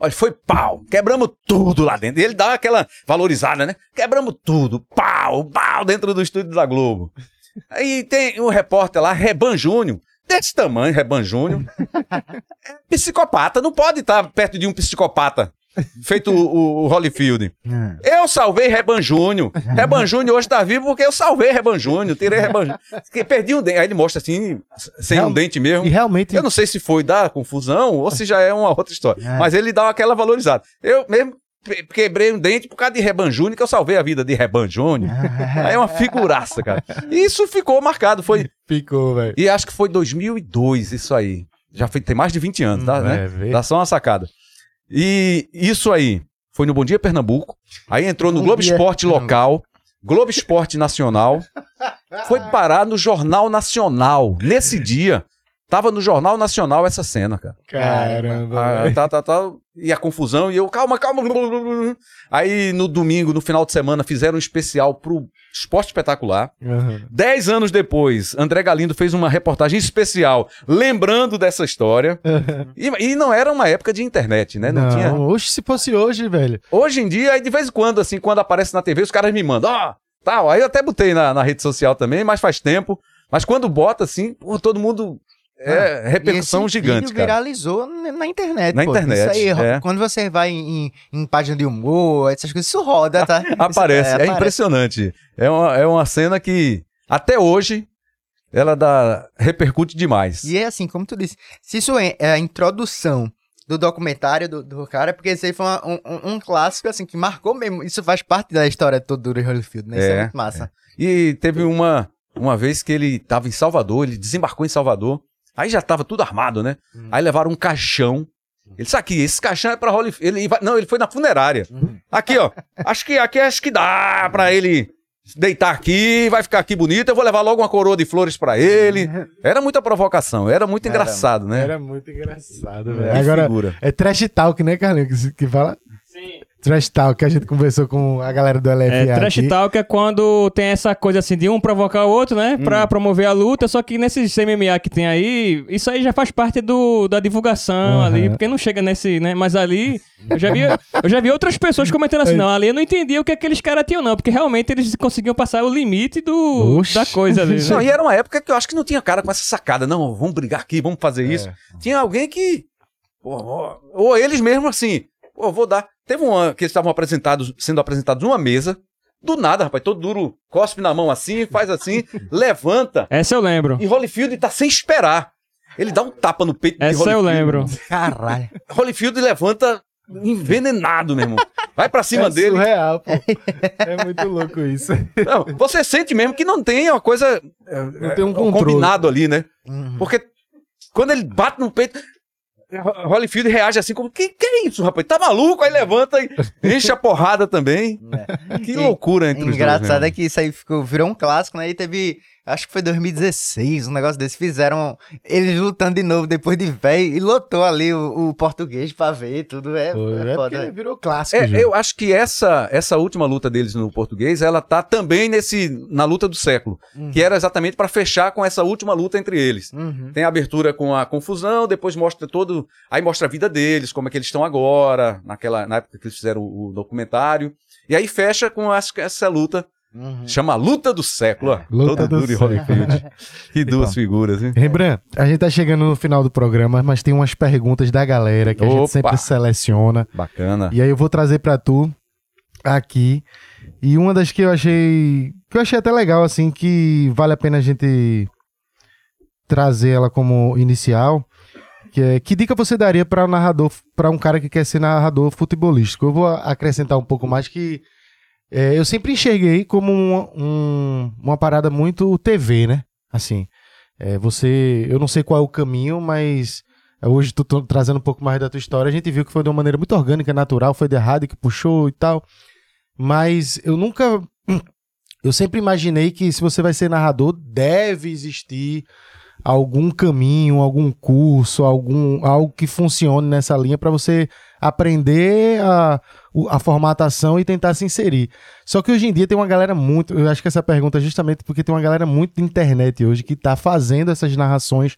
Olha, foi pau, quebramos tudo lá dentro. E ele dá aquela valorizada, né? Quebramos tudo, pau, pau, dentro do estúdio da Globo. Aí tem um repórter lá, Reban Júnior, desse tamanho, Reban Júnior. É psicopata, não pode estar perto de um psicopata. Feito o, o, Holyfield. Eu salvei Reban Júnior. Reban Júnior hoje tá vivo porque eu salvei Reban Júnior. Tirei Reban Júnior. Perdi um dente. Aí ele mostra assim, sem Real- um dente mesmo. E realmente. Eu não sei se foi da confusão ou se já é uma outra história. É. Mas ele dá aquela valorizada. Eu mesmo quebrei um dente por causa de Reban Júnior, que eu salvei a vida de Reban Júnior. Aí é uma figuraça, cara. E isso ficou marcado. Foi, Ficou, velho. e acho que foi 2002 isso aí. Já foi, tem mais de 20 anos, tá? Hum, né? é, vê. Dá só uma sacada. E isso aí foi no Bom Dia Pernambuco. Aí entrou no Bom Globo Dia Esporte local, Globo Esporte Nacional. Foi parar no Jornal Nacional. Nesse dia, tava no Jornal Nacional essa cena, cara. Caramba. Ah, tá, tá, tá. E a confusão, e eu, calma, calma. Aí no domingo, no final de semana, fizeram um especial pro Esporte Espetacular. Aham. Dez anos depois, André Galindo fez uma reportagem especial lembrando dessa história. E, e não era uma época de internet, né? Não, Não, tinha. Oxe, se fosse hoje, velho. Hoje em dia, de vez em quando, assim, quando aparece na TV, os caras me mandam, ó, tal. Aí eu até botei na, na rede social também, mas faz tempo. Mas quando bota, assim, todo mundo. É repercussão E esse gigante, vídeo cara. viralizou n- na internet. Na pô. internet, Isso aí, é. quando você vai em, em página de humor, essas coisas, isso roda, tá? Isso- Aparece, é, aparece. impressionante. É uma, é uma cena que, até hoje, ela dá, repercute demais. E é assim, como tu disse, se isso é é a introdução do documentário do, do cara, é porque isso aí foi uma- um, um- clássico, assim, que marcou mesmo. Isso faz parte da história toda do Holyfield, né? Isso é, É, muito massa. E teve uma, uma vez que ele estava em Salvador, ele desembarcou em Salvador, aí já estava tudo armado, né? Hum. Aí levaram um caixão. Ele disse aqui, esse caixão é pra Holyfield. Ele não, ele foi na funerária. Uhum. Aqui, ó. Acho que aqui acho que dá pra ele deitar aqui, vai ficar aqui bonito. Eu vou levar logo uma coroa de flores pra ele. Era muita provocação, era muito Era. engraçado, né? Era muito engraçado, velho. Agora, figura. é trash talk, né, Carlinhos? Que, que fala? Trash talk, que a gente conversou com a galera do LFA É, trash aqui. talk é quando tem essa coisa assim de um provocar o outro, né? Hum. Pra promover a luta, só que nesses MMA que tem aí, isso aí já faz parte do, da divulgação Aham. ali, porque não chega nesse, né? Mas ali, eu já vi, eu já vi outras pessoas comentando assim, não, ali eu não entendia o que aqueles caras tinham não, porque realmente eles conseguiam passar o limite do, Oxi. da coisa ali, Não, né? e era uma época que eu acho que não tinha cara com essa sacada. Não, vamos brigar aqui, vamos fazer É. isso. Tinha alguém que. pô, ou eles mesmo assim. Pô, vou dar. Teve uma que eles estavam apresentados, sendo apresentados numa mesa. Do nada, rapaz, todo duro, cospe na mão assim, faz assim, levanta. Essa eu lembro. E Holyfield tá sem esperar. Ele dá um tapa no peito de Essa eu Holyfield. lembro. Caralho. Holyfield levanta envenenado, meu irmão. Vai pra cima é dele. surreal, pô. É muito louco isso. Não, você sente mesmo que não tem uma coisa é, Não tem um é, controle. combinado ali, né? Uhum. Porque quando ele bate no peito, Holyfield reage assim como, que, que é isso, rapaz? Tá maluco? Aí levanta e enche a porrada também. Que E- loucura entre os dois. Engraçado né? é que isso aí ficou, virou um clássico, né? E teve, acho que foi 2016, um negócio desse. Fizeram eles lutando de novo depois de velho e lotou ali o, o português pra ver tudo. É, Pô, é é foda. porque virou clássico É, já. eu acho que essa, essa última luta deles no português, ela tá também nesse na luta do século, Uhum. que era exatamente pra fechar com essa última luta entre eles. Uhum. Tem a abertura com a confusão, depois mostra todo. Aí mostra a vida deles, como é que eles estão agora, naquela, na época que eles fizeram o, o documentário. E aí fecha com que essa luta. Uhum. Chama Luta do Século. ó. Luta Todo do duro e. Holyfield. Que duas figuras, hein? Rembrandt, a gente tá chegando no final do programa, mas tem umas perguntas da galera que a Opa. gente sempre seleciona. Bacana. E aí eu vou trazer pra tu aqui. E uma das que eu achei. Que eu achei até legal, assim, que vale a pena a gente trazer ela como inicial. Que é que dica você daria para um narrador, para um cara que quer ser narrador futebolístico? Eu vou a- acrescentar um pouco mais que é, eu sempre enxerguei como um- um- uma parada muito TV, né? Assim, é, você, eu não sei qual é o caminho, mas Hoje, tu, trazendo um pouco mais da tua história, a gente viu que foi de uma maneira muito orgânica, natural, foi de errado que puxou e tal. Mas eu nunca. Eu sempre imaginei que se você vai ser narrador, deve existir algum caminho, algum curso, algum algo que funcione nessa linha para você aprender a, a formatação e tentar se inserir. Só que hoje em dia tem uma galera muito, eu acho que essa pergunta é justamente porque tem uma galera muito de internet hoje que tá fazendo essas narrações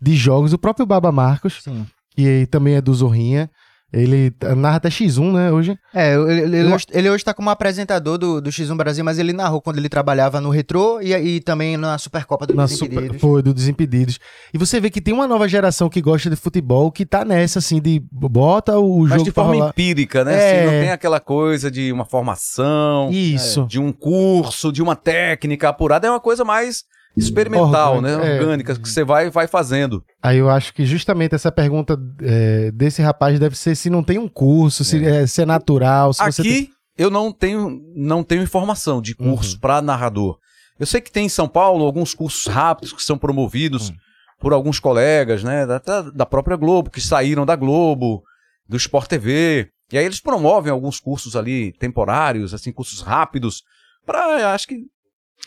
de jogos. O próprio Baba Marcos, Sim. que também é do Zorrinha, ele narra até X1, né, hoje. É, ele, ele, Eu- hoje, ele hoje tá como apresentador do, do X1 Brasil, mas ele narrou quando ele trabalhava no Retrô e, e também na Supercopa do Na Desimpedidos. super, foi, do Desimpedidos. E você vê que tem uma nova geração que gosta de futebol que tá nessa, assim, de bota o Mas jogo de pra forma rolar. empírica, né? É. Assim, não tem aquela coisa de uma formação, Isso. de um curso, de uma técnica apurada. É uma coisa mais experimental, Orgânica, né? é. Orgânica, que você vai, vai fazendo. Aí eu acho que justamente essa pergunta é, desse rapaz deve ser se não tem um curso, se é, se é natural, se você tem... Aqui eu não tenho, não tenho informação de curso para narrador. Eu sei que tem em São Paulo alguns cursos rápidos que são promovidos por alguns colegas, né, da, da- da própria Globo, que saíram da Globo, do Sport TV. E aí eles promovem alguns cursos ali temporários, assim, cursos rápidos, para acho que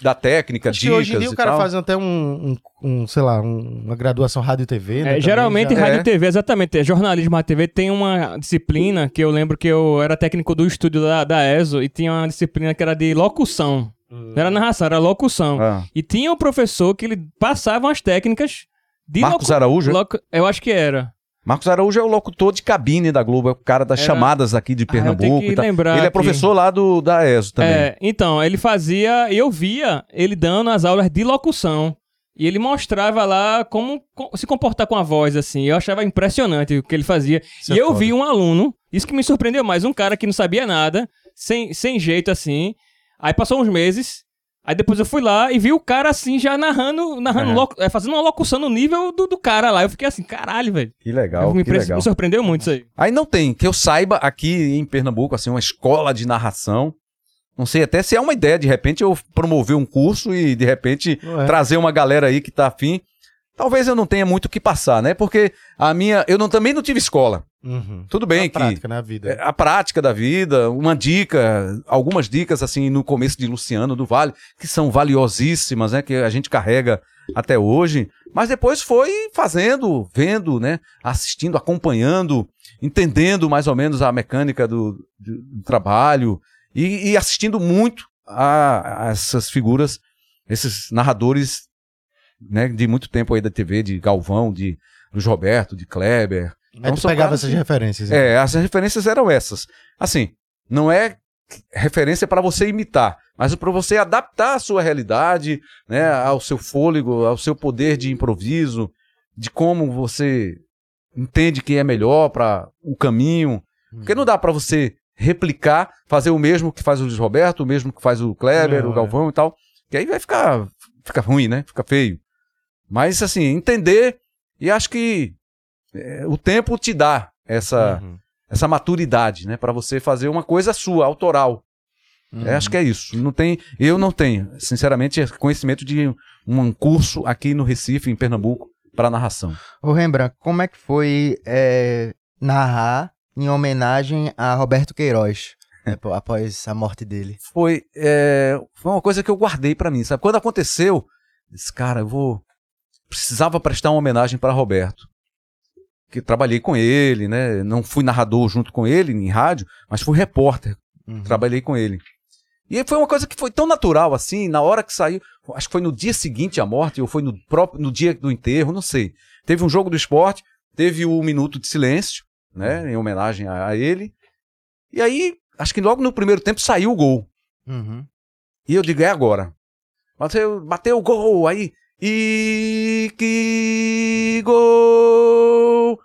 da técnica, Acho que dicas hoje em dia e o cara tal. faz até um, um, um, sei lá, um- uma graduação rádio e TV, né? É, geralmente, já- rádio É. e TV, exatamente. é, Jornalismo rádio e TV tem uma disciplina que eu lembro que eu era técnico do estúdio da, da ESO e tinha uma disciplina que era de locução. Não era narração, era locução. Ah. E tinha um professor que ele passava as técnicas de Marcos locu- Araújo? locu- Eu acho que era. Marcos Araújo é o locutor de cabine da Globo, é o cara das Era- chamadas aqui de Ah, eu tenho Pernambuco. que e tal. lembrar Ele é professor lá do, da ESO também. É, então, ele fazia, eu via ele dando as aulas de locução. E ele mostrava lá como co- se comportar com a voz, assim. Eu achava impressionante o que ele fazia. Isso e é eu foda. vi um aluno, isso que me surpreendeu mais, um cara que não sabia nada, sem, sem jeito, assim. Aí passou uns meses, aí depois eu fui lá e vi o cara, assim, já narrando, narrando É. locu- é, fazendo uma locução no nível do, do cara lá. Eu fiquei assim, caralho, velho. Que legal, me, que legal. me surpreendeu muito isso aí. Aí não tem, que eu saiba aqui em Pernambuco, assim, uma escola de narração. Não sei até se é uma ideia, de repente, eu promover um curso e, de repente, é. trazer uma galera aí que tá afim. Talvez eu não tenha muito o que passar, né? Porque a minha. Eu não, também não tive escola. Uhum. Tudo bem Uma que. prática na vida. é, A prática da vida, uma dica, algumas dicas assim no começo de Luciano do Vale, que são valiosíssimas, né? Que a gente carrega até hoje. Mas depois foi fazendo, vendo, né? Assistindo, acompanhando, entendendo mais ou menos a mecânica do, do- do trabalho e, e assistindo muito a, a essas figuras, esses narradores, né? De muito tempo aí da TV, de Galvão, de Luiz Roberto, de Kleber. Aí Então tu são pegava essas que- referências. é, as referências eram essas. Assim, não é referência para você imitar, mas para você adaptar a sua realidade, né, ao seu fôlego, ao seu poder de improviso, de como você entende que é melhor para o caminho. Porque não dá para você replicar, fazer o mesmo que faz o Luiz Roberto, o mesmo que faz o Kleber, Não, o Galvão e tal, que aí vai ficar, fica ruim, né? Fica feio. Mas assim, entender e acho que é, o tempo te dá essa Uhum. essa maturidade, né, Pra você fazer uma coisa sua, autoral. É, acho que é isso. Não tem, eu não tenho, sinceramente, conhecimento de um curso aqui no Recife, em Pernambuco, para narração. Ô Rembrandt, como é que foi é, narrar em homenagem a Roberto Queiroz, pô, após a morte dele? Foi, é, foi uma coisa que eu guardei pra mim, sabe? Quando aconteceu, disse, cara, eu vou precisava prestar uma homenagem para Roberto. Que trabalhei com ele, né? Não fui narrador junto com ele em rádio, mas fui repórter Uhum. Trabalhei com ele. E foi uma coisa que foi tão natural assim, na hora que saiu, acho que foi no dia seguinte à morte, ou foi no próprio no dia do enterro, não sei. Teve um jogo do esporte, teve o minuto de silêncio, né, em homenagem a, a ele. E aí, acho que logo no primeiro tempo saiu o gol. Uhum. E eu digo, é agora. Bateu, bateu o gol, aí. E que gol!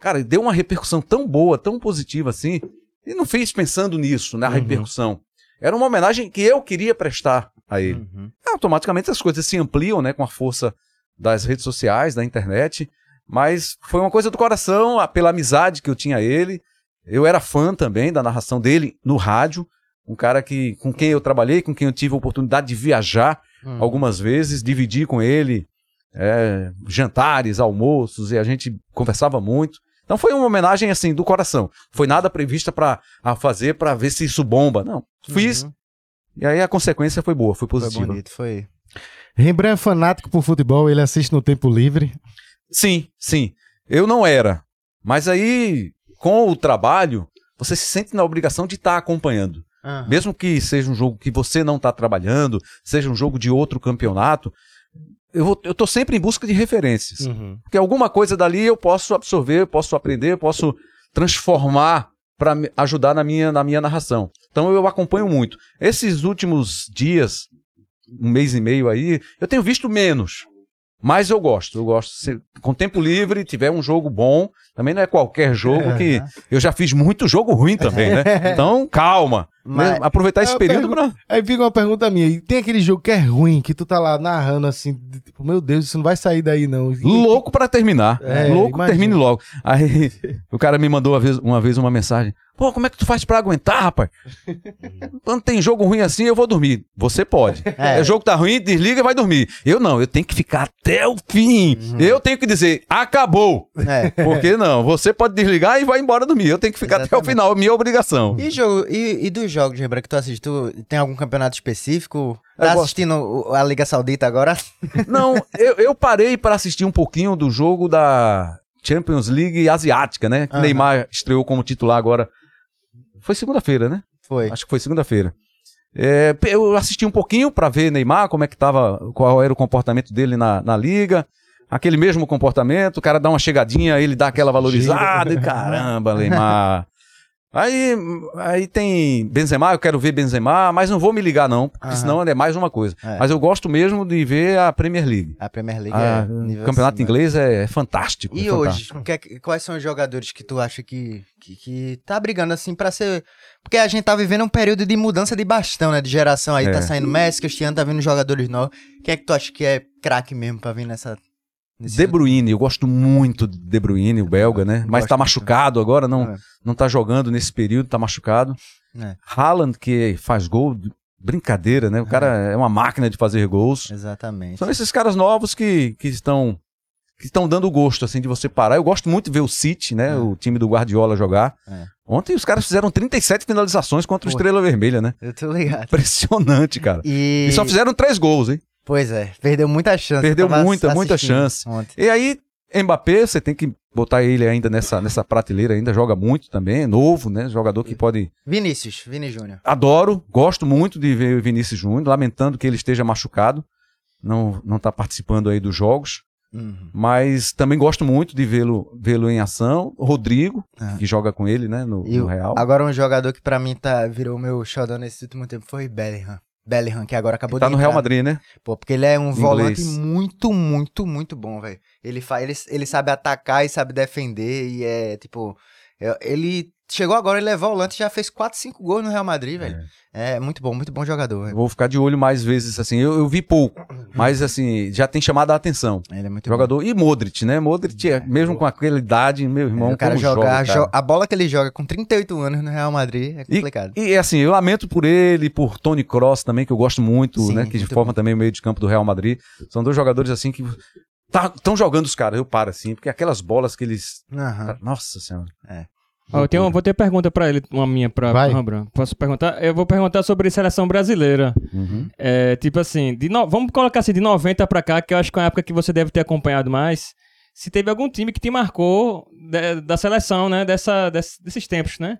Cara, deu uma repercussão tão boa, tão positiva assim. E não fiz pensando nisso, na Uhum. repercussão. Era uma homenagem que eu queria prestar a ele. Uhum. Automaticamente as coisas se ampliam, né, com a força das redes sociais, da internet. Mas foi uma coisa do coração, pela amizade que eu tinha a ele. Eu era fã também da narração dele no rádio. Um cara que, com quem eu trabalhei, com quem eu tive a oportunidade de viajar Uhum. algumas vezes, dividir com ele é, jantares, almoços, e a gente conversava muito. Então foi uma homenagem assim do coração. Foi nada prevista para fazer para ver se isso bomba. Não, fiz. Uhum. E aí a consequência foi boa, foi Foi positiva. bonito, foi. Rembrandt é fanático por futebol, ele assiste no tempo livre. Sim, sim. Eu não era. Mas aí, com o trabalho, você se sente na obrigação de estar acompanhando. Aham. Mesmo que seja um jogo que você não está trabalhando, seja um jogo de outro campeonato, eu, vou- eu tô sempre em busca de referências. Porque alguma coisa dali eu posso absorver, eu posso aprender, eu posso transformar para ajudar na minha, na minha narração. Então eu acompanho muito. Esses últimos dias, um mês e meio aí, eu tenho visto menos. Mas eu gosto, eu gosto. Se, com tempo livre, tiver um jogo bom, também não é qualquer jogo que eu já fiz muito jogo ruim também, né? Então, calma. Mas- Né? Aproveitar esse período pergunto- pra. Aí fica uma pergunta minha. E tem aquele jogo que é ruim, que tu tá lá narrando assim, tipo, meu Deus, isso não vai sair daí não. Louco pra terminar. É, Louco, imagina. termine logo. Aí o cara me mandou uma vez, uma vez uma mensagem. Pô, como é que tu faz pra aguentar, rapaz? Quando tem jogo ruim assim, eu vou dormir. Você pode. É. O jogo tá ruim, desliga e vai dormir. Eu não, eu tenho que ficar até o fim. Eu tenho que dizer, acabou. É. Por que não? Você pode desligar e vai embora dormir. Eu tenho que ficar até o Exatamente. final, minha obrigação. E, jogo, e, e dos jogos, Rembrandt, que tu assiste, tu tem algum campeonato específico? Eu Tá gosto. assistindo o- a Liga Saudita agora? Não, eu, eu parei para assistir um pouquinho do jogo da Champions League Asiática, né? Que Aham. Neymar estreou como titular agora. Foi segunda-feira, né? Foi. Acho que foi segunda-feira. É, eu assisti um pouquinho para ver Neymar, como é que tava, qual era o comportamento dele na, na liga. Aquele mesmo comportamento, o cara dá uma chegadinha, ele dá aquela valorizada, e caramba, Neymar. Aí, aí tem Benzema, eu quero ver Benzema, mas não vou me ligar não, porque Aham. senão é mais uma coisa. É. Mas eu gosto mesmo de ver a Premier League. A Premier League Ah, é o nível campeonato acima. inglês é, é fantástico. E é hoje, fantástico. é quais são os jogadores que tu acha que, que, que tá brigando assim pra ser. Porque a gente tá vivendo um período de mudança de bastão, né? De geração aí. É. Tá saindo Messi, Cristiano, tá vindo jogadores novos. Quem é que tu acha que é craque mesmo pra vir nessa. Nesse- De Bruyne, eu gosto muito de De Bruyne, o belga, né? Mas tá machucado agora, não, É. não tá jogando nesse período, tá machucado. É. Haaland, que faz gol, brincadeira, né? O cara é uma máquina de fazer gols. Exatamente. São esses caras novos que, que estão que estão dando gosto, assim, de você parar. Eu gosto muito de ver o City, né? É. O time do Guardiola jogar. É. Ontem os caras fizeram 37 finalizações contra o. Estrela Vermelha, né? Eu tô ligado. Impressionante, cara. E. E só fizeram três gols, hein? Pois é, perdeu muita chance. Perdeu muita, muita chance. Ontem. E aí, Mbappé, você tem que botar ele ainda nessa, nessa prateleira, ainda joga muito também, é novo, né? Jogador que pode. Vinícius, Vini Júnior. Adoro, gosto muito de ver o Vinícius Júnior, lamentando que ele esteja machucado, não, não tá participando aí dos jogos, Uhum. mas também gosto muito de vê-lo vê-lo em ação. Rodrigo, Ah. que joga com ele, né, no, E no Real. Agora um jogador que pra mim tá, virou meu xodó nesse último tempo foi Bellingham. Bellingham, que agora acabou Tá de no Real entrar. Madrid, né? Pô, porque ele é um volante Inglês. muito, muito, muito bom, velho. Ele, fa- ele, ele sabe atacar e sabe defender e é, tipo... é- Ele chegou agora, ele é volante e já fez 4, 5 gols no Real Madrid, velho. É muito bom, muito bom jogador, velho. Vou ficar de olho mais vezes, assim. Eu, eu vi pouco, mas assim, já tem chamado a atenção. Ele é muito Jogador. E Modric, né? Modric, é, mesmo com aquela idade, meu bom. irmão, É, o cara como joga, jo- a bola que ele joga com 38 anos no Real Madrid é complicado. E assim, eu lamento por ele, por Tony Cross também, que eu gosto muito, Sim, né? Que muito forma bom. também o meio de campo do Real Madrid. São dois jogadores assim que estão jogando os caras, eu paro assim, porque aquelas bolas que eles. Aham. Nossa senhora. Ó, eu tenho, uma- vou ter pergunta pra ele, uma minha pro Rembrandt. Posso perguntar? Eu vou perguntar sobre seleção brasileira. Uhum. É, tipo assim, de no- vamos colocar assim, de 90 pra cá, que eu acho que é uma época que você deve ter acompanhado mais. Se teve algum time que te marcou de- da seleção, né? Dessa, desse- desses tempos, né?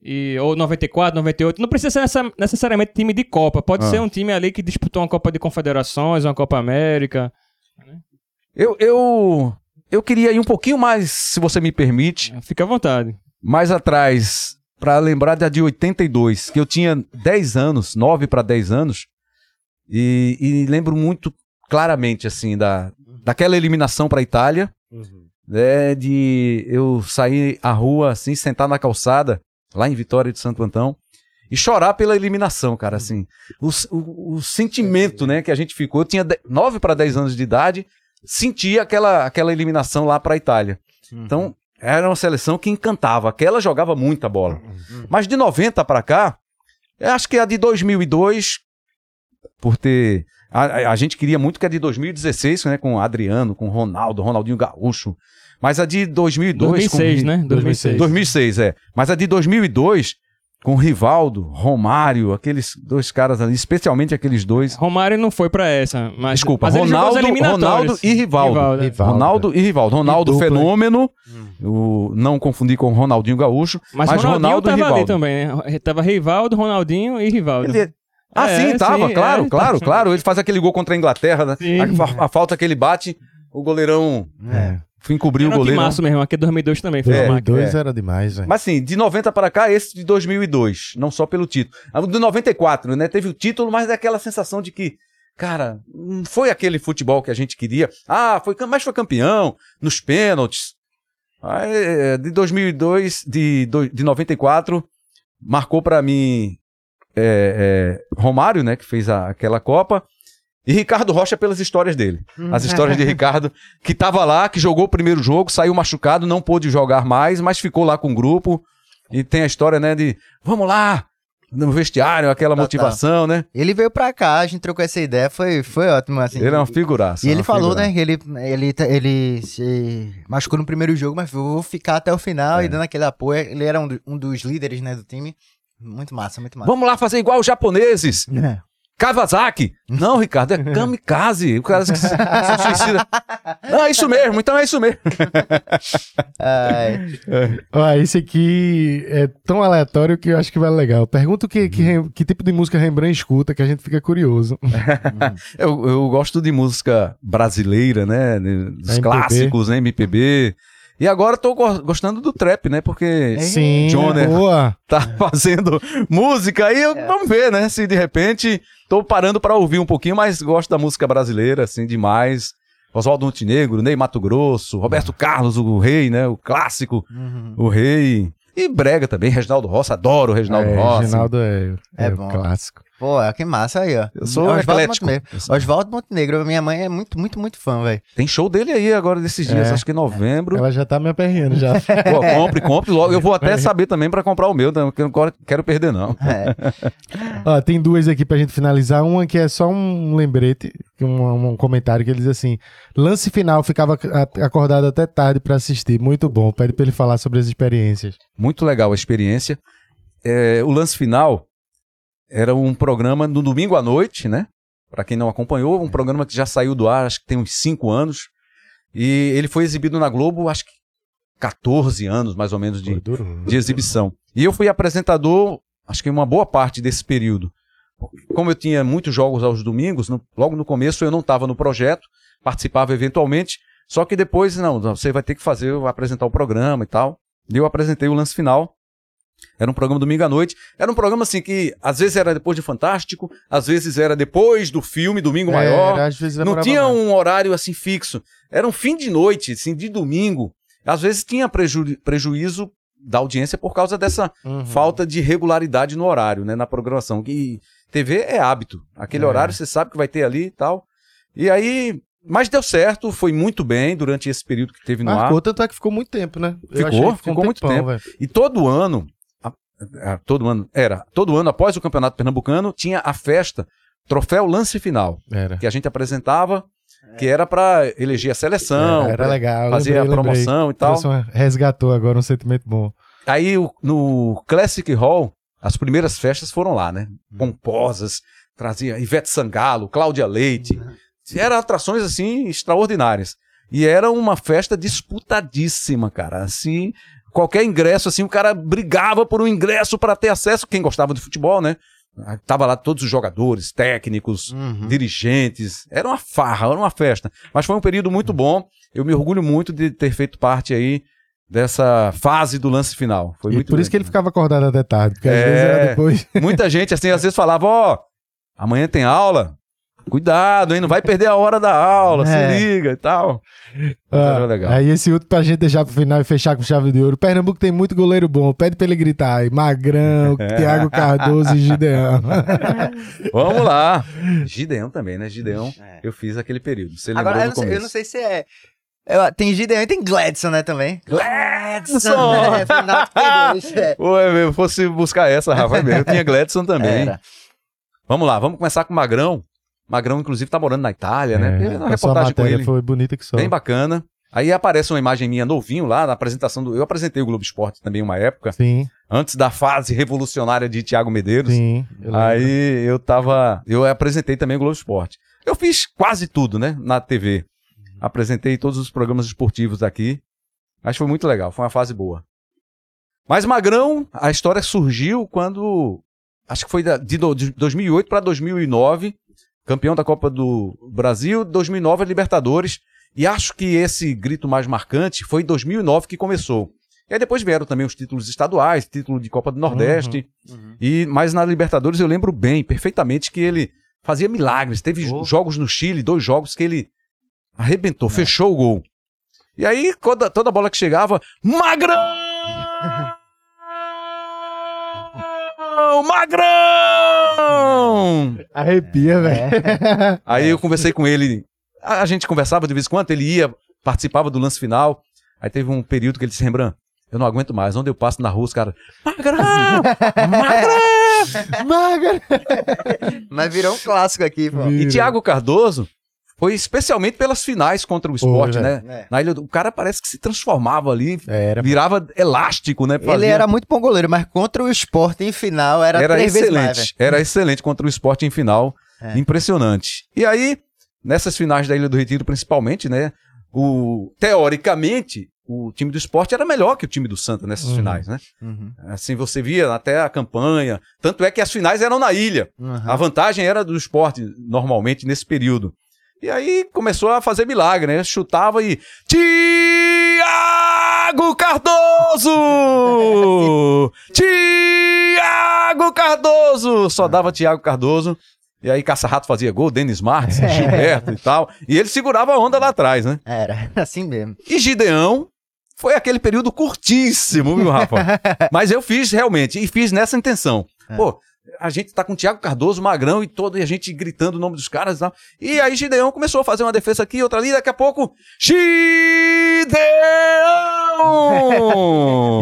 E, ou 94, 98. Não precisa ser nessa- necessariamente time de Copa. Pode Ah. ser um time ali que disputou uma Copa de Confederações, uma Copa América. Eu, eu, eu queria ir um pouquinho mais, se você me permite, Fica à vontade. Mais atrás, para lembrar da de 82, que eu tinha 10 anos, 9 para 10 anos, e, e lembro muito claramente, assim, da, daquela eliminação para a Itália, né, de eu sair à rua, assim, sentar na calçada, lá em Vitória de Santo Antão, e chorar pela eliminação, cara, assim. O, o, o sentimento, né, que a gente ficou. Eu tinha 9 para 10 anos de idade, sentia aquela, aquela eliminação lá para a Itália. Então, era uma seleção que encantava. Aquela jogava muita bola. Mas de 90 para cá, eu acho que a de 2002, por ter A, a- a gente queria muito que a de 2016, né? Com Adriano, com Ronaldo, Ronaldinho Gaúcho. Mas a de 2002... 2006, com, né? 2006. 2006, é. Mas a de 2002, com Rivaldo, Romário, aqueles dois caras ali, especialmente aqueles dois. Romário não foi pra essa. Mas, Desculpa, mas ele jogou as Ronaldo. Ronaldo e Rivaldo. Rivaldo, é. Rivaldo. Ronaldo e Rivaldo. Ronaldo hein? Fenômeno, o, não confundir com Ronaldinho Gaúcho, Mas, mas, Ronaldo e tava ali Rivaldo. também, né? Tava Rivaldo, Ronaldinho e Rivaldo. Ele- Ah, É, sim, tava, sim, claro, é, claro, claro. Ele faz aquele gol contra a Inglaterra, né? Sim. A, a falta que ele bate, o goleirão É. encobriu o Era um goleiro. timaço mesmo, aqui é 2002 também. Foi É, uma máquina. 2002 era demais, velho. Mas assim, de 90 para cá, esse de 2002, não só pelo título. Do 94, né? Teve o título, mas é aquela sensação de que, cara, não foi aquele futebol que a gente queria. Ah, foi, mas foi campeão nos pênaltis. Aí, é, de 2002, de, de 94, marcou para mim é, é, Romário, né? Que fez a- aquela Copa. E Ricardo Rocha pelas histórias dele. As histórias de Ricardo, que tava lá, que jogou o primeiro jogo, saiu machucado, não pôde jogar mais, mas ficou lá com o grupo. E tem a história, né, de vamos lá, no vestiário, aquela Total. motivação, né? Ele veio pra cá, a gente trocou essa ideia, foi, foi ótimo, assim. Ele é uma figuraça. E ele falou, figuraça. né, que ele, ele, tá- ele se machucou no primeiro jogo, mas vou ficar até o final É. e dando aquele apoio. Ele era um, do- um dos líderes, né, do time. Muito massa, muito massa. Vamos lá fazer igual os japoneses. É. Kawasaki. Não, Ricardo, é kamikaze. O cara que se, se suicida. Não, é isso mesmo, então é isso mesmo. Ai, Ó, esse aqui é tão aleatório que eu acho que vai legal. Pergunta o que, que, Rem- que tipo de música Rembrandt escuta, que a gente fica curioso. Eu, eu gosto de música brasileira, né? Dos MPB. clássicos, né? MPB. E agora tô go- gostando do trap, né? Porque Sim, Johnner. boa. tá fazendo música e eu- vamos ver, né? Se de repente tô parando pra ouvir um pouquinho, mas gosto da música brasileira, assim, demais. Oswaldo Montenegro, Ney Mato Grosso, Roberto Carlos, o rei, né? O clássico, uhum. o rei. E Brega também, Reginaldo Rossi, adoro o Reginaldo é, Rossi. Reginaldo é, é, É o bom. clássico. Pô, que massa aí, ó. Eu sou Oswaldo eclético. Montenegro. Sou- Oswaldo Montenegro, minha mãe é muito, muito, muito fã, velho. Tem show dele aí agora desses dias, É. acho que em novembro. Ela já tá me aperreando já. Pô, compre, compre logo. Eu vou até saber também pra comprar o meu, né? porque eu não quero perder, não. É. Ó, tem duas aqui pra gente finalizar. Uma que é só um lembrete, um, um comentário que ele diz assim: lance final, ficava acordado até tarde pra assistir. Muito bom. Pede pra ele falar sobre as experiências. Muito legal a experiência. É, o lance final era um programa no domingo à noite, né? Pra quem não acompanhou, um programa que já saiu do ar, acho que tem uns 5 anos. E ele foi exibido na Globo, acho que 14 anos mais ou menos de, duro. de exibição. E eu fui apresentador, acho que uma boa parte desse período. Como eu tinha muitos jogos aos domingos, no- logo no começo eu não estava no projeto, participava eventualmente, só que depois, não, você vai ter que fazer, apresentar o programa e tal. E eu apresentei o lance final. Era um programa domingo à noite. Era um programa assim que às vezes era depois de Fantástico, às vezes era depois do filme Domingo Maior. Era, Não tinha mais. um horário assim fixo. Era um fim de noite, assim, de domingo. Às vezes tinha preju- prejuízo da audiência por causa dessa Uhum. falta de regularidade no horário, né, na programação. E TV é hábito. Aquele É. horário você sabe que vai ter ali e tal. E aí, mas deu certo, foi muito bem durante esse período que teve no Marcou, ar. tanto é que ficou muito tempo, né? Ficou, que ficou um muito tempão, tempo. velho. E todo ano, todo ano, era, todo ano após o Campeonato Pernambucano, tinha a festa Troféu Lance Final, Era. que a gente apresentava, que era para eleger a seleção, era pra legal. fazer lembrei, a lembrei. promoção e tal. Resgatou agora um sentimento bom. Aí o- no Classic Hall, as primeiras festas foram lá, né? Pomposas, trazia Ivete Sangalo, Cláudia Leite. Eram atrações assim extraordinárias. E era uma festa disputadíssima, cara. Assim, qualquer ingresso assim, o cara brigava por um ingresso para ter acesso, quem gostava de futebol, né? Tava lá todos os jogadores, técnicos, Uhum. dirigentes. Era uma farra, era uma festa. Mas foi um período muito bom. Eu me orgulho muito de ter feito parte aí dessa fase do lance final. Foi E muito por isso que ele ficava acordado até tarde, porque às É. vezes era depois. Muita gente, assim, às vezes falava, ó, amanhã tem aula. Cuidado, hein? Não vai perder a hora da aula, É. se liga e tal. Ah, era legal. Aí esse outro pra gente deixar pro final e fechar com chave de ouro. Pernambuco tem muito goleiro bom. Pede pra ele gritar aí. Magrão, É. Thiago Cardoso e Gideão. Vamos lá. Gideão também, né? Gideão, É. eu fiz aquele período. Você Agora, eu não, sei, eu não sei se é. eu- tem Gideon e tem Gladson, né, também? Gladson! É, final de P2, é. Eu fosse buscar essa, Rafa, é mesmo. Eu tinha Gladson também. Era. Vamos lá, vamos começar com o Magrão. Magrão, inclusive, tá morando na Itália, né? Teve uma a sua reportagem com ele. foi bonita que só. Bem bacana. Aí aparece uma imagem minha novinho lá na apresentação do. Eu apresentei o Globo Esporte também uma época, Sim, antes da fase revolucionária de Tiago Medeiros. sim. eu. Aí eu tava. Eu apresentei também o Globo Esporte. Eu fiz quase tudo, né? Na TV. Apresentei todos os programas esportivos. Acho que foi muito legal, foi uma fase boa. Mas Magrão, a história surgiu quando. Acho que foi de 2008 para 2009. Campeão da Copa do Brasil, 2009 a Libertadores. E acho que esse grito mais marcante foi em 2009 que começou. E aí depois vieram também os títulos estaduais, título de Copa do Nordeste. E mas na Libertadores eu lembro bem, perfeitamente que ele fazia milagres. Teve Oh. jogos no Chile, dois jogos que ele arrebentou, fechou o gol. E aí toda, toda bola que chegava, Magrão! Magrão! Arrepia, velho. Aí eu conversei com ele. A, a gente conversava de vez em quando, ele ia, participava do lance final. Aí teve um período que ele disse, Rembrandt, eu não aguento mais. Onde eu passo na rua, os caras. Magrão! Magrão! Magra. Mas virou um clássico aqui, pô. E Thiago Cardoso foi especialmente pelas finais contra o esporte, velho. né? É. Na ilha, do- o cara parece que se transformava ali, Era. virava elástico, né? Ele Fazia- era muito bom goleiro, mas contra o esporte em final era, era três vezes mais, excelente. era excelente contra o esporte em final. É. Impressionante. E aí, nessas finais da Ilha do Retiro, principalmente, né? O, teoricamente, o time do esporte era melhor que o time do Santa nessas Uhum. finais, né? Uhum. Assim, você via até a campanha. Tanto é que as finais eram na ilha. Uhum. A vantagem era do esporte, normalmente, nesse período. E aí começou a fazer milagre, né? Chutava e. Tiago Cardoso! Tiago Cardoso! Só dava Tiago Cardoso. E aí Caça-Rato fazia gol, Denis Marques, Gilberto e tal. E ele segurava a onda lá atrás, né? Era, era assim mesmo. E Gideão foi aquele período curtíssimo, viu, Rafa? Mas eu fiz realmente, e fiz nessa intenção. É. Pô, a gente tá com o Thiago Cardoso, Magrão e todo, e a gente gritando o nome dos caras e tal. E aí Gideão começou a fazer uma defesa aqui, outra ali, daqui a pouco. Gideão!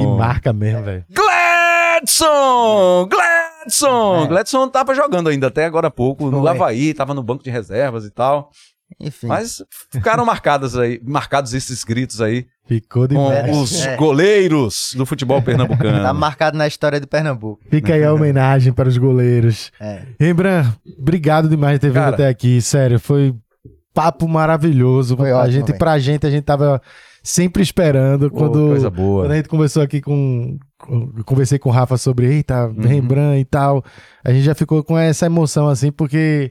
E marca mesmo, velho. Gladson! Gladson! É. Gladson tava jogando ainda até agora há pouco, no Foi. Havaí, tava no banco de reservas e tal. Enfim. Mas ficaram marcados aí, marcados esses gritos aí Ficou com demais. os É. goleiros do futebol pernambucano. Tá marcado na história de Pernambuco. Fica aí a homenagem para os goleiros. É. Rembrandt, obrigado demais por ter vindo Cara. até aqui. Sério, foi papo maravilhoso. Foi a ótimo, gente, pra gente, a gente tava sempre esperando. Pô, quando, coisa boa. quando a gente conversou aqui com, com- Conversei com o Rafa sobre, eita, Uhum. Rembrandt e tal. A gente já ficou com essa emoção, assim, porque,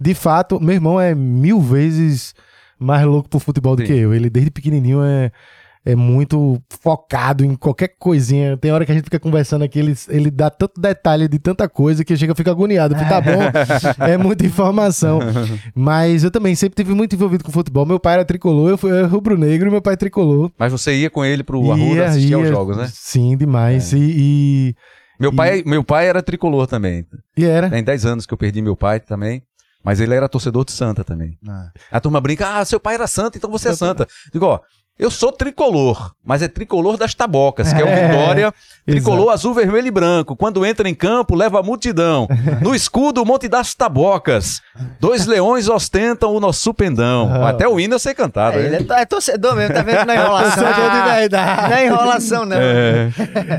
de fato, meu irmão é mil vezes mais louco pro futebol do Sim. que eu. Ele, desde pequenininho, é. É muito focado em qualquer coisinha. Tem hora que a gente fica conversando aqui, ele, ele dá tanto detalhe de tanta coisa que chega, eu fico agoniado. Eu fico, tá bom, é muita informação. Mas eu também sempre tive muito envolvido com futebol. Meu pai era tricolor, eu fui rubro-negro e meu pai é tricolor. Mas você ia com ele pro Arruda Ia, assistir aos ia. jogos, né? Sim, demais. E, e, Meu pai, meu pai era tricolor também. e era. Tem 10 anos que eu perdi meu pai também. Mas ele era torcedor de Santa também. Ah. A turma brinca, ah, seu pai era Santa, então você é Santa. Digo, ó, eu sou tricolor, mas é tricolor das tabocas, que é o É, Vitória. Tricolor azul, vermelho e branco. Quando entra em campo, leva a multidão. No escudo, o Monte das Tabocas. Dois leões ostentam o nosso pendão. Ah. Até o hino eu sei cantar, É, né? ele é, é torcedor mesmo, tá vendo? Não é enrolação. Torcedor de Não verdade. é enrolação, não. É.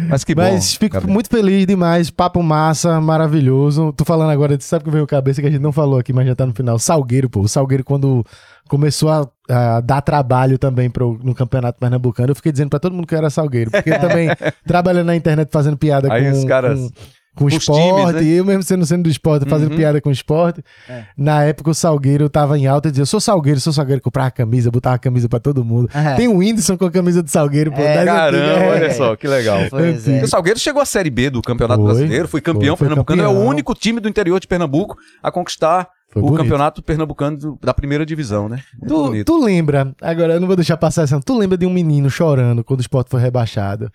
Mas que bom. Mas fico Gabriel. muito feliz demais. Papo massa, maravilhoso. Tô falando agora, sabe o que veio cabeça que a gente não falou aqui, mas já tá no final. Salgueiro, pô. O Salgueiro, quando começou a, a dar trabalho também pro, no Campeonato Pernambucano, eu fiquei dizendo pra todo mundo que eu era Salgueiro. Porque eu também trabalhando na internet fazendo piada Aí com, os caras- com, com esporte. times, né? Eu mesmo sendo sendo do esporte, fazendo Uhum. piada com esporte. É. Na época o Salgueiro tava em alta e dizia: Eu sou Salgueiro, sou Salgueiro. Comprava a camisa, botava a camisa pra todo mundo. É. Tem o Whindersson com a camisa do Salgueiro, pô. É, Caramba, antigas. É. olha só, que legal. É. O Salgueiro chegou à Série B do Campeonato Foi, Brasileiro, foi campeão foi, foi pernambucano, é campeão. o único time do interior de Pernambuco a conquistar Foi o bonito. Campeonato Pernambucano da primeira divisão, né? Tu, tu lembra, agora eu não vou deixar passar essa, tu lembra de um menino chorando quando o esporte foi rebaixado?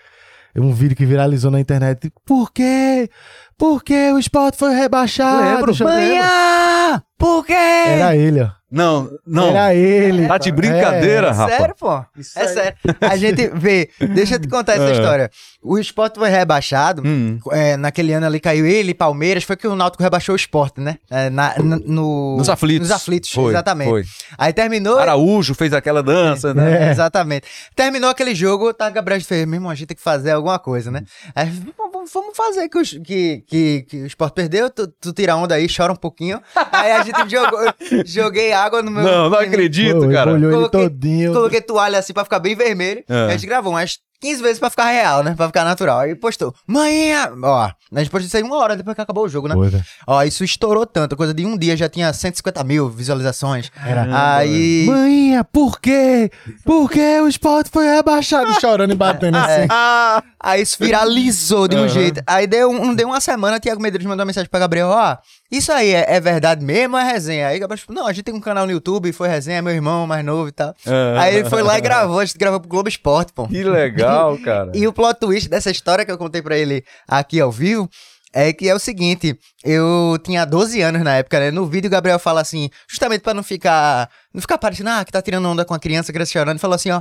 É um vídeo que viralizou na internet. Por quê? Por que o esporte foi rebaixado? Lembro. Manhã! Por quê? Era ele, ó. Não, não. Era ele. Tá de brincadeira, É, Rafa. Sério, pô? É sério. A gente vê, deixa eu te contar essa É. história. O esporte foi rebaixado. Hum. é, naquele ano ali caiu ele, Palmeiras. Foi que o Náutico rebaixou o esporte, né? É, na- na- no, Nos aflitos. Nos aflitos, Foi, exatamente. foi. Aí terminou. Araújo fez aquela dança, né? É, Exatamente. Terminou aquele jogo, tá, Gabriel fez, meu irmão, a gente tem que fazer alguma coisa, né? Aí, "V- v- vamos fazer que, os- que, que, que o Sport perdeu, tu, tu tira onda aí, chora um pouquinho. Aí a gente jogou, joguei água no meu... Não, não acredito, Pô, cara. Coloquei- todinho. Coloquei toalha assim pra ficar bem vermelho. É. E a gente gravou umas 15 vezes pra ficar real, né? Pra ficar natural. Aí postou, manhã, ó, a gente postou isso aí uma hora depois que acabou o jogo, né? Pô, velho. Ó, isso estourou tanto, coisa de um dia já tinha 150 mil visualizações. Era. Aí... Mãinha, por quê? Por que o esporte foi rebaixado? Chorando e batendo assim. Ah, Aí isso viralizou de um jeito. Aí deu, um, deu uma semana, Tiago Medeiros mandou uma mensagem pra Gabriel, ó, isso aí é, é verdade mesmo ou é resenha? Aí Gabriel falou, não, a gente tem um canal no YouTube, foi resenha, é meu irmão mais novo e tal. Ah. Aí ele foi lá e gravou, a gente gravou pro Globo Esporte, pô. que legal, cara. E o plot twist dessa história que eu contei pra ele aqui ao vivo é que é o seguinte, eu tinha 12 anos na época, né? No vídeo o Gabriel fala assim, justamente pra não ficar, não ficar parecendo, ah, que tá tirando onda com a criança, criança chorando, ele falou assim, ó,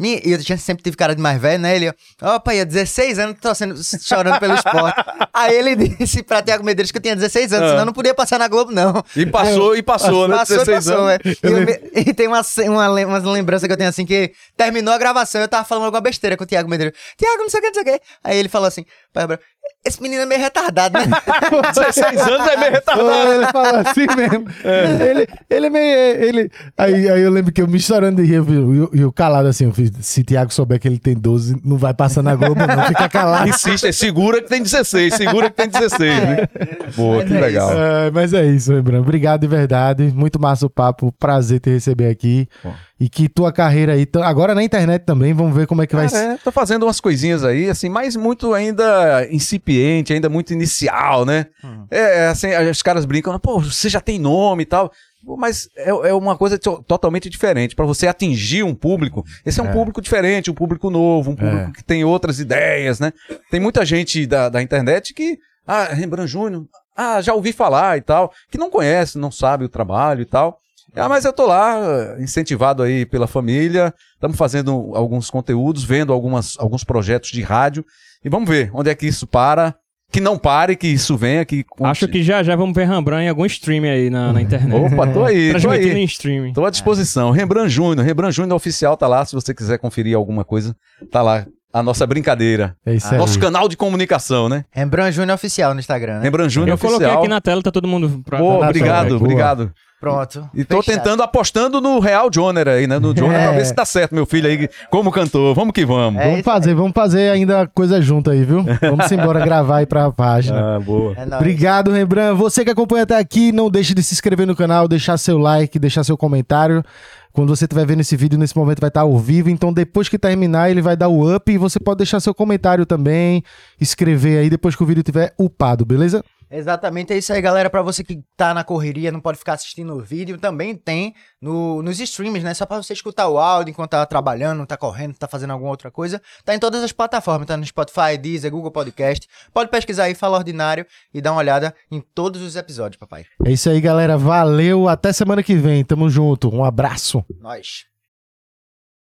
e eu tinha, sempre tive cara de mais velho, né? Ele, ó, pai, há 16 anos tô sendo, chorando pelo esporte. Aí ele disse pra Tiago Medeiros que eu tinha 16 anos, Ah. senão eu não podia passar na Globo, não. E passou, e passou, né? Passou, 16 passou, anos. é. E, eu e tem uma, uma, lem- umas lembranças que eu tenho assim, que terminou a gravação, eu tava falando alguma besteira com o Thiago Medeiros. Thiago, não sei o que, não sei o que. Aí ele falou assim, pai, Gabriel, esse menino é meio retardado, né? 16 anos é meio retardado. ele fala assim mesmo. Ele, ele é meio. Ele... Aí, aí eu lembro que eu me chorando de rir e o- e calado assim. eu fiz, se Thiago souber que ele tem 12, não vai passar na Globo, não. Fica calado. Insiste, segura que tem 16, segura que tem 16, né? Boa, que é legal. É, mas é isso, lembrando. Obrigado de verdade. Muito massa o papo. Prazer te receber aqui. Bom. E que tua carreira aí, agora na internet também, vamos ver como é que vai ser. É, tô fazendo umas coisinhas aí, assim, mas muito ainda incipiente, ainda muito inicial, né? É, é, assim, os caras brincam, pô, você já tem nome e tal. Mas é, é uma coisa to- totalmente diferente. Pra você atingir um público, esse é um público diferente, um público novo, um público É. que tem outras ideias, né? Tem muita gente da, da internet que, ah, Rembrandt Júnior, ah, já ouvi falar e tal, que não conhece, não sabe o trabalho e tal. Ah, mas eu tô lá, incentivado aí pela família, estamos fazendo alguns conteúdos, vendo algumas, alguns projetos de rádio, e vamos ver onde é que isso para, que não pare, que isso venha, que... Acho que já já vamos ver Rembrandt em algum stream aí na, na internet. Opa, tô aí, tô aí. em streaming. Tô à disposição. Rembrandt Júnior, Rembrandt Júnior oficial tá lá, se você quiser conferir alguma coisa, tá lá. A nossa brincadeira. É isso aí. Nosso canal de comunicação, né? Rembrandt Júnior Oficial no Instagram, né? Rembrandt Júnior Eu coloquei oficial. aqui na tela, tá todo mundo pra... Pô, na obrigado, obrigado. Pronto. E tô Fechado. tentando, apostando no Real Joner aí, né? No Joner, pra É. ver se dá certo, meu filho aí, como cantor. Vamos que vamos. É Vamos fazer, vamos fazer ainda coisa junto aí, viu? Vamos embora gravar aí pra página. Ah, boa. É. Obrigado, Rembrandt. Você que acompanha até aqui, não deixe de se inscrever no canal, deixar seu like, deixar seu comentário. Quando você estiver vendo esse vídeo, nesse momento vai estar ao vivo. Então, depois que terminar, ele vai dar o up e você pode deixar seu comentário também, escrever aí depois que o vídeo estiver upado, beleza? Exatamente, é isso aí, galera. Pra você que tá na correria, não pode ficar assistindo o vídeo, também tem no, nos streams, né? Só pra você escutar o áudio enquanto tá trabalhando, tá correndo, tá fazendo alguma outra coisa. Tá em todas as plataformas, tá no Spotify, Deezer, Google Podcast. Pode pesquisar aí, Fala Ordinário e dar uma olhada em todos os episódios, papai. É isso aí, galera. Valeu. Até semana que vem. Tamo junto. Um abraço. Nós.